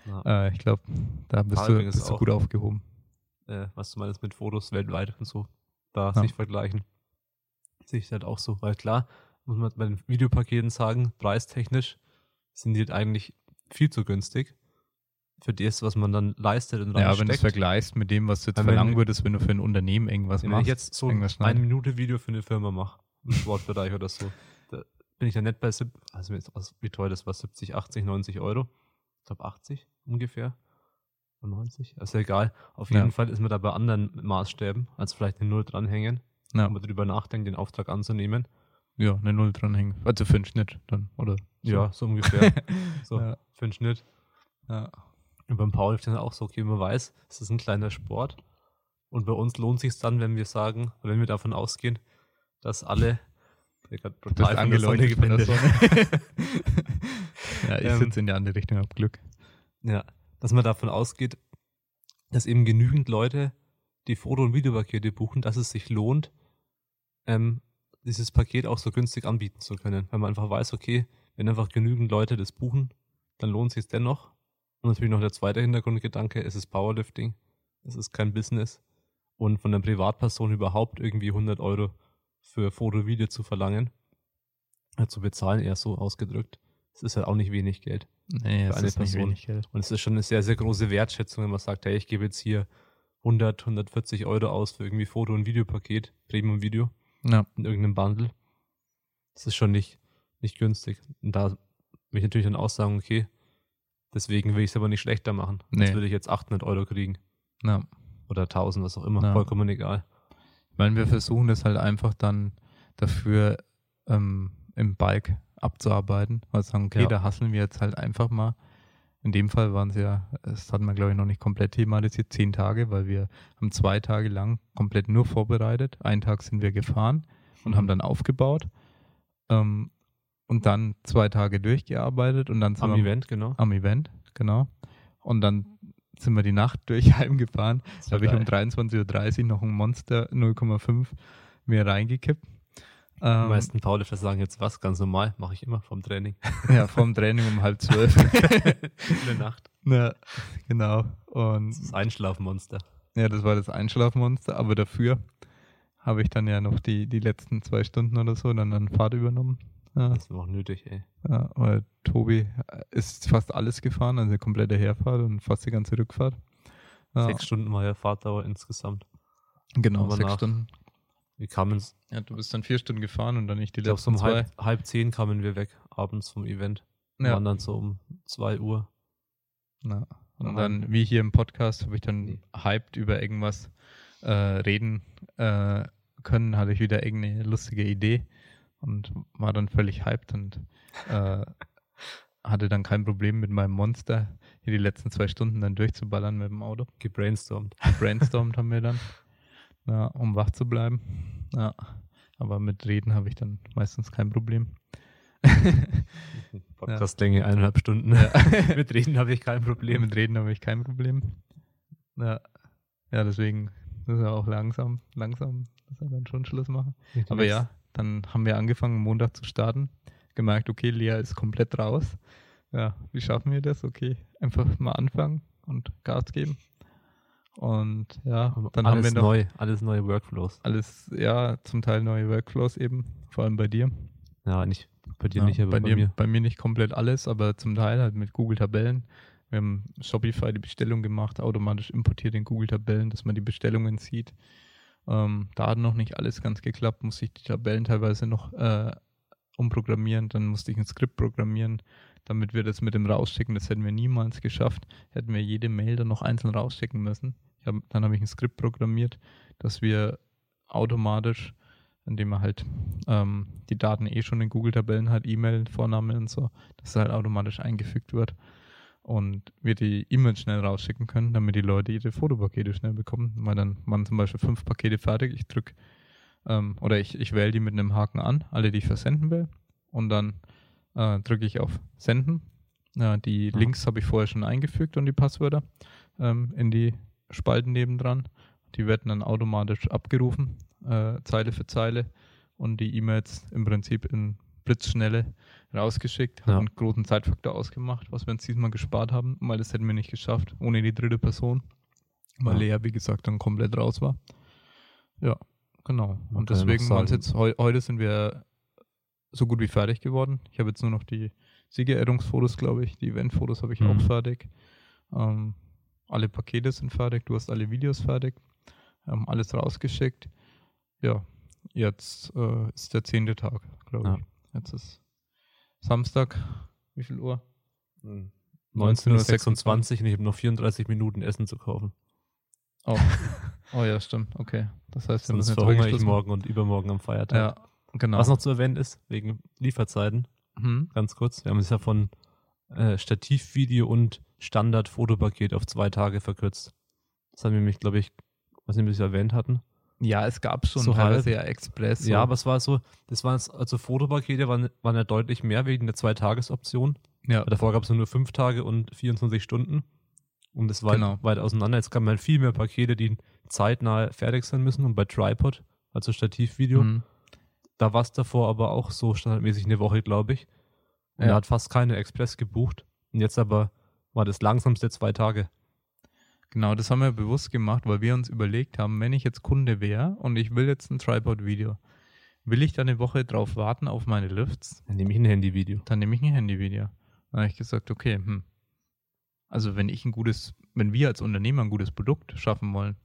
ja. Äh, ich glaube, da bist, du, bist du, gut aufgehoben. Äh, was du meinst mit Fotos weltweit und so, da ja. sich vergleichen. Sehe ich halt auch so, weil klar, muss man bei den Videopaketen sagen, preistechnisch sind die halt eigentlich viel zu günstig für das, was man dann leistet und Ja, wenn du es vergleichst mit dem, was du jetzt wenn verlangen würdest, wenn du für ein Unternehmen irgendwas machst. Wenn ich jetzt so ein Minute Video für eine Firma mache, im Sportbereich oder so, da bin ich ja nicht bei, also wie teuer das war, 70, 80, 90 Euro. Ich glaube 80 ungefähr. 90, also egal. Auf jeden ja. Fall ist man da bei anderen Maßstäben, als vielleicht eine Null dranhängen. Ja. Wenn man darüber nachdenkt, den Auftrag anzunehmen. Ja, eine Null dranhängen. Also für einen Schnitt dann, oder? So. Ja, so ungefähr. *laughs* so, ja. für einen Schnitt. Ja. Und beim Powerlifting auch so, okay, man weiß, es ist ein kleiner Sport. Und bei uns lohnt sich dann, wenn wir sagen, wenn wir davon ausgehen, dass alle total angeleuchtet von der Sonne. *laughs* ja, ich ähm, sitze in der andere Richtung, hab Glück. Ja, dass man davon ausgeht, dass eben genügend Leute die Foto- und Videopakete buchen, dass es sich lohnt, ähm, dieses Paket auch so günstig anbieten zu können. Weil man einfach weiß, okay, wenn einfach genügend Leute das buchen, dann lohnt sich es dennoch. Und natürlich noch der zweite Hintergrundgedanke, es ist Powerlifting, es ist kein Business. Und von der Privatperson überhaupt irgendwie 100 Euro für Foto, Video zu verlangen, äh, zu bezahlen, eher so ausgedrückt, es ist halt auch nicht wenig Geld. Nee, für eine Person. Und es ist schon eine sehr, sehr große Wertschätzung, wenn man sagt, hey, ich gebe jetzt hier 100, 140 Euro aus für irgendwie Foto- und Videopaket, Premium-Video ja. in irgendeinem Bundle. Das ist schon nicht, nicht günstig. Und da will ich natürlich dann auch sagen, okay, deswegen will ich es aber nicht schlechter machen. Nee. Jetzt will ich jetzt 800 Euro kriegen. Ja. Oder 1000, was auch immer. Ja. Vollkommen egal. Ich meine, wir versuchen das halt einfach dann dafür ähm, im Bike abzuarbeiten. Weil sagen, okay, ja. da hasseln wir jetzt halt einfach mal. In dem Fall waren es ja, das hatten wir glaube ich noch nicht komplett thematisiert, zehn Tage, weil wir haben zwei Tage lang komplett nur vorbereitet. Einen Tag sind wir gefahren und mhm. haben dann aufgebaut. Ähm, und dann zwei Tage durchgearbeitet und dann am Event, genau. Am Event, genau. Und dann sind wir die Nacht durch *laughs* heimgefahren. Da habe ich um 23.30 Uhr noch ein Monster 0,5 mir reingekippt. Die ähm, meisten Powerlifter sagen jetzt was, ganz normal, mache ich immer vom Training. *laughs* Ja, vom Training um halb zwölf. *laughs* In der Nacht. Ja, genau. Und das, Einschlafmonster. Ja, das war das Einschlafmonster, aber dafür habe ich dann ja noch die, die letzten zwei Stunden oder so dann an Fahrt übernommen. Ja. Das war auch nötig, ey. Ja, weil Tobi ist fast alles gefahren, also komplette Herfahrt und fast die ganze Rückfahrt. Ja. Sechs Stunden war ja Fahrtdauer insgesamt. Genau, Aber sechs Stunden. Wie kamen es? Ja, du bist dann vier Stunden gefahren und dann nicht die ich letzten glaub, so um zwei. Halb, halb zehn kamen wir weg, abends vom Event. Ja. Waren dann so um zwei Uhr. Na, und dann, wie hier im Podcast, habe ich dann nee. hyped über irgendwas äh, reden äh, können, hatte ich wieder irgendeine lustige Idee und war dann völlig hyped und äh, *laughs* hatte dann kein Problem mit meinem Monster hier die letzten zwei Stunden dann durchzuballern mit dem Auto. Gebrainstormt. *laughs* Gebrainstormt haben wir dann, ja, um wach zu bleiben. Ja, aber mit Reden habe ich dann meistens kein Problem. *laughs* Podcastlänge ja. eineinhalb Stunden. Ja. mit Reden habe ich kein Problem. Mit Reden habe ich kein Problem. Ja, ja deswegen müssen wir auch langsam, langsam, dass wir dann schon Schluss machen. Aber ja, dann haben wir angefangen, Montag zu starten. Gemerkt, okay, Lea ist komplett raus. Ja, wie schaffen wir das? Okay, einfach mal anfangen und Gas geben. Und ja, dann alles haben wir noch neu, alles neue Workflows. Alles, ja, zum Teil neue Workflows eben, vor allem bei dir. Ja, nicht bei dir ja, nicht, aber bei, bei dir, mir. Bei mir nicht komplett alles, aber zum Teil halt mit Google Tabellen. Wir haben Shopify die Bestellung gemacht, automatisch importiert in Google Tabellen, dass man die Bestellungen sieht. Ähm, da hat noch nicht alles ganz geklappt, musste ich die Tabellen teilweise noch äh, umprogrammieren, dann musste ich ein Skript programmieren, damit wir das mit dem rausschicken, das hätten wir niemals geschafft, hätten wir jede Mail dann noch einzeln rausschicken müssen. Hab, dann habe ich ein Skript programmiert, dass wir automatisch, indem man halt ähm, die Daten eh schon in Google-Tabellen hat, E-Mail, Vorname und so, dass es halt automatisch eingefügt wird und wir die E-Mails schnell rausschicken können, damit die Leute ihre Fotopakete schnell bekommen. Weil dann waren zum Beispiel fünf Pakete fertig, ich drücke ähm, oder ich, ich wähle die mit einem Haken an, alle, die ich versenden will. Und dann äh, drücke ich auf Senden. Ja, die ja. Links habe ich vorher schon eingefügt und die Passwörter ähm, in die Spalten nebendran. Die werden dann automatisch abgerufen, äh, Zeile für Zeile. Und die E-Mails im Prinzip in blitzschnelle rausgeschickt, ja. einen großen Zeitfaktor ausgemacht, was wir uns diesmal gespart haben, weil das hätten wir nicht geschafft, ohne die dritte Person, weil ja. Lea, wie gesagt, dann komplett raus war. Ja, genau. Man Und deswegen es jetzt, heu heute sind wir so gut wie fertig geworden. Ich habe jetzt nur noch die Siegerehrungsfotos, glaube ich. Die Eventfotos habe ich mhm. auch fertig. Ähm, alle Pakete sind fertig. Du hast alle Videos fertig. Ähm, alles rausgeschickt. Ja, jetzt äh, ist der zehnte Tag, glaube ja. Jetzt ist Samstag. Wie viel Uhr? 19.26 Uhr und ich habe noch 34 Minuten Essen zu kaufen. Oh. *laughs* oh ja, stimmt. Okay. Das heißt, wir müssen verhungere ich morgen und übermorgen am Feiertag. Ja, genau. Was noch zu erwähnen ist, wegen Lieferzeiten, mhm. ganz kurz, wir haben es ja von äh, Stativvideo und Standard-Fotopaket auf zwei Tage verkürzt. Das haben wir nämlich, glaube ich, was wir bisher erwähnt hatten. Ja, es gab schon so teilweise ja Express. Ja, aber es war so, das waren also Fotopakete waren, waren ja deutlich mehr wegen der Zwei-Tages-Option. Ja. Davor gab es nur fünf Tage und 24 Stunden. Und das war genau. weit auseinander. Jetzt kann man viel mehr Pakete, die zeitnah fertig sein müssen. Und bei Tripod, also Stativvideo, mhm. da war es davor aber auch so standardmäßig eine Woche, glaube ich. Und ja. er hat fast keine Express gebucht. Und jetzt aber war das langsamste zwei Tage. Genau, das haben wir bewusst gemacht, weil wir uns überlegt haben, wenn ich jetzt Kunde wäre und ich will jetzt ein Tripod-Video, will ich da eine Woche drauf warten auf meine Lifts? Dann nehme ich ein Handyvideo. Dann nehme ich ein Handyvideo. Dann habe ich gesagt, okay, hm. Also wenn ich ein gutes, wenn wir als Unternehmer ein gutes Produkt schaffen wollen,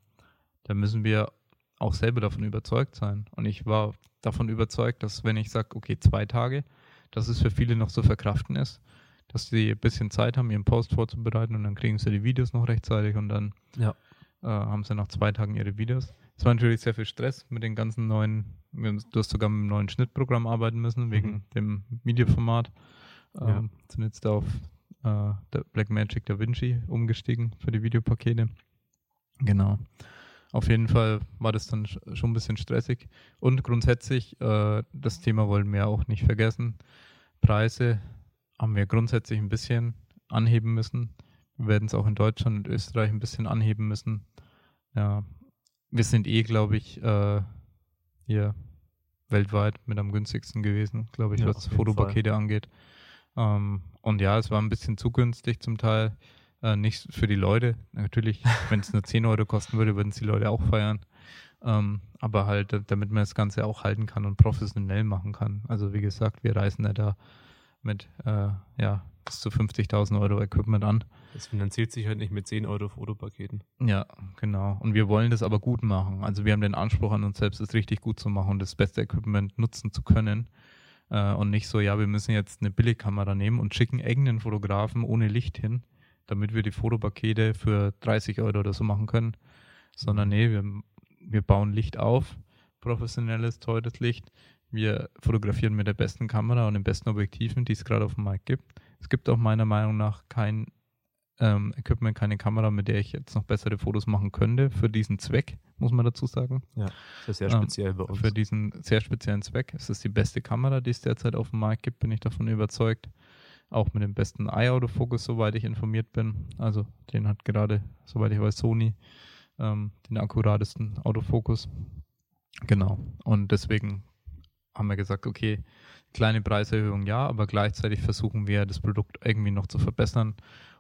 dann müssen wir auch selber davon überzeugt sein. Und ich war davon überzeugt, dass wenn ich sage, okay, zwei Tage, dass es für viele noch zu verkraften ist, dass sie ein bisschen Zeit haben, ihren Post vorzubereiten und dann kriegen sie die Videos noch rechtzeitig und dann ja. äh, haben sie nach zwei Tagen ihre Videos. Es war natürlich sehr viel Stress mit den ganzen neuen, du hast sogar mit einem neuen Schnittprogramm arbeiten müssen, wegen mhm. dem Videoformat. Ähm, ja. Sind jetzt da auf äh, der Blackmagic DaVinci umgestiegen für die Videopakete. Genau. Auf jeden Fall war das dann schon ein bisschen stressig. Und grundsätzlich, äh, das Thema wollen wir auch nicht vergessen. Preise haben wir grundsätzlich ein bisschen anheben müssen. Wir werden es auch in Deutschland und Österreich ein bisschen anheben müssen. Ja, wir sind eh, glaube ich, äh, hier weltweit mit am günstigsten gewesen, glaube ich, ja, was Fotopakete Fall. angeht. Ähm, und ja, es war ein bisschen zu günstig zum Teil. Äh, nicht für die Leute. Natürlich, wenn es nur 10 Euro kosten würde, würden es die Leute auch feiern. Ähm, aber halt, damit man das Ganze auch halten kann und professionell machen kann. Also wie gesagt, wir reisen ja da mit äh, ja, bis zu 50.000 Euro Equipment an. Das finanziert sich halt nicht mit 10 Euro Fotopaketen. Ja, genau. Und wir wollen das aber gut machen. Also wir haben den Anspruch an uns selbst, es richtig gut zu machen und das beste Equipment nutzen zu können. Äh, und nicht so, ja, wir müssen jetzt eine Billigkamera nehmen und schicken irgendeinen Fotografen ohne Licht hin, damit wir die Fotopakete für 30 Euro oder so machen können. Sondern nee, wir, wir bauen Licht auf, professionelles, teures Licht wir fotografieren mit der besten Kamera und den besten Objektiven, die es gerade auf dem Markt gibt. Es gibt auch meiner Meinung nach kein ähm, Equipment, keine Kamera, mit der ich jetzt noch bessere Fotos machen könnte für diesen Zweck, muss man dazu sagen. Ja, das ist sehr speziell ähm, bei uns. Für diesen sehr speziellen Zweck. Es ist die beste Kamera, die es derzeit auf dem Markt gibt, bin ich davon überzeugt. Auch mit dem besten Eye-Autofokus, soweit ich informiert bin. Also den hat gerade, soweit ich weiß, Sony ähm, den akkuratesten Autofokus. Genau. Und deswegen haben wir gesagt, okay, kleine Preiserhöhung ja, aber gleichzeitig versuchen wir das Produkt irgendwie noch zu verbessern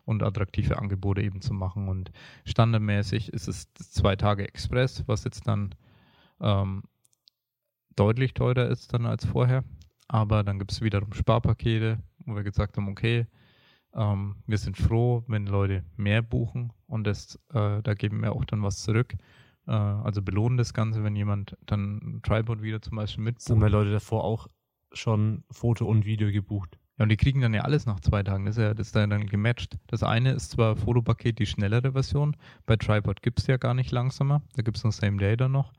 und attraktive Angebote eben zu machen. Und standardmäßig ist es zwei Tage Express, was jetzt dann ähm, deutlich teurer ist dann als vorher. Aber dann gibt es wiederum Sparpakete, wo wir gesagt haben, okay, ähm, wir sind froh, wenn Leute mehr buchen und das, äh, da geben wir auch dann was zurück. Äh, also belohnen das Ganze, wenn jemand dann ein Tripod wieder zum Beispiel mitbucht. Haben wir Leute davor auch schon Foto und Video gebucht. Ja, und die kriegen dann ja alles nach zwei Tagen. Das ist ja das ist dann gematcht. Das eine ist zwar Fotopaket die schnellere Version. Bei Tripod gibt es ja gar nicht langsamer. Da gibt es nur Same Day dann noch.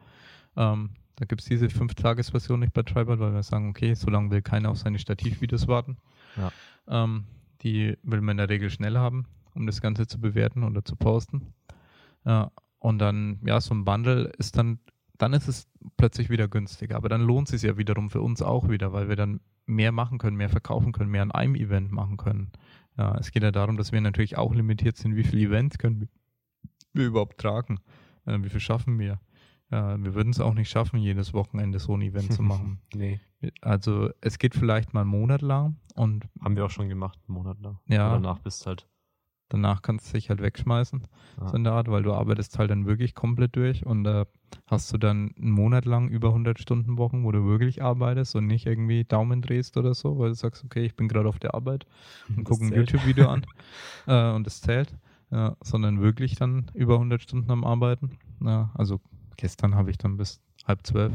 Ähm, da gibt es diese Fünf-Tages-Version nicht bei Tripod, weil wir sagen, okay, so lange will keiner auf seine Stativvideos warten. Ja. Ähm, die will man in der Regel schnell haben, um das Ganze zu bewerten oder zu posten. Ja, und dann, ja, so ein Bundle ist dann, dann ist es plötzlich wieder günstiger. Aber dann lohnt es sich ja wiederum für uns auch wieder, weil wir dann mehr machen können, mehr verkaufen können, mehr an einem Event machen können. Ja, es geht ja darum, dass wir natürlich auch limitiert sind, wie viele Events können wir überhaupt tragen. Äh, wie viel schaffen wir? Ja, wir würden es auch nicht schaffen, jedes Wochenende so ein Event zu machen. *laughs* nee. Also es geht vielleicht mal einen Monat lang und haben wir auch schon gemacht, einen Monat lang. Ja. danach bist halt Danach kannst du dich halt wegschmeißen, ja. so in der Art, weil du arbeitest halt dann wirklich komplett durch und da äh, hast du dann einen Monat lang über 100 Stunden Wochen, wo du wirklich arbeitest und nicht irgendwie Daumen drehst oder so, weil du sagst, okay, ich bin gerade auf der Arbeit *laughs* und gucke ein YouTube-Video an *laughs* äh, und das zählt, ja, sondern wirklich dann über 100 Stunden am Arbeiten. Ja, also gestern habe ich dann bis halb zwölf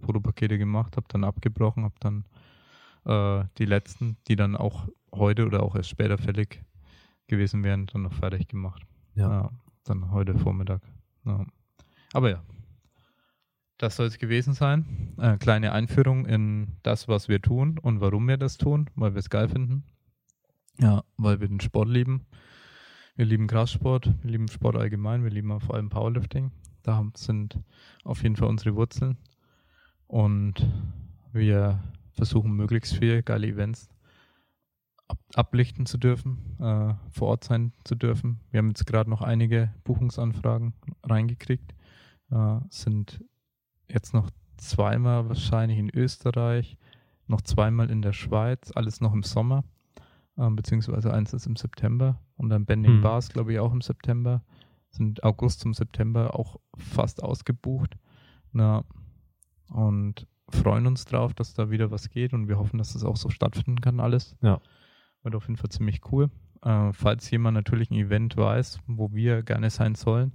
Fotopakete gemacht, habe dann abgebrochen, habe dann äh, die letzten, die dann auch heute oder auch erst später fällig gewesen wären, dann noch fertig gemacht. Ja. ja dann heute Vormittag. Ja. Aber ja, das soll es gewesen sein. Äh, kleine Einführung in das, was wir tun und warum wir das tun, weil wir es geil finden. Ja, weil wir den Sport lieben. Wir lieben Kraftsport, wir lieben Sport allgemein, wir lieben vor allem Powerlifting. Da sind auf jeden Fall unsere Wurzeln. Und wir versuchen möglichst viele geile Events ab ablichten zu dürfen, äh, vor Ort sein zu dürfen. Wir haben jetzt gerade noch einige Buchungsanfragen reingekriegt, äh, sind jetzt noch zweimal wahrscheinlich in Österreich, noch zweimal in der Schweiz, alles noch im Sommer, äh, beziehungsweise eins ist im September und dann Bending hm. Bars, glaube ich, auch im September. Sind August zum September auch fast ausgebucht. Na, und freuen uns drauf, dass da wieder was geht und wir hoffen, dass das auch so stattfinden kann, alles. Ja. Wird auf jeden Fall ziemlich cool. Äh, falls jemand natürlich ein Event weiß, wo wir gerne sein sollen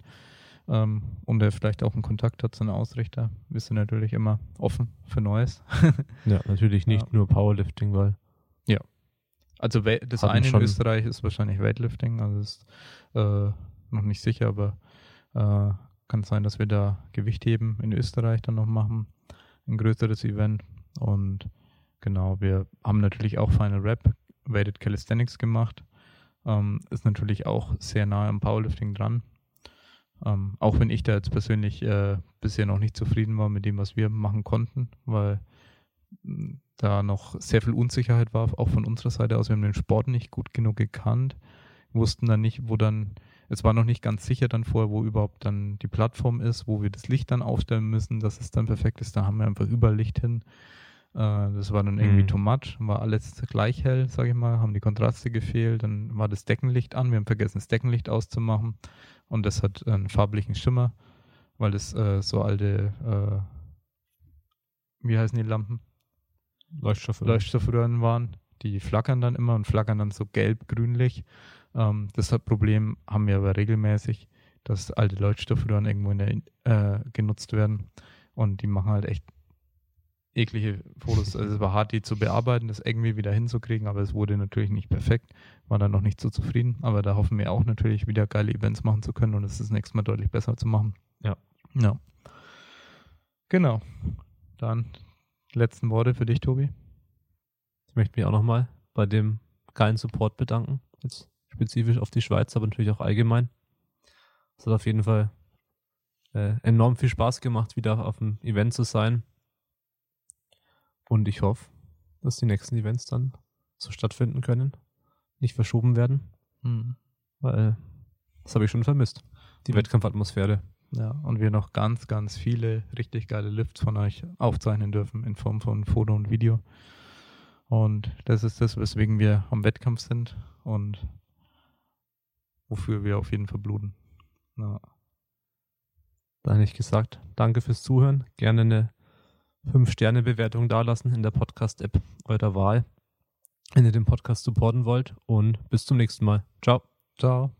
ähm, und er vielleicht auch einen Kontakt hat zu einem Ausrichter, wir sind natürlich immer offen für Neues. *laughs* ja, natürlich nicht ja. nur Powerlifting, weil. Ja. Also das eine in Österreich ist wahrscheinlich Weightlifting, also ist äh, noch nicht sicher, aber äh, kann sein, dass wir da Gewichtheben in Österreich dann noch machen. Ein größeres Event. Und genau, wir haben natürlich auch Final Rap Weighted Calisthenics gemacht. Ähm, ist natürlich auch sehr nah am Powerlifting dran. Ähm, auch wenn ich da jetzt persönlich äh, bisher noch nicht zufrieden war mit dem, was wir machen konnten, weil mm, da noch sehr viel Unsicherheit war, auch von unserer Seite aus. Wir haben den Sport nicht gut genug gekannt, wussten dann nicht, wo dann, es war noch nicht ganz sicher dann vorher, wo überhaupt dann die Plattform ist, wo wir das Licht dann aufstellen müssen, dass es dann perfekt ist. Da haben wir einfach überall Licht hin. Äh, das war dann irgendwie mhm. too much, war alles gleich hell, sage ich mal, haben die Kontraste gefehlt, dann war das Deckenlicht an, wir haben vergessen, das Deckenlicht auszumachen und das hat einen farblichen Schimmer, weil das äh, so alte, äh, wie heißen die Lampen? Leuchtstoffröhren. Leuchtstoffröhren waren. Die flackern dann immer und flackern dann so gelb-grünlich. Ähm, das Problem haben wir aber regelmäßig, dass alte Leuchtstoffröhren irgendwo der, äh, genutzt werden und die machen halt echt eklige Fotos. Also es war hart, die zu bearbeiten, das irgendwie wieder hinzukriegen, aber es wurde natürlich nicht perfekt. War dann noch nicht so zufrieden, aber da hoffen wir auch natürlich wieder geile Events machen zu können und es das nächste Mal deutlich besser zu machen. Ja. Ja. Genau. Dann letzten Worte für dich, Tobi. Ich möchte mich auch nochmal bei dem geilen Support bedanken. Jetzt spezifisch auf die Schweiz, aber natürlich auch allgemein. Es hat auf jeden Fall äh, enorm viel Spaß gemacht, wieder auf dem Event zu sein. Und ich hoffe, dass die nächsten Events dann so stattfinden können, nicht verschoben werden. Mhm. Weil das habe ich schon vermisst. Die mhm. Wettkampfatmosphäre. Ja, und wir noch ganz, ganz viele richtig geile Lifts von euch aufzeichnen dürfen in Form von Foto und Video. Und das ist das, weswegen wir am Wettkampf sind und wofür wir auf jeden Fall bluten. Ja. Dann ich gesagt, danke fürs Zuhören. Gerne eine 5-Sterne-Bewertung dalassen in der Podcast-App eurer Wahl, wenn ihr den Podcast supporten wollt. Und bis zum nächsten Mal. Ciao. Ciao.